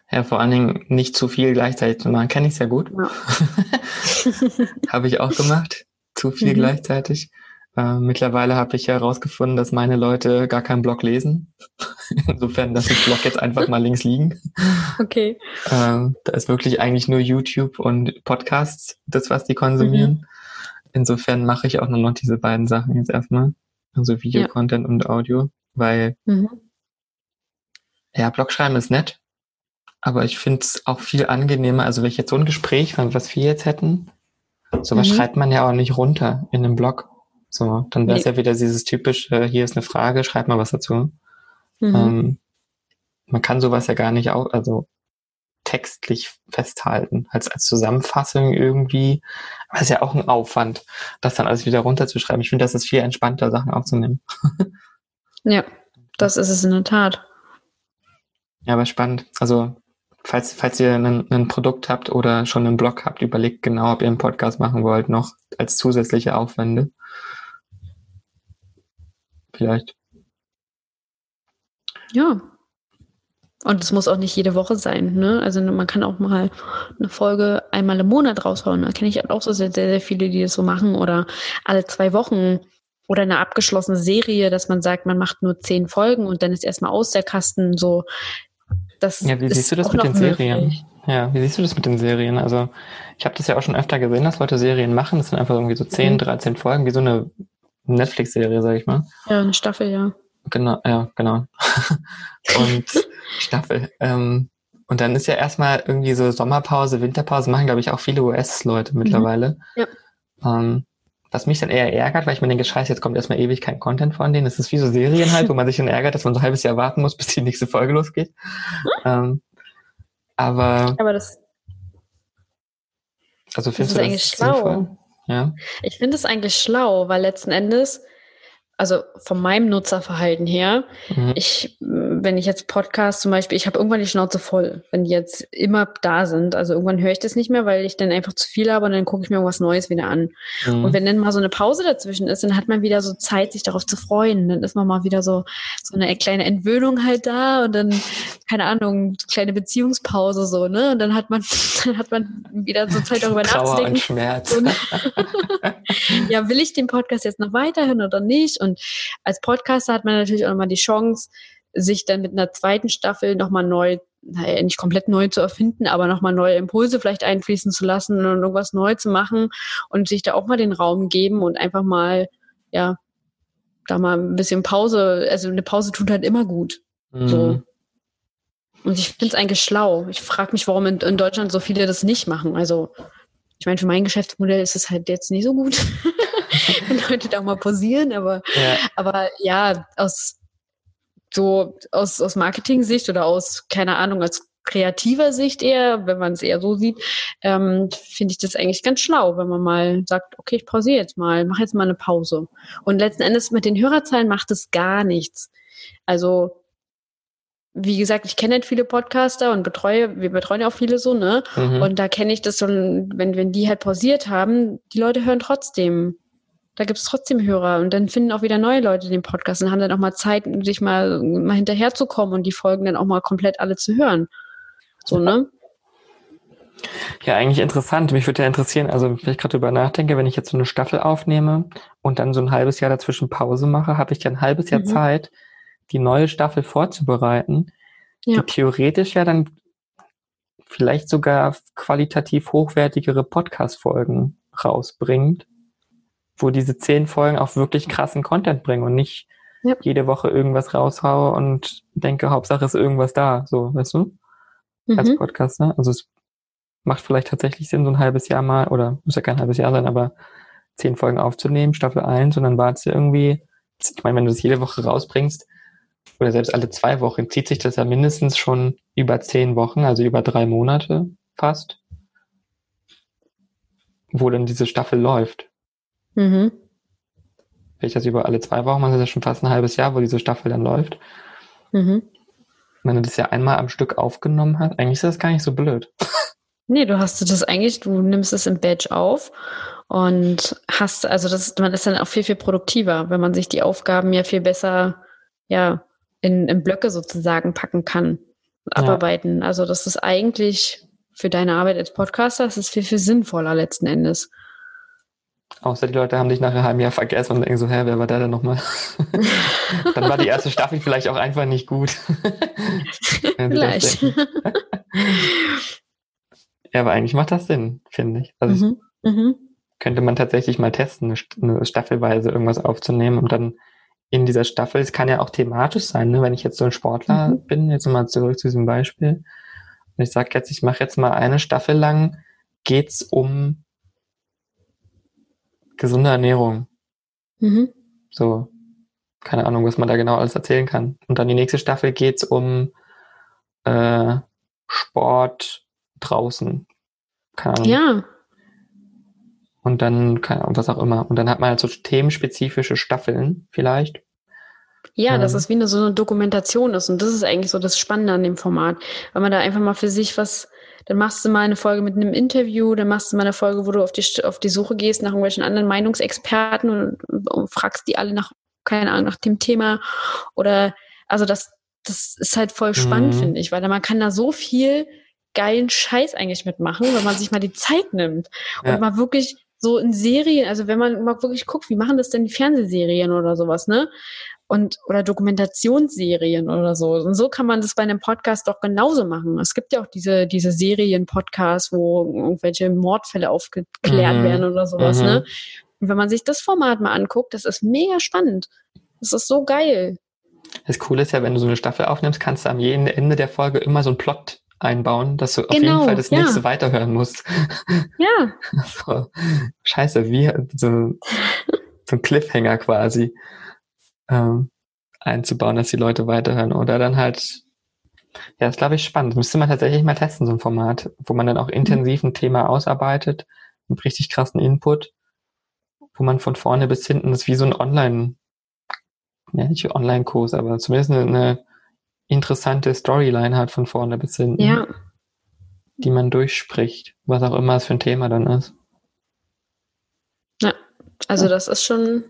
Ja, vor allen Dingen nicht zu viel gleichzeitig zu machen, kenne ich sehr gut. Ja. Habe ich auch gemacht. Zu viel mhm. gleichzeitig. Äh, mittlerweile habe ich herausgefunden, dass meine Leute gar keinen Blog lesen. Insofern lasse ich Blog jetzt einfach mal links liegen. Okay. Ähm, da ist wirklich eigentlich nur YouTube und Podcasts, das, was die konsumieren. Mhm. Insofern mache ich auch nur noch diese beiden Sachen jetzt erstmal. Also Videocontent ja. und Audio, weil mhm. ja, Blog schreiben ist nett, aber ich finde es auch viel angenehmer, also wenn ich jetzt so ein Gespräch, was wir jetzt hätten, sowas mhm. schreibt man ja auch nicht runter in einem Blog. So, dann wäre es nee. ja wieder dieses typische, hier ist eine Frage, schreib mal was dazu. Mhm. Ähm, man kann sowas ja gar nicht auch, also textlich festhalten, als, als Zusammenfassung irgendwie. Aber es ist ja auch ein Aufwand, das dann alles wieder runterzuschreiben. Ich finde, das ist viel entspannter, Sachen aufzunehmen. ja, das ist es in der Tat. Ja, aber spannend. Also, falls, falls ihr ein, ein Produkt habt oder schon einen Blog habt, überlegt genau, ob ihr einen Podcast machen wollt, noch als zusätzliche Aufwände vielleicht. Ja. Und es muss auch nicht jede Woche sein, ne? Also man kann auch mal eine Folge einmal im Monat raushauen. Da kenne ich auch so sehr, sehr viele, die das so machen. Oder alle zwei Wochen oder eine abgeschlossene Serie, dass man sagt, man macht nur zehn Folgen und dann ist erstmal aus der Kasten so. Das ja, wie siehst du das mit den möglich. Serien? Ja, wie siehst du das mit den Serien? Also ich habe das ja auch schon öfter gesehen, dass Leute Serien machen. Das sind einfach irgendwie so 10, mhm. 13 Folgen, wie so eine Netflix-Serie, sag ich mal. Ja, eine Staffel, ja. Genau, ja, genau. und Staffel. Ähm, und dann ist ja erstmal irgendwie so Sommerpause, Winterpause, machen, glaube ich, auch viele US-Leute mhm. mittlerweile. Mhm. Ja. Ähm, was mich dann eher ärgert, weil ich mir denke, scheiße, jetzt kommt erstmal ewig kein Content von denen. Es ist wie so Serien halt, wo man sich dann ärgert, dass man so ein halbes Jahr warten muss, bis die nächste Folge losgeht. ähm, aber. Aber das. Also findest das ist du das eigentlich schlau. Sinnvoll? Ja. Ich finde es eigentlich schlau, weil letzten Endes also von meinem Nutzerverhalten her, mhm. ich, wenn ich jetzt Podcast zum Beispiel, ich habe irgendwann die Schnauze voll, wenn die jetzt immer da sind. Also irgendwann höre ich das nicht mehr, weil ich dann einfach zu viel habe und dann gucke ich mir irgendwas Neues wieder an. Mhm. Und wenn dann mal so eine Pause dazwischen ist, dann hat man wieder so Zeit, sich darauf zu freuen. Dann ist man mal wieder so, so eine kleine Entwöhnung halt da und dann, keine Ahnung, kleine Beziehungspause so, ne? Und dann hat man, dann hat man wieder so Zeit darüber Trauer nachzudenken. Und Schmerz. Und ja, will ich den Podcast jetzt noch weiterhören oder nicht? Und als Podcaster hat man natürlich auch nochmal die Chance, sich dann mit einer zweiten Staffel nochmal neu, naja, nicht komplett neu zu erfinden, aber nochmal neue Impulse vielleicht einfließen zu lassen und irgendwas neu zu machen und sich da auch mal den Raum geben und einfach mal, ja, da mal ein bisschen Pause, also eine Pause tut halt immer gut. Mhm. So. Und ich finde es eigentlich schlau. Ich frage mich, warum in, in, Deutschland so viele das nicht machen. Also, ich meine, für mein Geschäftsmodell ist es halt jetzt nicht so gut. wenn Leute da mal posieren, aber ja, aber ja aus so aus, aus Marketing-Sicht oder aus, keine Ahnung, als kreativer Sicht eher, wenn man es eher so sieht, ähm, finde ich das eigentlich ganz schlau, wenn man mal sagt, okay, ich pausiere jetzt mal, mache jetzt mal eine Pause. Und letzten Endes mit den Hörerzahlen macht es gar nichts. Also wie gesagt, ich kenne halt viele Podcaster und betreue, wir betreuen ja auch viele so, ne? Mhm. Und da kenne ich das so, wenn, wenn die halt pausiert haben, die Leute hören trotzdem da gibt es trotzdem Hörer und dann finden auch wieder neue Leute den Podcast und haben dann auch mal Zeit, sich mal, mal hinterherzukommen und die Folgen dann auch mal komplett alle zu hören. So, ne? Ja, eigentlich interessant. Mich würde ja interessieren, also wenn ich gerade drüber nachdenke, wenn ich jetzt so eine Staffel aufnehme und dann so ein halbes Jahr dazwischen Pause mache, habe ich ja ein halbes Jahr mhm. Zeit, die neue Staffel vorzubereiten, ja. die theoretisch ja dann vielleicht sogar qualitativ hochwertigere Podcast-Folgen rausbringt, wo diese zehn Folgen auch wirklich krassen Content bringen und nicht ja. jede Woche irgendwas raushaue und denke, Hauptsache ist irgendwas da, so, weißt du? Mhm. Als Podcaster. Also es macht vielleicht tatsächlich Sinn, so ein halbes Jahr mal, oder muss ja kein halbes Jahr sein, aber zehn Folgen aufzunehmen, Staffel 1 und dann wartest du irgendwie, ich meine, wenn du das jede Woche rausbringst, oder selbst alle zwei Wochen, zieht sich das ja mindestens schon über zehn Wochen, also über drei Monate fast, wo dann diese Staffel läuft. Mhm. Wenn ich das über alle zwei Wochen mache, ist das schon fast ein halbes Jahr, wo diese Staffel dann läuft. Mhm. Wenn du das ja einmal am Stück aufgenommen hast, eigentlich ist das gar nicht so blöd. Nee, du hast das eigentlich, du nimmst es im Badge auf und hast, also das, man ist dann auch viel, viel produktiver, wenn man sich die Aufgaben ja viel besser, ja, in, in Blöcke sozusagen packen kann und ja. abarbeiten. Also das ist eigentlich für deine Arbeit als Podcaster, das ist viel, viel sinnvoller letzten Endes. Außer die Leute haben dich nach einem halben Jahr vergessen und denken so, hä, wer war der denn nochmal? Dann war die erste Staffel vielleicht auch einfach nicht gut. vielleicht. ja, aber eigentlich macht das Sinn, finde ich. Also mhm. Mhm. könnte man tatsächlich mal testen, eine Staffelweise irgendwas aufzunehmen und dann in dieser Staffel, es kann ja auch thematisch sein, ne? wenn ich jetzt so ein Sportler mhm. bin, jetzt mal zurück zu diesem Beispiel, und ich sage jetzt, ich mache jetzt mal eine Staffel lang, geht's um gesunde Ernährung. Mhm. So, keine Ahnung, was man da genau alles erzählen kann. Und dann die nächste Staffel geht's um äh, Sport draußen. Keine Ahnung. Ja. Und dann, keine Ahnung, was auch immer. Und dann hat man halt so themenspezifische Staffeln vielleicht. Ja, ähm. dass es wie eine so eine Dokumentation ist. Und das ist eigentlich so das Spannende an dem Format. Weil man da einfach mal für sich was, dann machst du mal eine Folge mit einem Interview, dann machst du mal eine Folge, wo du auf die, auf die Suche gehst nach irgendwelchen anderen Meinungsexperten und, und fragst die alle nach, keine Ahnung, nach dem Thema. Oder, also das, das ist halt voll spannend, mhm. finde ich, weil man kann da so viel geilen Scheiß eigentlich mitmachen, wenn man sich mal die Zeit nimmt und ja. mal wirklich so in Serien, also wenn man mal wirklich guckt, wie machen das denn die Fernsehserien oder sowas, ne? Und, oder Dokumentationsserien oder so. Und so kann man das bei einem Podcast doch genauso machen. Es gibt ja auch diese, diese Serien-Podcasts, wo irgendwelche Mordfälle aufgeklärt mhm. werden oder sowas, ne? mhm. ne? Und wenn man sich das Format mal anguckt, das ist mega spannend. Das ist so geil. Das Coole ist ja, wenn du so eine Staffel aufnimmst, kannst du am Ende der Folge immer so einen Plot einbauen, dass du genau, auf jeden genau, Fall das ja. nächste weiterhören musst. Ja. So, scheiße, wie so, so ein Cliffhanger quasi ähm, einzubauen, dass die Leute weiterhören. Oder dann halt, ja, das glaube ich spannend. Das müsste man tatsächlich mal testen, so ein Format, wo man dann auch intensiv ein Thema ausarbeitet, mit richtig krassen Input, wo man von vorne bis hinten, das ist wie so ein Online, ja, nicht Online-Kurs, aber zumindest eine, eine interessante Storyline hat von vorne bis hinten. Ja. Die man durchspricht, was auch immer es für ein Thema dann ist. Ja, also ja. das ist schon,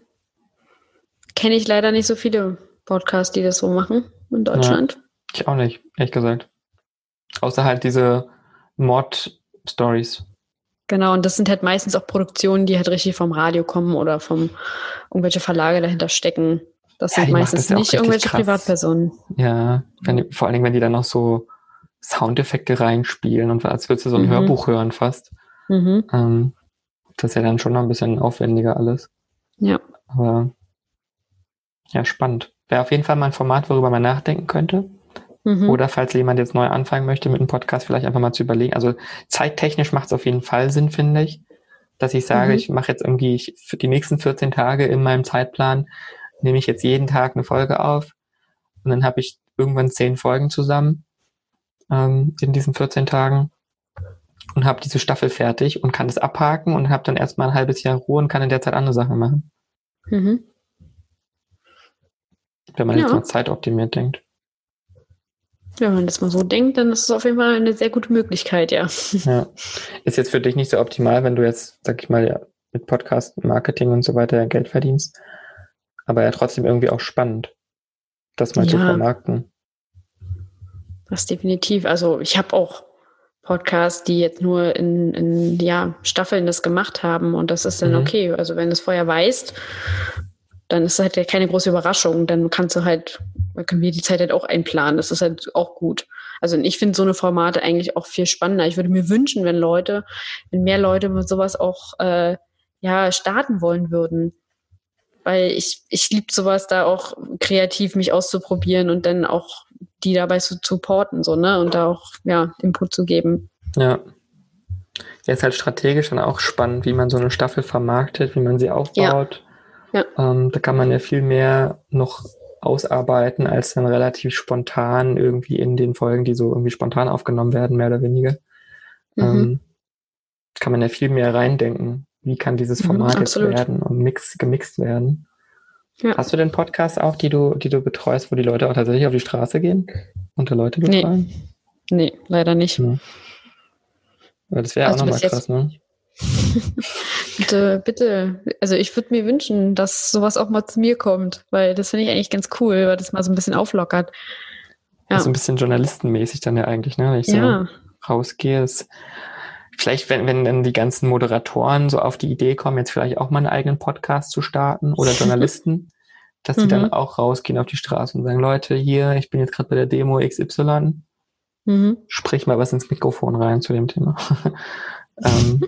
kenne ich leider nicht so viele Podcasts, die das so machen in Deutschland. Ja, ich auch nicht, ehrlich gesagt. Außer halt diese Mod-Stories. Genau, und das sind halt meistens auch Produktionen, die halt richtig vom Radio kommen oder vom irgendwelche Verlage dahinter stecken. Das ja, sind meistens das nicht irgendwelche krass. Privatpersonen. Ja, wenn, vor allen Dingen, wenn die dann noch so Soundeffekte reinspielen und als würdest du so ein mhm. Hörbuch hören fast. Mhm. Ähm, das ist ja dann schon noch ein bisschen aufwendiger alles. Ja. Aber ja, spannend. Wäre auf jeden Fall mal ein Format, worüber man nachdenken könnte. Mhm. Oder falls jemand jetzt neu anfangen möchte mit einem Podcast, vielleicht einfach mal zu überlegen. Also zeittechnisch macht es auf jeden Fall Sinn, finde ich, dass ich sage, mhm. ich mache jetzt irgendwie ich, für die nächsten 14 Tage in meinem Zeitplan nehme ich jetzt jeden Tag eine Folge auf und dann habe ich irgendwann zehn Folgen zusammen ähm, in diesen 14 Tagen und habe diese Staffel fertig und kann das abhaken und habe dann erstmal ein halbes Jahr Ruhe und kann in der Zeit andere Sachen machen. Mhm. Wenn man ja. jetzt mal zeitoptimiert denkt. Ja, wenn man das mal so denkt, dann ist es auf jeden Fall eine sehr gute Möglichkeit, ja. Ja. Ist jetzt für dich nicht so optimal, wenn du jetzt, sag ich mal, mit Podcast, Marketing und so weiter Geld verdienst aber ja trotzdem irgendwie auch spannend, das mal ja, zu vermarkten. Das definitiv. Also ich habe auch Podcasts, die jetzt nur in, in ja, Staffeln das gemacht haben und das ist dann mhm. okay. Also wenn du es vorher weißt, dann ist es halt keine große Überraschung. Dann kannst du halt, können wir die Zeit halt auch einplanen. Das ist halt auch gut. Also ich finde so eine Formate eigentlich auch viel spannender. Ich würde mir wünschen, wenn Leute, wenn mehr Leute mit sowas auch äh, ja starten wollen würden. Weil ich, ich liebe sowas da auch kreativ mich auszuprobieren und dann auch die dabei zu supporten, so, ne? Und da auch, ja, Input zu geben. Ja. Ja, ist halt strategisch dann auch spannend, wie man so eine Staffel vermarktet, wie man sie aufbaut. Ja. Ja. Ähm, da kann man ja viel mehr noch ausarbeiten, als dann relativ spontan irgendwie in den Folgen, die so irgendwie spontan aufgenommen werden, mehr oder weniger. Mhm. Ähm, kann man ja viel mehr reindenken. Wie kann dieses mhm, Format mhm, jetzt werden und mix, gemixt werden? Ja. Hast du denn Podcasts auch, die du, die du betreust, wo die Leute auch tatsächlich auf die Straße gehen? Unter Leute betreuen? Nee, nee leider nicht. Ja. Das wäre also auch nochmal krass, ne? bitte, bitte. Also ich würde mir wünschen, dass sowas auch mal zu mir kommt, weil das finde ich eigentlich ganz cool, weil das mal so ein bisschen auflockert. Ja. So ein bisschen journalistenmäßig dann ja eigentlich, ne? Wenn ich so ja. rausgehe. Ist, vielleicht, wenn, wenn dann die ganzen Moderatoren so auf die Idee kommen, jetzt vielleicht auch mal einen eigenen Podcast zu starten oder Journalisten, dass die mhm. dann auch rausgehen auf die Straße und sagen, Leute, hier, ich bin jetzt gerade bei der Demo XY Mhm. Sprich mal was ins Mikrofon rein zu dem Thema. ähm,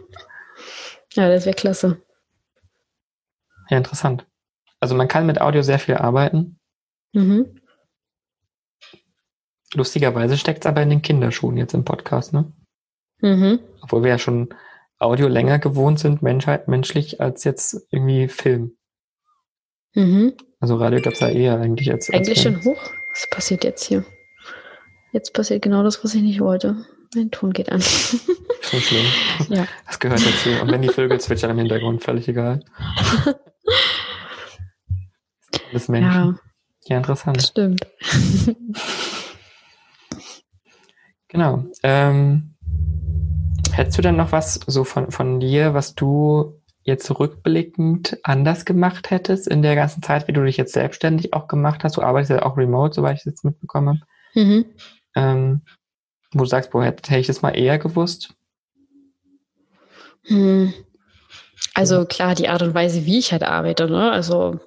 ja, das wäre klasse. Ja, interessant. Also man kann mit Audio sehr viel arbeiten. Mhm. Lustigerweise steckt es aber in den Kinderschuhen jetzt im Podcast, ne? Mhm. Obwohl wir ja schon Audio länger gewohnt sind, Menschheit, menschlich, als jetzt irgendwie Film. Mhm. Also Radio gab es ja eher eigentlich als. Eigentlich als schon hoch. Was passiert jetzt hier? Jetzt passiert genau das, was ich nicht wollte. Mein Ton geht an. Schon schlimm. Ja. Das gehört dazu. Und wenn die Vögel zwitschern im Hintergrund, völlig egal. Das Menschen. Ja. ja, interessant. Stimmt. genau. Ähm, hättest du denn noch was so von, von dir, was du jetzt rückblickend anders gemacht hättest in der ganzen Zeit, wie du dich jetzt selbstständig auch gemacht hast? Du arbeitest ja auch remote, soweit ich es jetzt mitbekommen habe. Mhm ähm, wo du sagst, boah, hätte, hätte ich das mal eher gewusst? Hm. Also klar, die Art und Weise, wie ich halt arbeite, ne? Also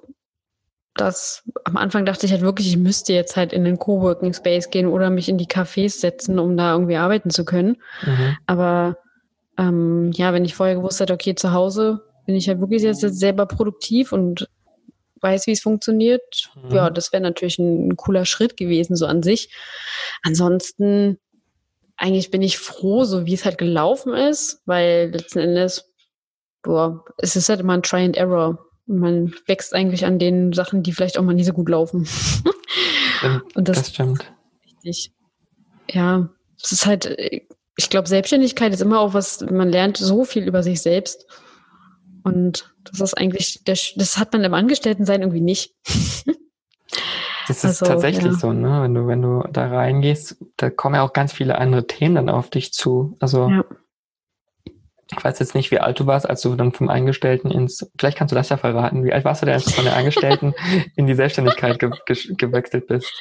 das am Anfang dachte ich halt wirklich, ich müsste jetzt halt in den Coworking Space gehen oder mich in die Cafés setzen, um da irgendwie arbeiten zu können. Mhm. Aber ähm, ja, wenn ich vorher gewusst hätte, okay, zu Hause bin ich halt wirklich jetzt selber produktiv und weiß, wie es funktioniert, mhm. ja, das wäre natürlich ein, ein, cooler Schritt gewesen, so an sich. Ansonsten, eigentlich bin ich froh, so wie es halt gelaufen ist, weil letzten Endes, boah, es ist halt immer ein Try and Error. Man wächst eigentlich an den Sachen, die vielleicht auch mal nie so gut laufen. Und das, das stimmt. Richtig. Ja, es ist halt, ich glaube, Selbstständigkeit ist immer auch was, man lernt so viel über sich selbst. Und das ist eigentlich, das hat man im Angestelltensein irgendwie nicht. Das ist also, tatsächlich ja. so, ne? Wenn du, wenn du da reingehst, da kommen ja auch ganz viele andere Themen dann auf dich zu. Also ja. ich weiß jetzt nicht, wie alt du warst, als du dann vom Angestellten ins, vielleicht kannst du das ja verraten, wie alt warst du denn, als du von der Angestellten in die Selbstständigkeit ge ge gewechselt bist?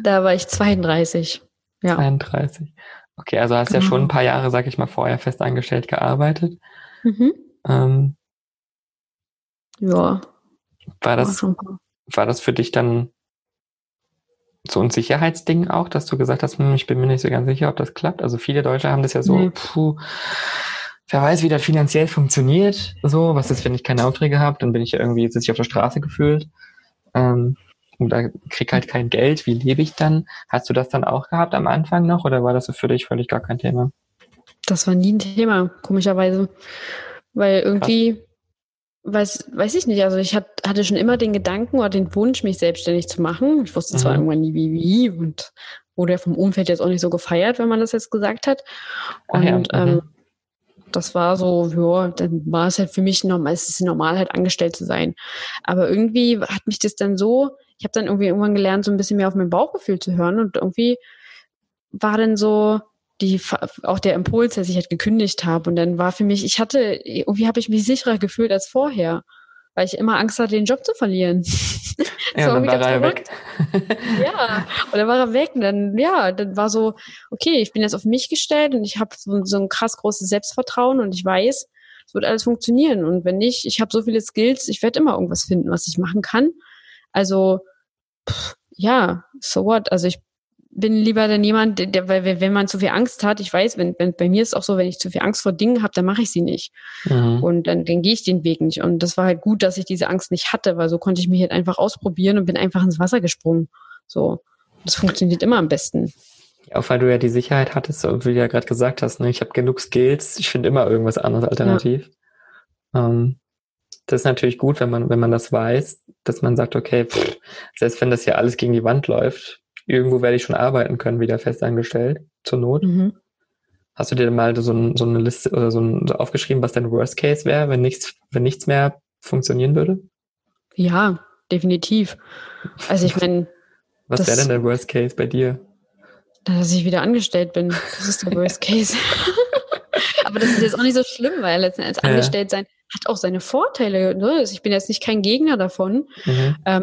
Da war ich 32. Ja. 32. Okay, also hast genau. ja schon ein paar Jahre, sag ich mal, vorher fest angestellt gearbeitet. Mhm. Ähm, ja. War das, war das für dich dann so ein Sicherheitsding auch, dass du gesagt hast, hm, ich bin mir nicht so ganz sicher, ob das klappt? Also viele Deutsche haben das ja so, nee. puh, wer weiß, wie das finanziell funktioniert, so, was ist, wenn ich keine Aufträge habe, dann bin ich ja irgendwie, sitze ich auf der Straße gefühlt, ähm, oder krieg halt kein Geld, wie lebe ich dann? Hast du das dann auch gehabt am Anfang noch, oder war das für dich völlig gar kein Thema? Das war nie ein Thema, komischerweise, weil irgendwie, Krass weiß, weiß ich nicht. Also ich hatte schon immer den Gedanken oder den Wunsch, mich selbstständig zu machen. Ich wusste mhm. zwar irgendwann nie wie, wie und wurde ja vom Umfeld jetzt auch nicht so gefeiert, wenn man das jetzt gesagt hat. Und ja. mhm. ähm, das war so, ja, dann war es halt für mich normal, es ist normal halt angestellt zu sein. Aber irgendwie hat mich das dann so, ich habe dann irgendwie irgendwann gelernt, so ein bisschen mehr auf mein Bauchgefühl zu hören und irgendwie war dann so, die auch der Impuls, dass ich halt gekündigt habe. Und dann war für mich, ich hatte, irgendwie habe ich mich sicherer gefühlt als vorher, weil ich immer Angst hatte, den Job zu verlieren. Ja, dann war er weg. ja, und dann war er weg. Und dann, ja, dann war so, okay, ich bin jetzt auf mich gestellt und ich habe so, so ein krass großes Selbstvertrauen und ich weiß, es wird alles funktionieren. Und wenn nicht, ich habe so viele Skills, ich werde immer irgendwas finden, was ich machen kann. Also, pff, ja, so what? Also ich bin lieber dann jemand, der, weil wenn man zu viel Angst hat, ich weiß, wenn, wenn bei mir ist es auch so, wenn ich zu viel Angst vor Dingen habe, dann mache ich sie nicht. Mhm. Und dann, dann gehe ich den Weg nicht. Und das war halt gut, dass ich diese Angst nicht hatte, weil so konnte ich mich halt einfach ausprobieren und bin einfach ins Wasser gesprungen. So. Das funktioniert immer am besten. Auch weil du ja die Sicherheit hattest, wie du ja gerade gesagt hast, ne? ich habe genug Skills, ich finde immer irgendwas anderes alternativ. Ja. Ähm, das ist natürlich gut, wenn man, wenn man das weiß, dass man sagt, okay, pff, selbst wenn das hier alles gegen die Wand läuft, irgendwo werde ich schon arbeiten können, wieder festangestellt, zur Not. Mhm. Hast du dir mal so, ein, so eine Liste oder so, ein, so aufgeschrieben, was dein Worst Case wäre, wenn nichts, wenn nichts mehr funktionieren würde? Ja, definitiv. Also ich meine. was wäre denn der Worst Case bei dir? Dass ich wieder angestellt bin. Das ist der Worst Case. Aber das ist jetzt auch nicht so schlimm, weil letztendlich ja. angestellt sein hat auch seine Vorteile. Ne? Also ich bin jetzt nicht kein Gegner davon. Mhm. Ähm,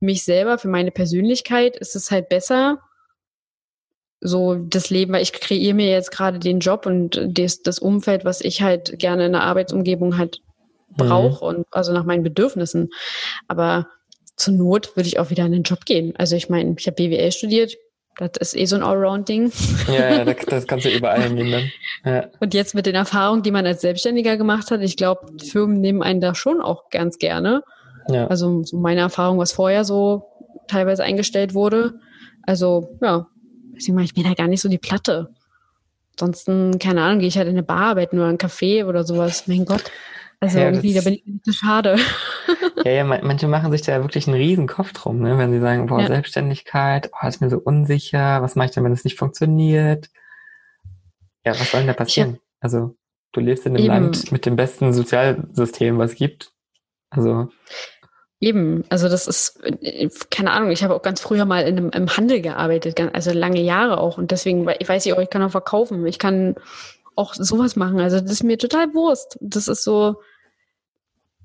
mich selber, für meine Persönlichkeit ist es halt besser, so das Leben, weil ich kreiere mir jetzt gerade den Job und das, das Umfeld, was ich halt gerne in der Arbeitsumgebung halt brauche mhm. und also nach meinen Bedürfnissen. Aber zur Not würde ich auch wieder in den Job gehen. Also ich meine, ich habe BWL studiert, das ist eh so ein Allround-Ding. Ja, ja, das kannst du überall hingehen dann. Ja. Und jetzt mit den Erfahrungen, die man als Selbstständiger gemacht hat, ich glaube, Firmen nehmen einen da schon auch ganz gerne. Ja. Also so meine Erfahrung, was vorher so teilweise eingestellt wurde. Also ja, deswegen mache ich mir da gar nicht so die Platte. Ansonsten, keine Ahnung, gehe ich halt in eine Bar arbeiten oder ein Café oder sowas. Mein Gott. Also ja, irgendwie, da bin ich nicht so schade. Ja, ja, manche machen sich da wirklich einen riesen Kopf drum, ne? wenn sie sagen, boah, ja. Selbstständigkeit, boah, ist mir so unsicher, was mache ich denn, wenn es nicht funktioniert? Ja, was soll denn da passieren? also, du lebst in einem Eben. Land mit dem besten Sozialsystem, was es gibt. Also. Eben, also das ist, keine Ahnung, ich habe auch ganz früher mal in einem, im Handel gearbeitet, also lange Jahre auch. Und deswegen, ich weiß ich auch, ich kann auch verkaufen, ich kann auch sowas machen. Also das ist mir total Wurst. Das ist so,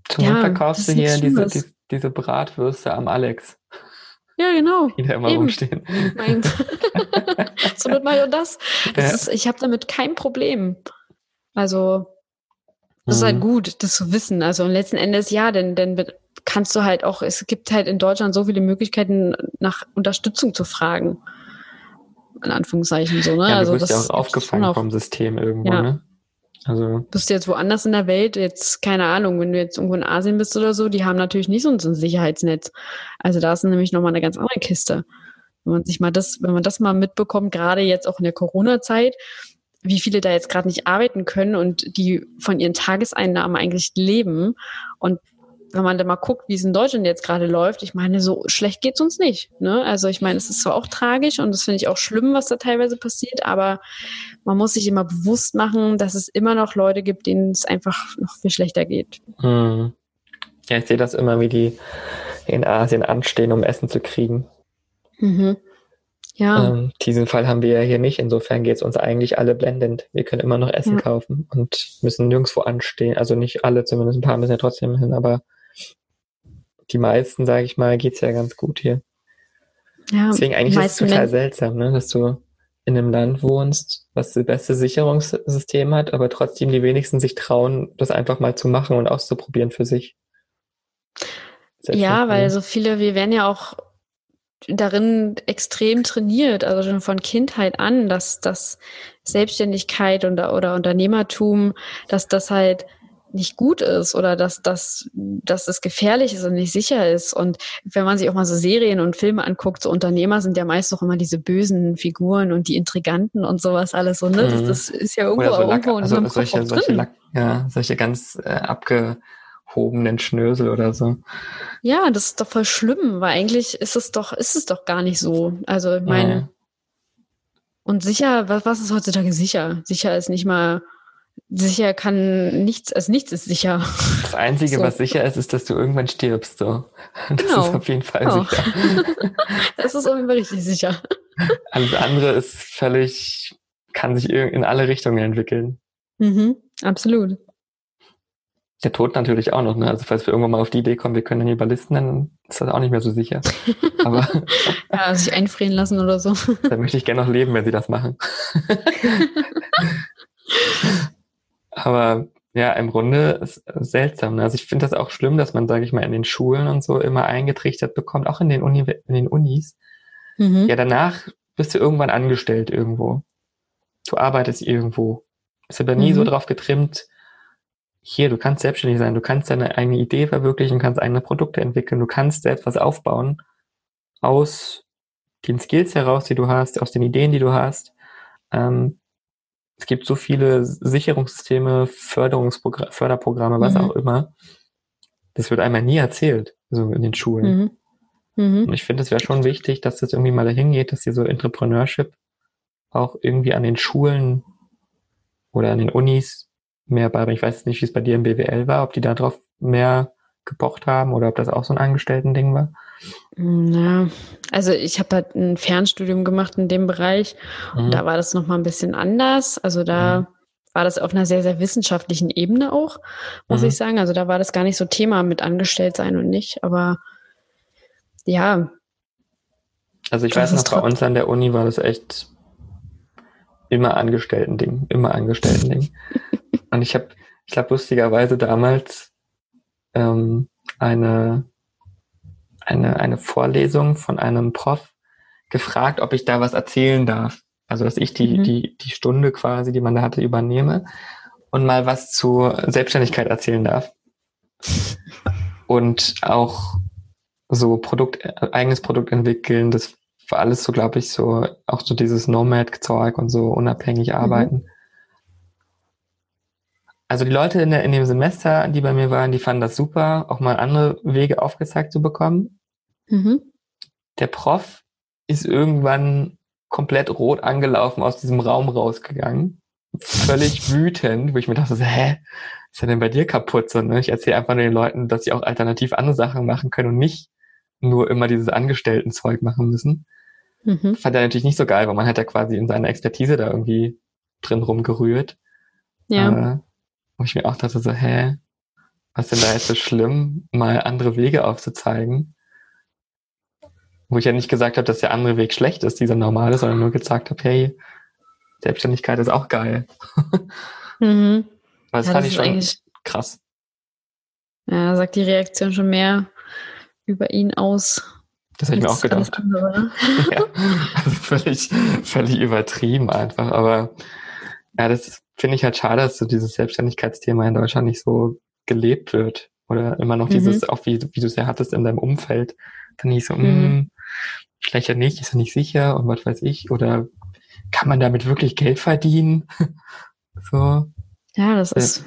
zum ja, verkaufst du hier diese, die, diese Bratwürste am Alex. Ja, genau. Die da immer Eben. rumstehen. Mein, so mit mal und das. das ja. ist, ich habe damit kein Problem. Also, das mhm. ist halt mhm. gut, das zu wissen. Also letzten Endes ja, denn, denn kannst du halt auch, es gibt halt in Deutschland so viele Möglichkeiten, nach Unterstützung zu fragen. In Anführungszeichen so, ne? Ja, du also wirst ja auch aufgefangen vom System irgendwo, ja. ne? Also. Bist du jetzt woanders in der Welt, jetzt, keine Ahnung, wenn du jetzt irgendwo in Asien bist oder so, die haben natürlich nicht so ein Sicherheitsnetz. Also da ist nämlich nochmal eine ganz andere Kiste. Wenn man sich mal das, wenn man das mal mitbekommt, gerade jetzt auch in der Corona-Zeit, wie viele da jetzt gerade nicht arbeiten können und die von ihren Tageseinnahmen eigentlich leben und wenn man da mal guckt, wie es in Deutschland jetzt gerade läuft, ich meine, so schlecht geht's uns nicht. Ne? Also ich meine, es ist zwar auch tragisch und das finde ich auch schlimm, was da teilweise passiert, aber man muss sich immer bewusst machen, dass es immer noch Leute gibt, denen es einfach noch viel schlechter geht. Hm. Ja, ich sehe das immer, wie die in Asien anstehen, um Essen zu kriegen. Mhm. Ja. Ähm, diesen Fall haben wir ja hier nicht. Insofern geht es uns eigentlich alle blendend. Wir können immer noch Essen ja. kaufen und müssen nirgendwo anstehen. Also nicht alle, zumindest ein paar müssen ja trotzdem hin, aber die meisten, sage ich mal, geht's ja ganz gut hier. Ja, Deswegen eigentlich ist es total seltsam, ne, dass du in einem Land wohnst, was das beste Sicherungssystem hat, aber trotzdem die wenigsten sich trauen, das einfach mal zu machen und auszuprobieren für sich. Ja, weil so viele, wir werden ja auch darin extrem trainiert, also schon von Kindheit an, dass das Selbstständigkeit und, oder Unternehmertum, dass das halt nicht gut ist oder dass, dass, dass es gefährlich ist und nicht sicher ist. Und wenn man sich auch mal so Serien und Filme anguckt, so Unternehmer sind ja meist auch immer diese bösen Figuren und die Intriganten und sowas alles so, ne? Das, mhm. das ist ja irgendwo, so irgendwo Lack, also solche, solche, Lack, ja, solche ganz äh, abgehobenen Schnösel oder so. Ja, das ist doch voll schlimm, weil eigentlich ist es doch, ist es doch gar nicht so. Also ich meine, ja. und sicher, was, was ist heutzutage sicher? Sicher ist nicht mal Sicher kann nichts, also nichts ist sicher. Das Einzige, so. was sicher ist, ist, dass du irgendwann stirbst. So. Das genau. ist auf jeden Fall oh. sicher. das ist auf jeden Fall richtig sicher. Alles andere ist völlig, kann sich in alle Richtungen entwickeln. Mhm, absolut. Der Tod natürlich auch noch, ne? Also falls wir irgendwann mal auf die Idee kommen, wir können Balisten, dann ist das auch nicht mehr so sicher. Aber ja, sich einfrieren lassen oder so. Da möchte ich gerne noch leben, wenn sie das machen. Aber ja, im Grunde ist seltsam. Ne? Also ich finde das auch schlimm, dass man, sage ich mal, in den Schulen und so immer eingetrichtert bekommt, auch in den, Uni in den Unis. Mhm. Ja, danach bist du irgendwann angestellt irgendwo. Du arbeitest irgendwo. Bist aber nie mhm. so drauf getrimmt, hier, du kannst selbstständig sein, du kannst deine eigene Idee verwirklichen, kannst eigene Produkte entwickeln, du kannst etwas aufbauen aus den Skills heraus, die du hast, aus den Ideen, die du hast. Ähm, es gibt so viele Sicherungssysteme, Förderungsprogramme, Förderprogramme, was mhm. auch immer. Das wird einmal nie erzählt, so in den Schulen. Mhm. Mhm. Und ich finde, es wäre schon wichtig, dass das irgendwie mal dahin geht, dass hier so Entrepreneurship auch irgendwie an den Schulen oder an den Unis mehr beibringen. Ich weiß nicht, wie es bei dir im BWL war, ob die da drauf mehr gepocht haben oder ob das auch so ein Angestellten-Ding war. Ja, also ich habe halt ein Fernstudium gemacht in dem Bereich mhm. und da war das nochmal ein bisschen anders. Also da mhm. war das auf einer sehr, sehr wissenschaftlichen Ebene auch, muss mhm. ich sagen. Also da war das gar nicht so Thema mit angestellt sein und nicht, aber ja. Also ich weiß noch, bei uns an der Uni war das echt immer Angestellten-Ding, immer Angestellten-Ding. und ich habe, ich glaube lustigerweise damals ähm, eine eine, eine Vorlesung von einem Prof gefragt, ob ich da was erzählen darf. Also, dass ich die, mhm. die, die Stunde quasi, die man da hatte, übernehme und mal was zur Selbstständigkeit erzählen darf. Und auch so Produkt, eigenes Produkt entwickeln, das war alles so, glaube ich, so, auch so dieses Nomad-Zeug und so unabhängig mhm. arbeiten. Mhm. Also die Leute in, der, in dem Semester, die bei mir waren, die fanden das super, auch mal andere Wege aufgezeigt zu bekommen. Mhm. Der Prof ist irgendwann komplett rot angelaufen aus diesem Raum rausgegangen. Völlig wütend, wo ich mir dachte, so, hä, ist denn bei dir kaputt? So, ne? Ich erzähle einfach nur den Leuten, dass sie auch alternativ andere Sachen machen können und nicht nur immer dieses Angestellten-Zeug machen müssen. Mhm. Fand er natürlich nicht so geil, weil man hat ja quasi in seiner Expertise da irgendwie drin rumgerührt. Ja. Äh, wo ich mir auch dachte so, hä, was ist denn da jetzt so schlimm, mal andere Wege aufzuzeigen? Wo ich ja nicht gesagt habe, dass der andere Weg schlecht ist, dieser normale, sondern nur gesagt habe, hey, Selbstständigkeit ist auch geil. Mhm. das ja, fand das ich schon krass. Ja, sagt die Reaktion schon mehr über ihn aus. Das habe ich mir auch gedacht. Ja, also völlig, völlig übertrieben einfach. Aber ja, das finde ich halt schade, dass so dieses Selbstständigkeitsthema in Deutschland nicht so gelebt wird. Oder immer noch mhm. dieses, auch wie, wie du es ja hattest in deinem Umfeld. Dann hieß so, mhm. Vielleicht ja nicht, ist ja nicht sicher und was weiß ich. Oder kann man damit wirklich Geld verdienen? so. Ja, das ist.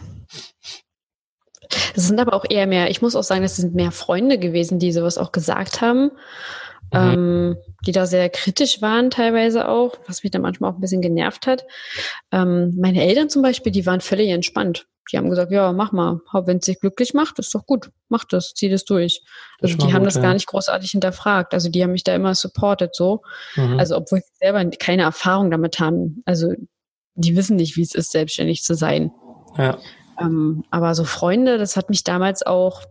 Das sind aber auch eher mehr, ich muss auch sagen, das sind mehr Freunde gewesen, die sowas auch gesagt haben. Mhm. Ähm, die da sehr kritisch waren teilweise auch, was mich dann manchmal auch ein bisschen genervt hat. Ähm, meine Eltern zum Beispiel, die waren völlig entspannt die haben gesagt, ja, mach mal. Wenn es dich glücklich macht, ist doch gut. Mach das, zieh das durch. Also die haben gut, das ja. gar nicht großartig hinterfragt. Also die haben mich da immer supportet so. Mhm. Also obwohl sie selber keine Erfahrung damit haben. Also die wissen nicht, wie es ist, selbstständig zu sein. Ja. Ähm, aber so Freunde, das hat mich damals auch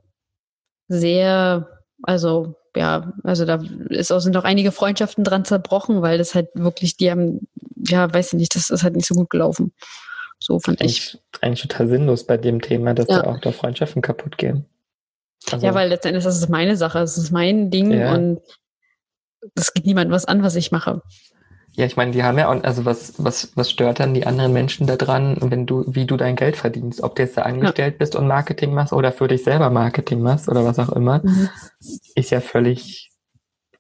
sehr, also ja, also da ist auch, sind auch einige Freundschaften dran zerbrochen, weil das halt wirklich, die haben, ja, weiß ich nicht, das ist halt nicht so gut gelaufen. So fand ich. Eigentlich total sinnlos bei dem Thema, dass ja. da auch da Freundschaften kaputt gehen. Also, ja, weil letztendlich das ist meine Sache, es ist mein Ding ja. und das geht niemandem was an, was ich mache. Ja, ich meine, die haben ja auch, also was, was, was stört dann die anderen Menschen daran, wenn du, wie du dein Geld verdienst? Ob du jetzt da angestellt ja. bist und Marketing machst oder für dich selber Marketing machst oder was auch immer, mhm. ist ja völlig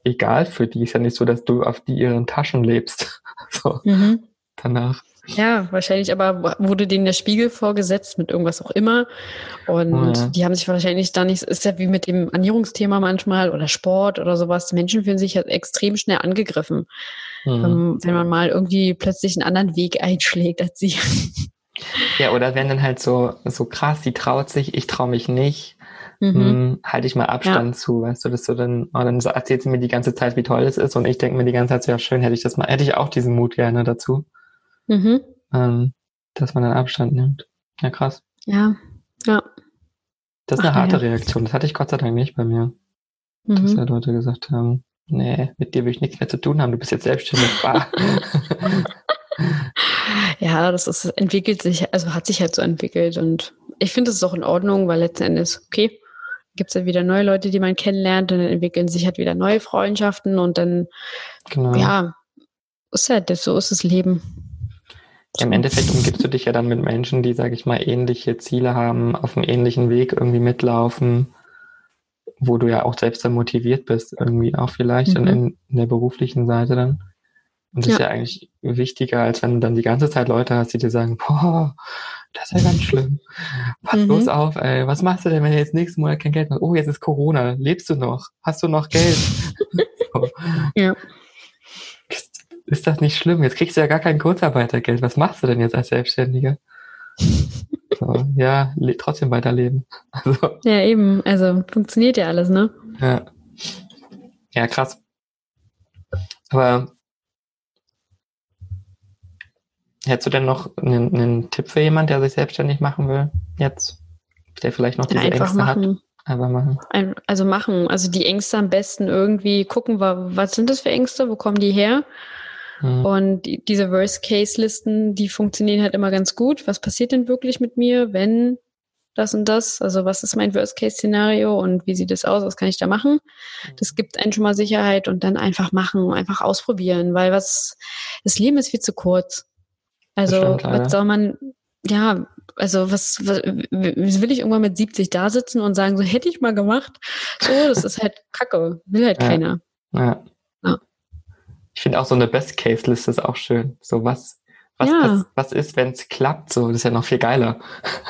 egal für die. Ist ja nicht so, dass du auf die ihren Taschen lebst. so, mhm. danach. Ja, wahrscheinlich, aber wurde denen der Spiegel vorgesetzt mit irgendwas auch immer. Und ja. die haben sich wahrscheinlich da nicht, ist ja wie mit dem Ernährungsthema manchmal oder Sport oder sowas. Menschen fühlen sich halt extrem schnell angegriffen, mhm. ähm, wenn man mal irgendwie plötzlich einen anderen Weg einschlägt als sie. Ja, oder wenn dann halt so, so krass, die traut sich, ich traue mich nicht. Mhm. Hm, halte ich mal Abstand ja. zu, weißt du, dass du dann, oh, dann erzählt sie mir die ganze Zeit, wie toll es ist und ich denke mir die ganze Zeit, so, ja schön, hätte ich das mal, hätte ich auch diesen Mut gerne dazu. Mhm. Ähm, dass man dann Abstand nimmt. Ja, krass. Ja, ja. Das ist eine Ach, harte ja. Reaktion. Das hatte ich Gott sei Dank nicht bei mir. Mhm. Dass ja Leute gesagt haben, nee, mit dir will ich nichts mehr zu tun haben, du bist jetzt selbstständig. ja, das ist, entwickelt sich, also hat sich halt so entwickelt und ich finde es auch in Ordnung, weil letzten Endes, okay, gibt es ja wieder neue Leute, die man kennenlernt und dann entwickeln sich halt wieder neue Freundschaften und dann, genau. ja, ist das, so ist das Leben. Ja, Im Endeffekt umgibst du dich ja dann mit Menschen, die, sage ich mal, ähnliche Ziele haben, auf einem ähnlichen Weg irgendwie mitlaufen, wo du ja auch selbst dann motiviert bist, irgendwie auch vielleicht mhm. in, in der beruflichen Seite dann. Und das ja. ist ja eigentlich wichtiger, als wenn du dann die ganze Zeit Leute hast, die dir sagen, boah, das ist ja ganz schlimm. Pass mhm. bloß auf, ey. Was machst du denn, wenn du jetzt nächsten Monat kein Geld hast? Oh, jetzt ist Corona. Lebst du noch? Hast du noch Geld? so. Ja. Ist das nicht schlimm? Jetzt kriegst du ja gar kein Kurzarbeitergeld. Was machst du denn jetzt als Selbstständiger? So, ja, trotzdem weiterleben. Also, ja, eben. Also funktioniert ja alles, ne? Ja. Ja, krass. Aber Hättest du denn noch einen, einen, Tipp für jemanden, der sich selbstständig machen will, jetzt? Der vielleicht noch diese Ängste machen. hat? Einfach machen. Ein, also machen. Also die Ängste am besten irgendwie gucken, was sind das für Ängste, wo kommen die her? Mhm. Und die, diese Worst-Case-Listen, die funktionieren halt immer ganz gut. Was passiert denn wirklich mit mir, wenn das und das? Also was ist mein Worst-Case-Szenario und wie sieht es aus? Was kann ich da machen? Mhm. Das gibt einen schon mal Sicherheit und dann einfach machen, einfach ausprobieren, weil was, das Leben ist viel zu kurz. Also, stimmt, was soll man, ja, also was, was, will ich irgendwann mit 70 da sitzen und sagen, so hätte ich mal gemacht? So, das ist halt Kacke, will halt ja. keiner. Ja. Ich finde auch so eine Best-Case-Liste ist auch schön. So was, was, ja. was, was ist, wenn es klappt? So, das ist ja noch viel geiler.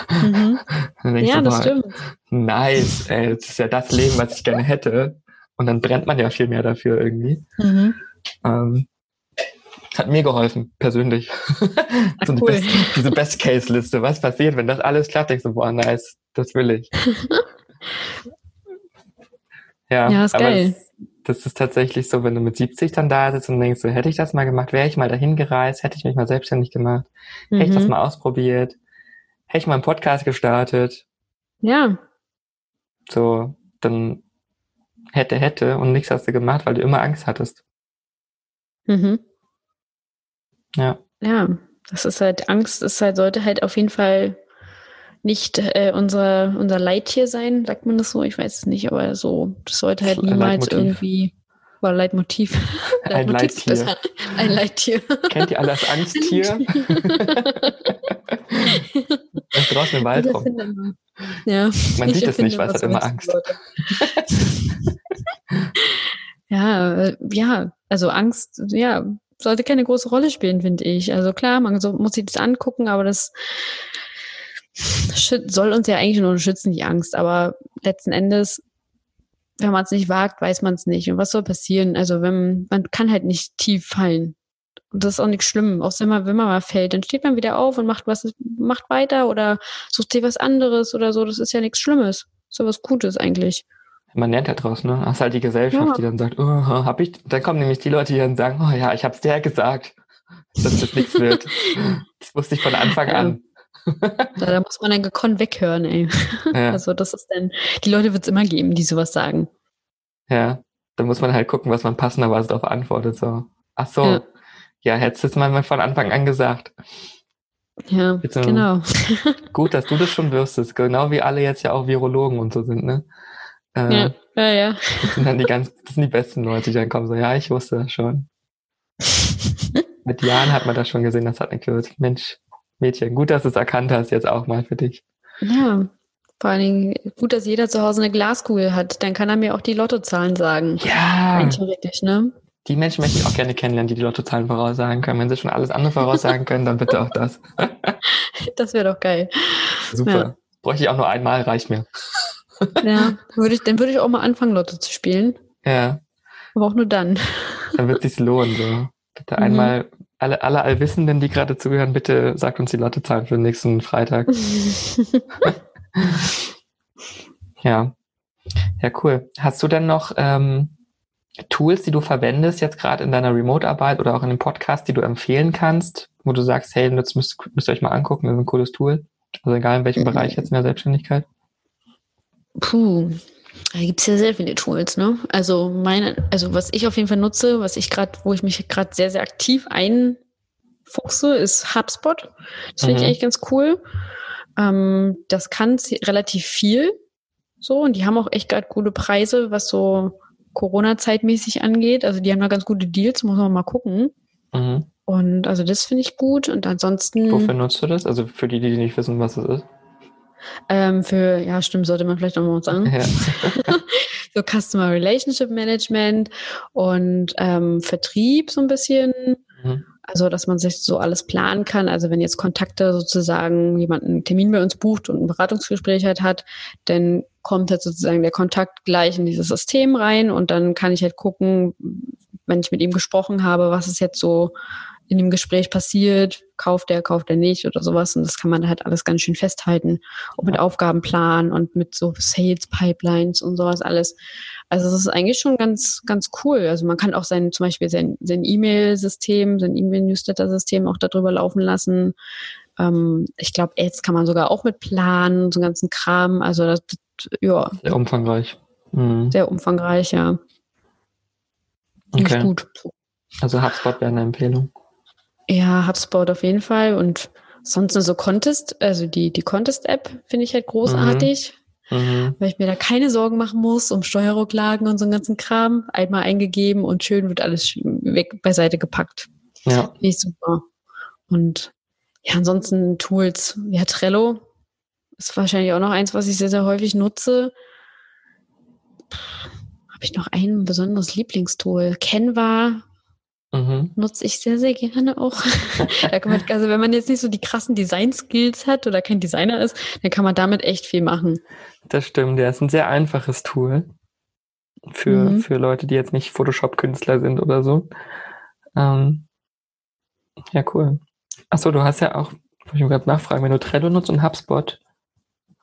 Mhm. ja, das boah, stimmt. Nice, ey, das ist ja das Leben, was ich gerne hätte. Und dann brennt man ja viel mehr dafür irgendwie. Mhm. Ähm, hat mir geholfen, persönlich. Ach, so cool. Best, diese Best-Case-Liste. Was passiert, wenn das alles klappt? Ich so, boah, nice, das will ich. ja, ja, ist geil. Das, das ist tatsächlich so, wenn du mit 70 dann da sitzt und denkst, so hätte ich das mal gemacht, wäre ich mal dahin gereist, hätte ich mich mal selbstständig gemacht, mhm. hätte ich das mhm. mal ausprobiert, hätte ich mal einen Podcast gestartet. Ja. So, dann hätte, hätte und nichts hast du gemacht, weil du immer Angst hattest. Mhm. Ja. Ja, das ist halt, Angst ist halt, sollte halt auf jeden Fall nicht äh, unser, unser Leittier sein, sagt man das so? Ich weiß es nicht, aber so, das sollte halt niemals Leitmotiv. irgendwie war Leitmotiv. Ein Leittier. Ein Leittier. Kennt ihr alle das Angsttier? das draußen im Wald rum. Ja. Man sieht es nicht, weil es hat immer Angst. ja, äh, ja, also Angst, ja, sollte keine große Rolle spielen, finde ich. Also klar, man so, muss sich das angucken, aber das soll uns ja eigentlich nur schützen, die Angst. Aber letzten Endes, wenn man es nicht wagt, weiß man es nicht. Und was soll passieren? Also wenn man kann halt nicht tief fallen. Und das ist auch nichts schlimm. Auch wenn man, wenn man mal fällt, dann steht man wieder auf und macht was, macht weiter oder sucht sich was anderes oder so. Das ist ja nichts Schlimmes. So was Gutes eigentlich man lernt halt draus, ne? Hast halt die Gesellschaft, ja. die dann sagt, oh, hab ich. Dann kommen nämlich die Leute, die dann sagen, oh ja, ich hab's dir gesagt, dass das nichts wird. Das wusste ich von Anfang ja. an. Da, da, muss man dann gekonnt weghören, ey. Ja. Also das ist dann, die Leute wird es immer geben, die sowas sagen. Ja, dann muss man halt gucken, was man passenderweise darauf antwortet. So, ach so, ja, ja hättest du es mal von Anfang an gesagt. Ja, Bitte, genau. Gut, dass du das schon wüsstest, genau wie alle jetzt ja auch Virologen und so sind, ne? Äh, ja, ja, ja. Das sind dann die ganz, das sind die besten Leute, die dann kommen so, ja, ich wusste das schon. Mit Jahren hat man das schon gesehen, das hat nicht gehört. Mensch, Mädchen, gut, dass du es erkannt hast, jetzt auch mal für dich. Ja, vor allen Dingen gut, dass jeder zu Hause eine Glaskugel hat. Dann kann er mir auch die Lottozahlen sagen. Ja. theoretisch, ne? Die Menschen möchte ich auch gerne kennenlernen, die die Lottozahlen voraussagen können. Wenn sie schon alles andere voraussagen können, dann bitte auch das. das wäre doch geil. Super. Ja. Bräuchte ich auch nur einmal, reicht mir. Ja, würde ich, dann würde ich auch mal anfangen, Lotto zu spielen. Ja. Aber auch nur dann. Dann wird es sich lohnen, so. Bitte mhm. einmal, alle, alle Allwissenden, die gerade zugehören, bitte sagt uns die Lottozahlen für den nächsten Freitag. ja. Ja, cool. Hast du denn noch ähm, Tools, die du verwendest, jetzt gerade in deiner Remote-Arbeit oder auch in dem Podcast, die du empfehlen kannst, wo du sagst, hey, das müsst, müsst ihr euch mal angucken, das ist ein cooles Tool. Also egal in welchem mhm. Bereich jetzt in der Selbstständigkeit. Puh, da gibt es ja sehr viele Tools, ne? Also meine, also was ich auf jeden Fall nutze, was ich gerade, wo ich mich gerade sehr, sehr aktiv einfuchse, ist HubSpot. Das finde mhm. ich eigentlich ganz cool. Ähm, das kann relativ viel so und die haben auch echt gerade gute Preise, was so Corona-zeitmäßig angeht. Also die haben da ganz gute Deals, muss man mal gucken. Mhm. Und also das finde ich gut. Und ansonsten. Wofür nutzt du das? Also für die, die nicht wissen, was es ist. Ähm, für, ja, stimmt, sollte man vielleicht auch mal sagen. Ja. so Customer Relationship Management und ähm, Vertrieb so ein bisschen. Mhm. Also, dass man sich so alles planen kann. Also, wenn jetzt Kontakte sozusagen jemand einen Termin bei uns bucht und ein Beratungsgespräch halt hat, dann kommt halt sozusagen der Kontakt gleich in dieses System rein und dann kann ich halt gucken, wenn ich mit ihm gesprochen habe, was ist jetzt so in dem Gespräch passiert, kauft er, kauft er nicht oder sowas. Und das kann man halt alles ganz schön festhalten. Und mit Aufgabenplan und mit so Sales Pipelines und sowas alles. Also das ist eigentlich schon ganz, ganz cool. Also man kann auch sein, zum Beispiel sein, sein E-Mail-System, sein E-Mail-Newsletter-System auch darüber laufen lassen. Ähm, ich glaube, Ads kann man sogar auch mit planen, so einen ganzen Kram. Also das, ja. Sehr umfangreich. Mhm. Sehr umfangreich, ja. Okay. gut. Also HubSpot wäre eine Empfehlung. Ja, HubSpot auf jeden Fall. Und sonst nur so Contest, also die, die Contest-App finde ich halt großartig. Mhm. Mhm. Weil ich mir da keine Sorgen machen muss um Steuerrücklagen und so einen ganzen Kram. Einmal eingegeben und schön wird alles weg beiseite gepackt. Ja. Finde ich super. Und ja, ansonsten Tools, ja, Trello ist wahrscheinlich auch noch eins, was ich sehr, sehr häufig nutze. Habe ich noch ein besonderes Lieblingstool? Canva Mhm. Nutze ich sehr, sehr gerne auch. man, also wenn man jetzt nicht so die krassen Design-Skills hat oder kein Designer ist, dann kann man damit echt viel machen. Das stimmt, ja. ist ein sehr einfaches Tool für, mhm. für Leute, die jetzt nicht Photoshop-Künstler sind oder so. Ähm, ja, cool. Achso, du hast ja auch, ich ich gerade nachfragen, wenn du Trello nutzt und HubSpot,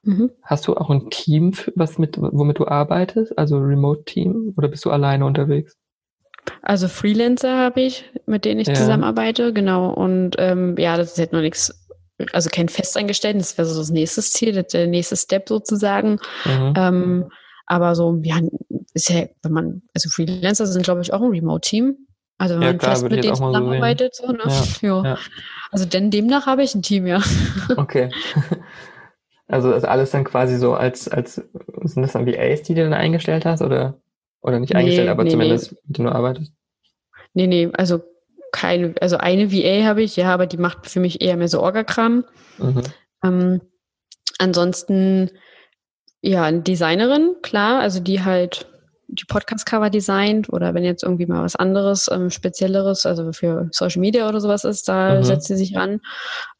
mhm. hast du auch ein Team, was mit, womit du arbeitest? Also Remote-Team? Oder bist du alleine unterwegs? Also Freelancer habe ich, mit denen ich ja. zusammenarbeite, genau. Und ähm, ja, das ist halt noch nichts, also kein Festangestellten, das wäre so das nächste Ziel, der nächste Step sozusagen. Mhm. Ähm, aber so, ja, ist ja, wenn man, also Freelancer sind, glaube ich, auch ein Remote-Team. Also wenn ja, man klar, fest mit denen zusammenarbeitet, so, ne? Ja, ja. Also denn demnach habe ich ein Team, ja. Okay. Also ist alles dann quasi so als, als, sind das dann VAs, die du dann eingestellt hast, oder? Oder nicht eingestellt, nee, aber nee, zumindest nee. mit dem du arbeitest? Nee, nee, also keine, also eine VA habe ich, ja, aber die macht für mich eher mehr so Orgakram. Mhm. Ähm, ansonsten, ja, eine Designerin, klar, also die halt die Podcast-Cover designt oder wenn jetzt irgendwie mal was anderes, ähm, Spezielleres, also für Social Media oder sowas ist, da mhm. setzt sie sich ran.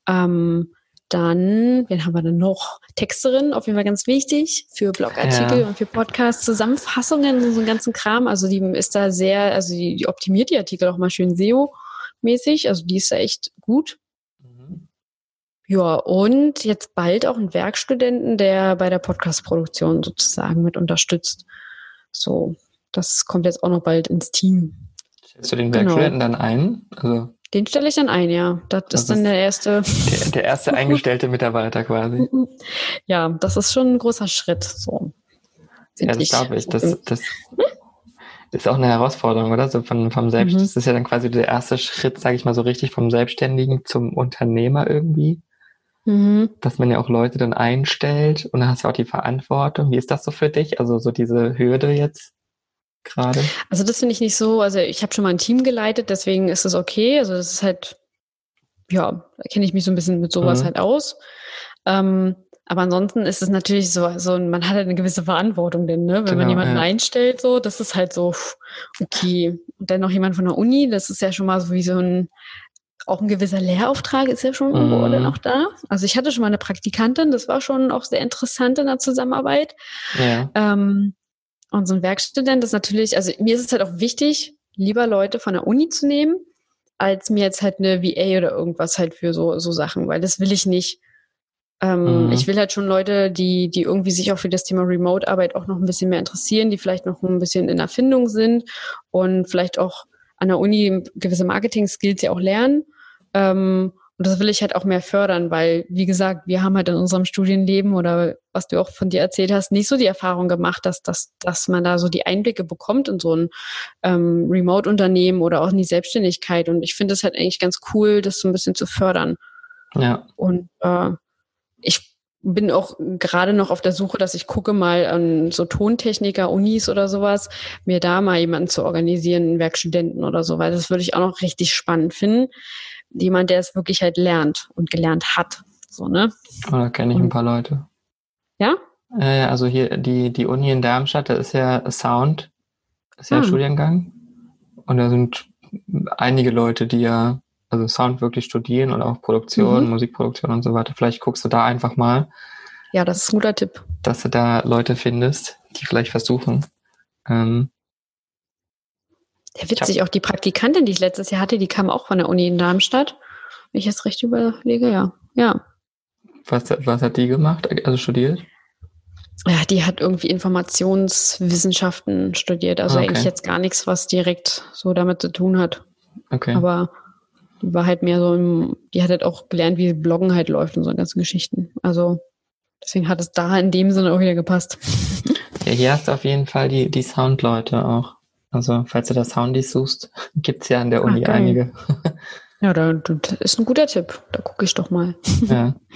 Ähm, dann, wen haben wir denn noch? Texterin, auf jeden Fall ganz wichtig für Blogartikel ja. und für Podcasts, Zusammenfassungen und so einen ganzen Kram. Also die ist da sehr, also die, die optimiert die Artikel auch mal schön SEO-mäßig. Also die ist da echt gut. Mhm. Ja, und jetzt bald auch ein Werkstudenten, der bei der Podcast-Produktion sozusagen mit unterstützt. So, das kommt jetzt auch noch bald ins Team. Stellst du den Werkstudenten genau. dann ein? Also den stelle ich dann ein, ja. Das, das ist dann der erste. Der, der erste eingestellte Mitarbeiter quasi. Ja, das ist schon ein großer Schritt. So, ja, das glaube ich. Das, das ist auch eine Herausforderung, oder? So von, vom Selbst, mhm. das ist ja dann quasi der erste Schritt, sage ich mal so richtig, vom Selbstständigen zum Unternehmer irgendwie. Mhm. Dass man ja auch Leute dann einstellt und dann hast du auch die Verantwortung. Wie ist das so für dich? Also so diese Hürde jetzt? Gerade? Also das finde ich nicht so, also ich habe schon mal ein Team geleitet, deswegen ist es okay. Also das ist halt, ja, da kenne ich mich so ein bisschen mit sowas mhm. halt aus. Ähm, aber ansonsten ist es natürlich so, so man hat halt eine gewisse Verantwortung, denn, ne? wenn genau, man jemanden ja. einstellt, so, das ist halt so, okay. Und dann noch jemand von der Uni, das ist ja schon mal so wie so ein, auch ein gewisser Lehrauftrag ist ja schon irgendwo mhm. dann auch da. Also ich hatte schon mal eine Praktikantin, das war schon auch sehr interessant in der Zusammenarbeit. Ja. Ähm, und so ein Werkstudent ist natürlich, also mir ist es halt auch wichtig, lieber Leute von der Uni zu nehmen, als mir jetzt halt eine VA oder irgendwas halt für so, so Sachen, weil das will ich nicht. Ähm, mhm. Ich will halt schon Leute, die, die irgendwie sich auch für das Thema Remote-Arbeit auch noch ein bisschen mehr interessieren, die vielleicht noch ein bisschen in Erfindung sind und vielleicht auch an der Uni gewisse Marketing-Skills ja auch lernen. Ähm, und das will ich halt auch mehr fördern, weil, wie gesagt, wir haben halt in unserem Studienleben oder was du auch von dir erzählt hast, nicht so die Erfahrung gemacht, dass, dass, dass man da so die Einblicke bekommt in so ein ähm, Remote-Unternehmen oder auch in die Selbstständigkeit. Und ich finde es halt eigentlich ganz cool, das so ein bisschen zu fördern. Ja. Und äh, ich bin auch gerade noch auf der Suche, dass ich gucke mal an so Tontechniker, Unis oder sowas, mir da mal jemanden zu organisieren, einen Werkstudenten oder so, weil das würde ich auch noch richtig spannend finden. Jemand, der es wirklich halt lernt und gelernt hat. So, ne? Oh, da kenne ich und, ein paar Leute. Ja? Äh, also hier die, die Uni in Darmstadt, da ist ja Sound, ist ja hm. Studiengang. Und da sind einige Leute, die ja also Sound wirklich studieren und auch Produktion, mhm. Musikproduktion und so weiter. Vielleicht guckst du da einfach mal. Ja, das ist ein guter Tipp. Dass du da Leute findest, die vielleicht versuchen. Ähm, ja, witzig, auch die Praktikantin, die ich letztes Jahr hatte, die kam auch von der Uni in Darmstadt. Wenn ich jetzt recht überlege, ja. Ja. Was, was hat die gemacht? Also studiert? Ja, die hat irgendwie Informationswissenschaften studiert. Also okay. eigentlich jetzt gar nichts, was direkt so damit zu tun hat. Okay. Aber die war halt mehr so im, die hat halt auch gelernt, wie Bloggen halt läuft und so ganzen Geschichten. Also deswegen hat es da in dem Sinne auch wieder gepasst. Ja, hier hast du auf jeden Fall die, die Soundleute auch. Also, falls du da Soundies suchst, gibt's ja an der ah, Uni ah, einige. ja, da, das ist ein guter Tipp. Da gucke ich doch mal. ja.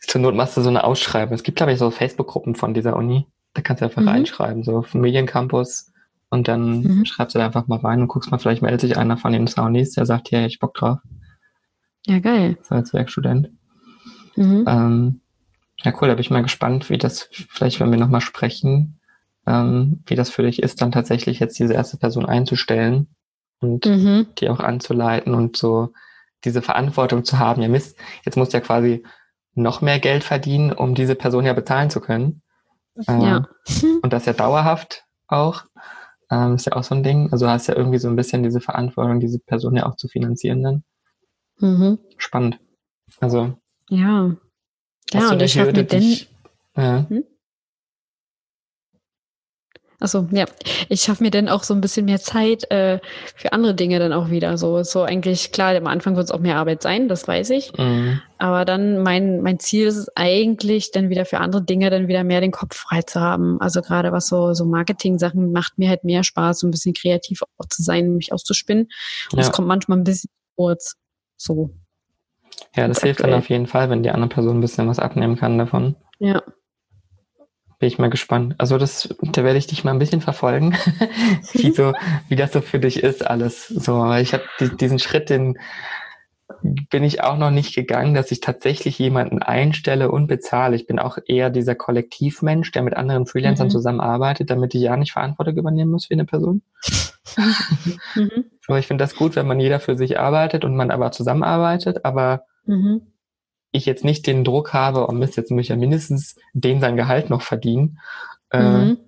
Zur Not machst du so eine Ausschreibung. Es gibt, glaube ich, so Facebook-Gruppen von dieser Uni. Da kannst du einfach mhm. reinschreiben, so Familiencampus und dann mhm. schreibst du da einfach mal rein und guckst mal, vielleicht meldet sich einer von den Soundies, der sagt, ja, ich Bock drauf. Ja, geil. So als Werkstudent. Mhm. Ähm, ja, cool, da bin ich mal gespannt, wie das, vielleicht wenn wir nochmal sprechen, ähm, wie das für dich ist, dann tatsächlich jetzt diese erste Person einzustellen und mhm. die auch anzuleiten und so diese Verantwortung zu haben. Ja, Mist, jetzt musst du ja quasi noch mehr Geld verdienen, um diese Person ja bezahlen zu können. Äh, ja. und das ja dauerhaft auch. Ähm, ist ja auch so ein Ding. Also hast ja irgendwie so ein bisschen diese Verantwortung, diese Person ja auch zu finanzieren dann. Mhm. Spannend. Also. Ja. Ja, und ich habe mir denn. Ja. Hm? Achso, ja. Ich schaffe mir dann auch so ein bisschen mehr Zeit äh, für andere Dinge dann auch wieder. So, so eigentlich, klar, am Anfang wird es auch mehr Arbeit sein, das weiß ich. Mhm. Aber dann mein, mein Ziel ist es eigentlich, dann wieder für andere Dinge dann wieder mehr den Kopf frei zu haben. Also gerade was so, so Marketing-Sachen macht mir halt mehr Spaß, so ein bisschen kreativ auch zu sein, mich auszuspinnen. Und es kommt manchmal ein bisschen kurz. So. Ja, das hilft aktuell. dann auf jeden Fall, wenn die andere Person ein bisschen was abnehmen kann davon. Ja bin ich mal gespannt. Also das, da werde ich dich mal ein bisschen verfolgen, wie so, wie das so für dich ist alles. So, ich habe die, diesen Schritt, den bin ich auch noch nicht gegangen, dass ich tatsächlich jemanden einstelle und bezahle. Ich bin auch eher dieser Kollektivmensch, der mit anderen Freelancern mhm. zusammenarbeitet, damit ich ja nicht Verantwortung übernehmen muss für eine Person. mhm. Aber ich finde das gut, wenn man jeder für sich arbeitet und man aber zusammenarbeitet, aber mhm ich jetzt nicht den Druck habe, oh Mist, jetzt muss ich ja mindestens den sein Gehalt noch verdienen. Äh, mhm.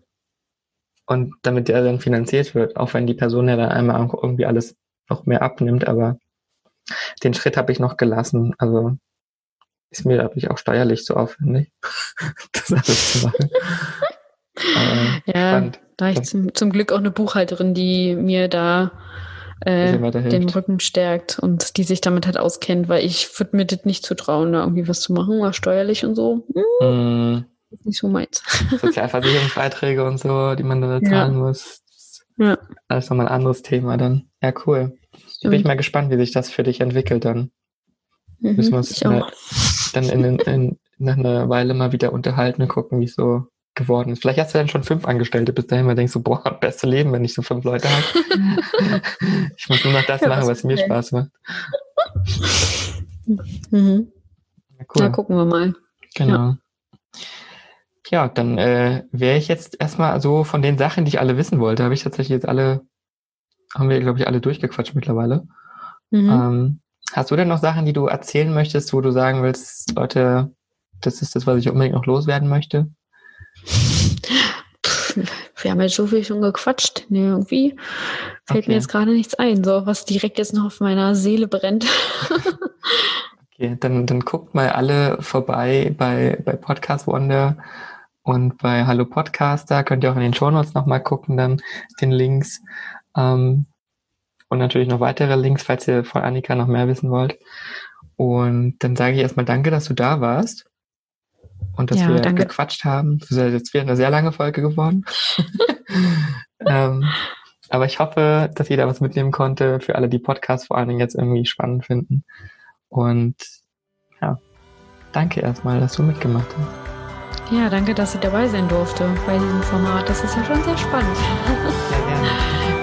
und damit der dann finanziert wird, auch wenn die Person ja dann einmal irgendwie alles noch mehr abnimmt, aber den Schritt habe ich noch gelassen. Also ist mir, glaube ich, auch steuerlich zu aufwendig, das alles zu machen. ja, spannend. da habe ich zum, zum Glück auch eine Buchhalterin, die mir da äh, den Rücken stärkt und die sich damit halt auskennt, weil ich würde mir das nicht zutrauen, da irgendwie was zu machen, was steuerlich und so. Hm. Ist nicht so meins. Sozialversicherungsbeiträge und so, die man da zahlen ja. muss. Ja. Das ist nochmal ein anderes Thema dann. Ja, cool. Bin ich mal gespannt, wie sich das für dich entwickelt dann. Mhm, Müssen wir uns dann in, in, in, nach einer Weile mal wieder unterhalten und gucken, wie es so geworden ist. Vielleicht hast du dann schon fünf Angestellte bis dahin, weil denkst du, boah, beste Leben, wenn ich so fünf Leute habe. ich muss nur noch das ja, machen, was mir Spaß macht. Mhm. Ja, cool. Na, gucken wir mal. Genau. Ja, ja dann äh, wäre ich jetzt erstmal so von den Sachen, die ich alle wissen wollte, habe ich tatsächlich jetzt alle, haben wir, glaube ich, alle durchgequatscht mittlerweile. Mhm. Ähm, hast du denn noch Sachen, die du erzählen möchtest, wo du sagen willst, Leute, das ist das, was ich unbedingt noch loswerden möchte? Wir haben jetzt so viel schon gequatscht. Nee, irgendwie fällt okay. mir jetzt gerade nichts ein, so was direkt jetzt noch auf meiner Seele brennt. okay, dann, dann guckt mal alle vorbei bei, bei Podcast Wonder und bei Hallo Podcaster. Könnt ihr auch in den Shownotes nochmal gucken, dann den Links. Ähm, und natürlich noch weitere Links, falls ihr von Annika noch mehr wissen wollt. Und dann sage ich erstmal danke, dass du da warst und dass ja, wir danke. gequatscht haben. Das ist jetzt wieder eine sehr lange Folge geworden. ähm, aber ich hoffe, dass jeder was mitnehmen konnte, für alle, die Podcasts vor allen Dingen jetzt irgendwie spannend finden. Und ja, danke erstmal, dass du mitgemacht hast. Ja, danke, dass ich dabei sein durfte bei diesem Format. Das ist ja schon sehr spannend. Ja, gerne.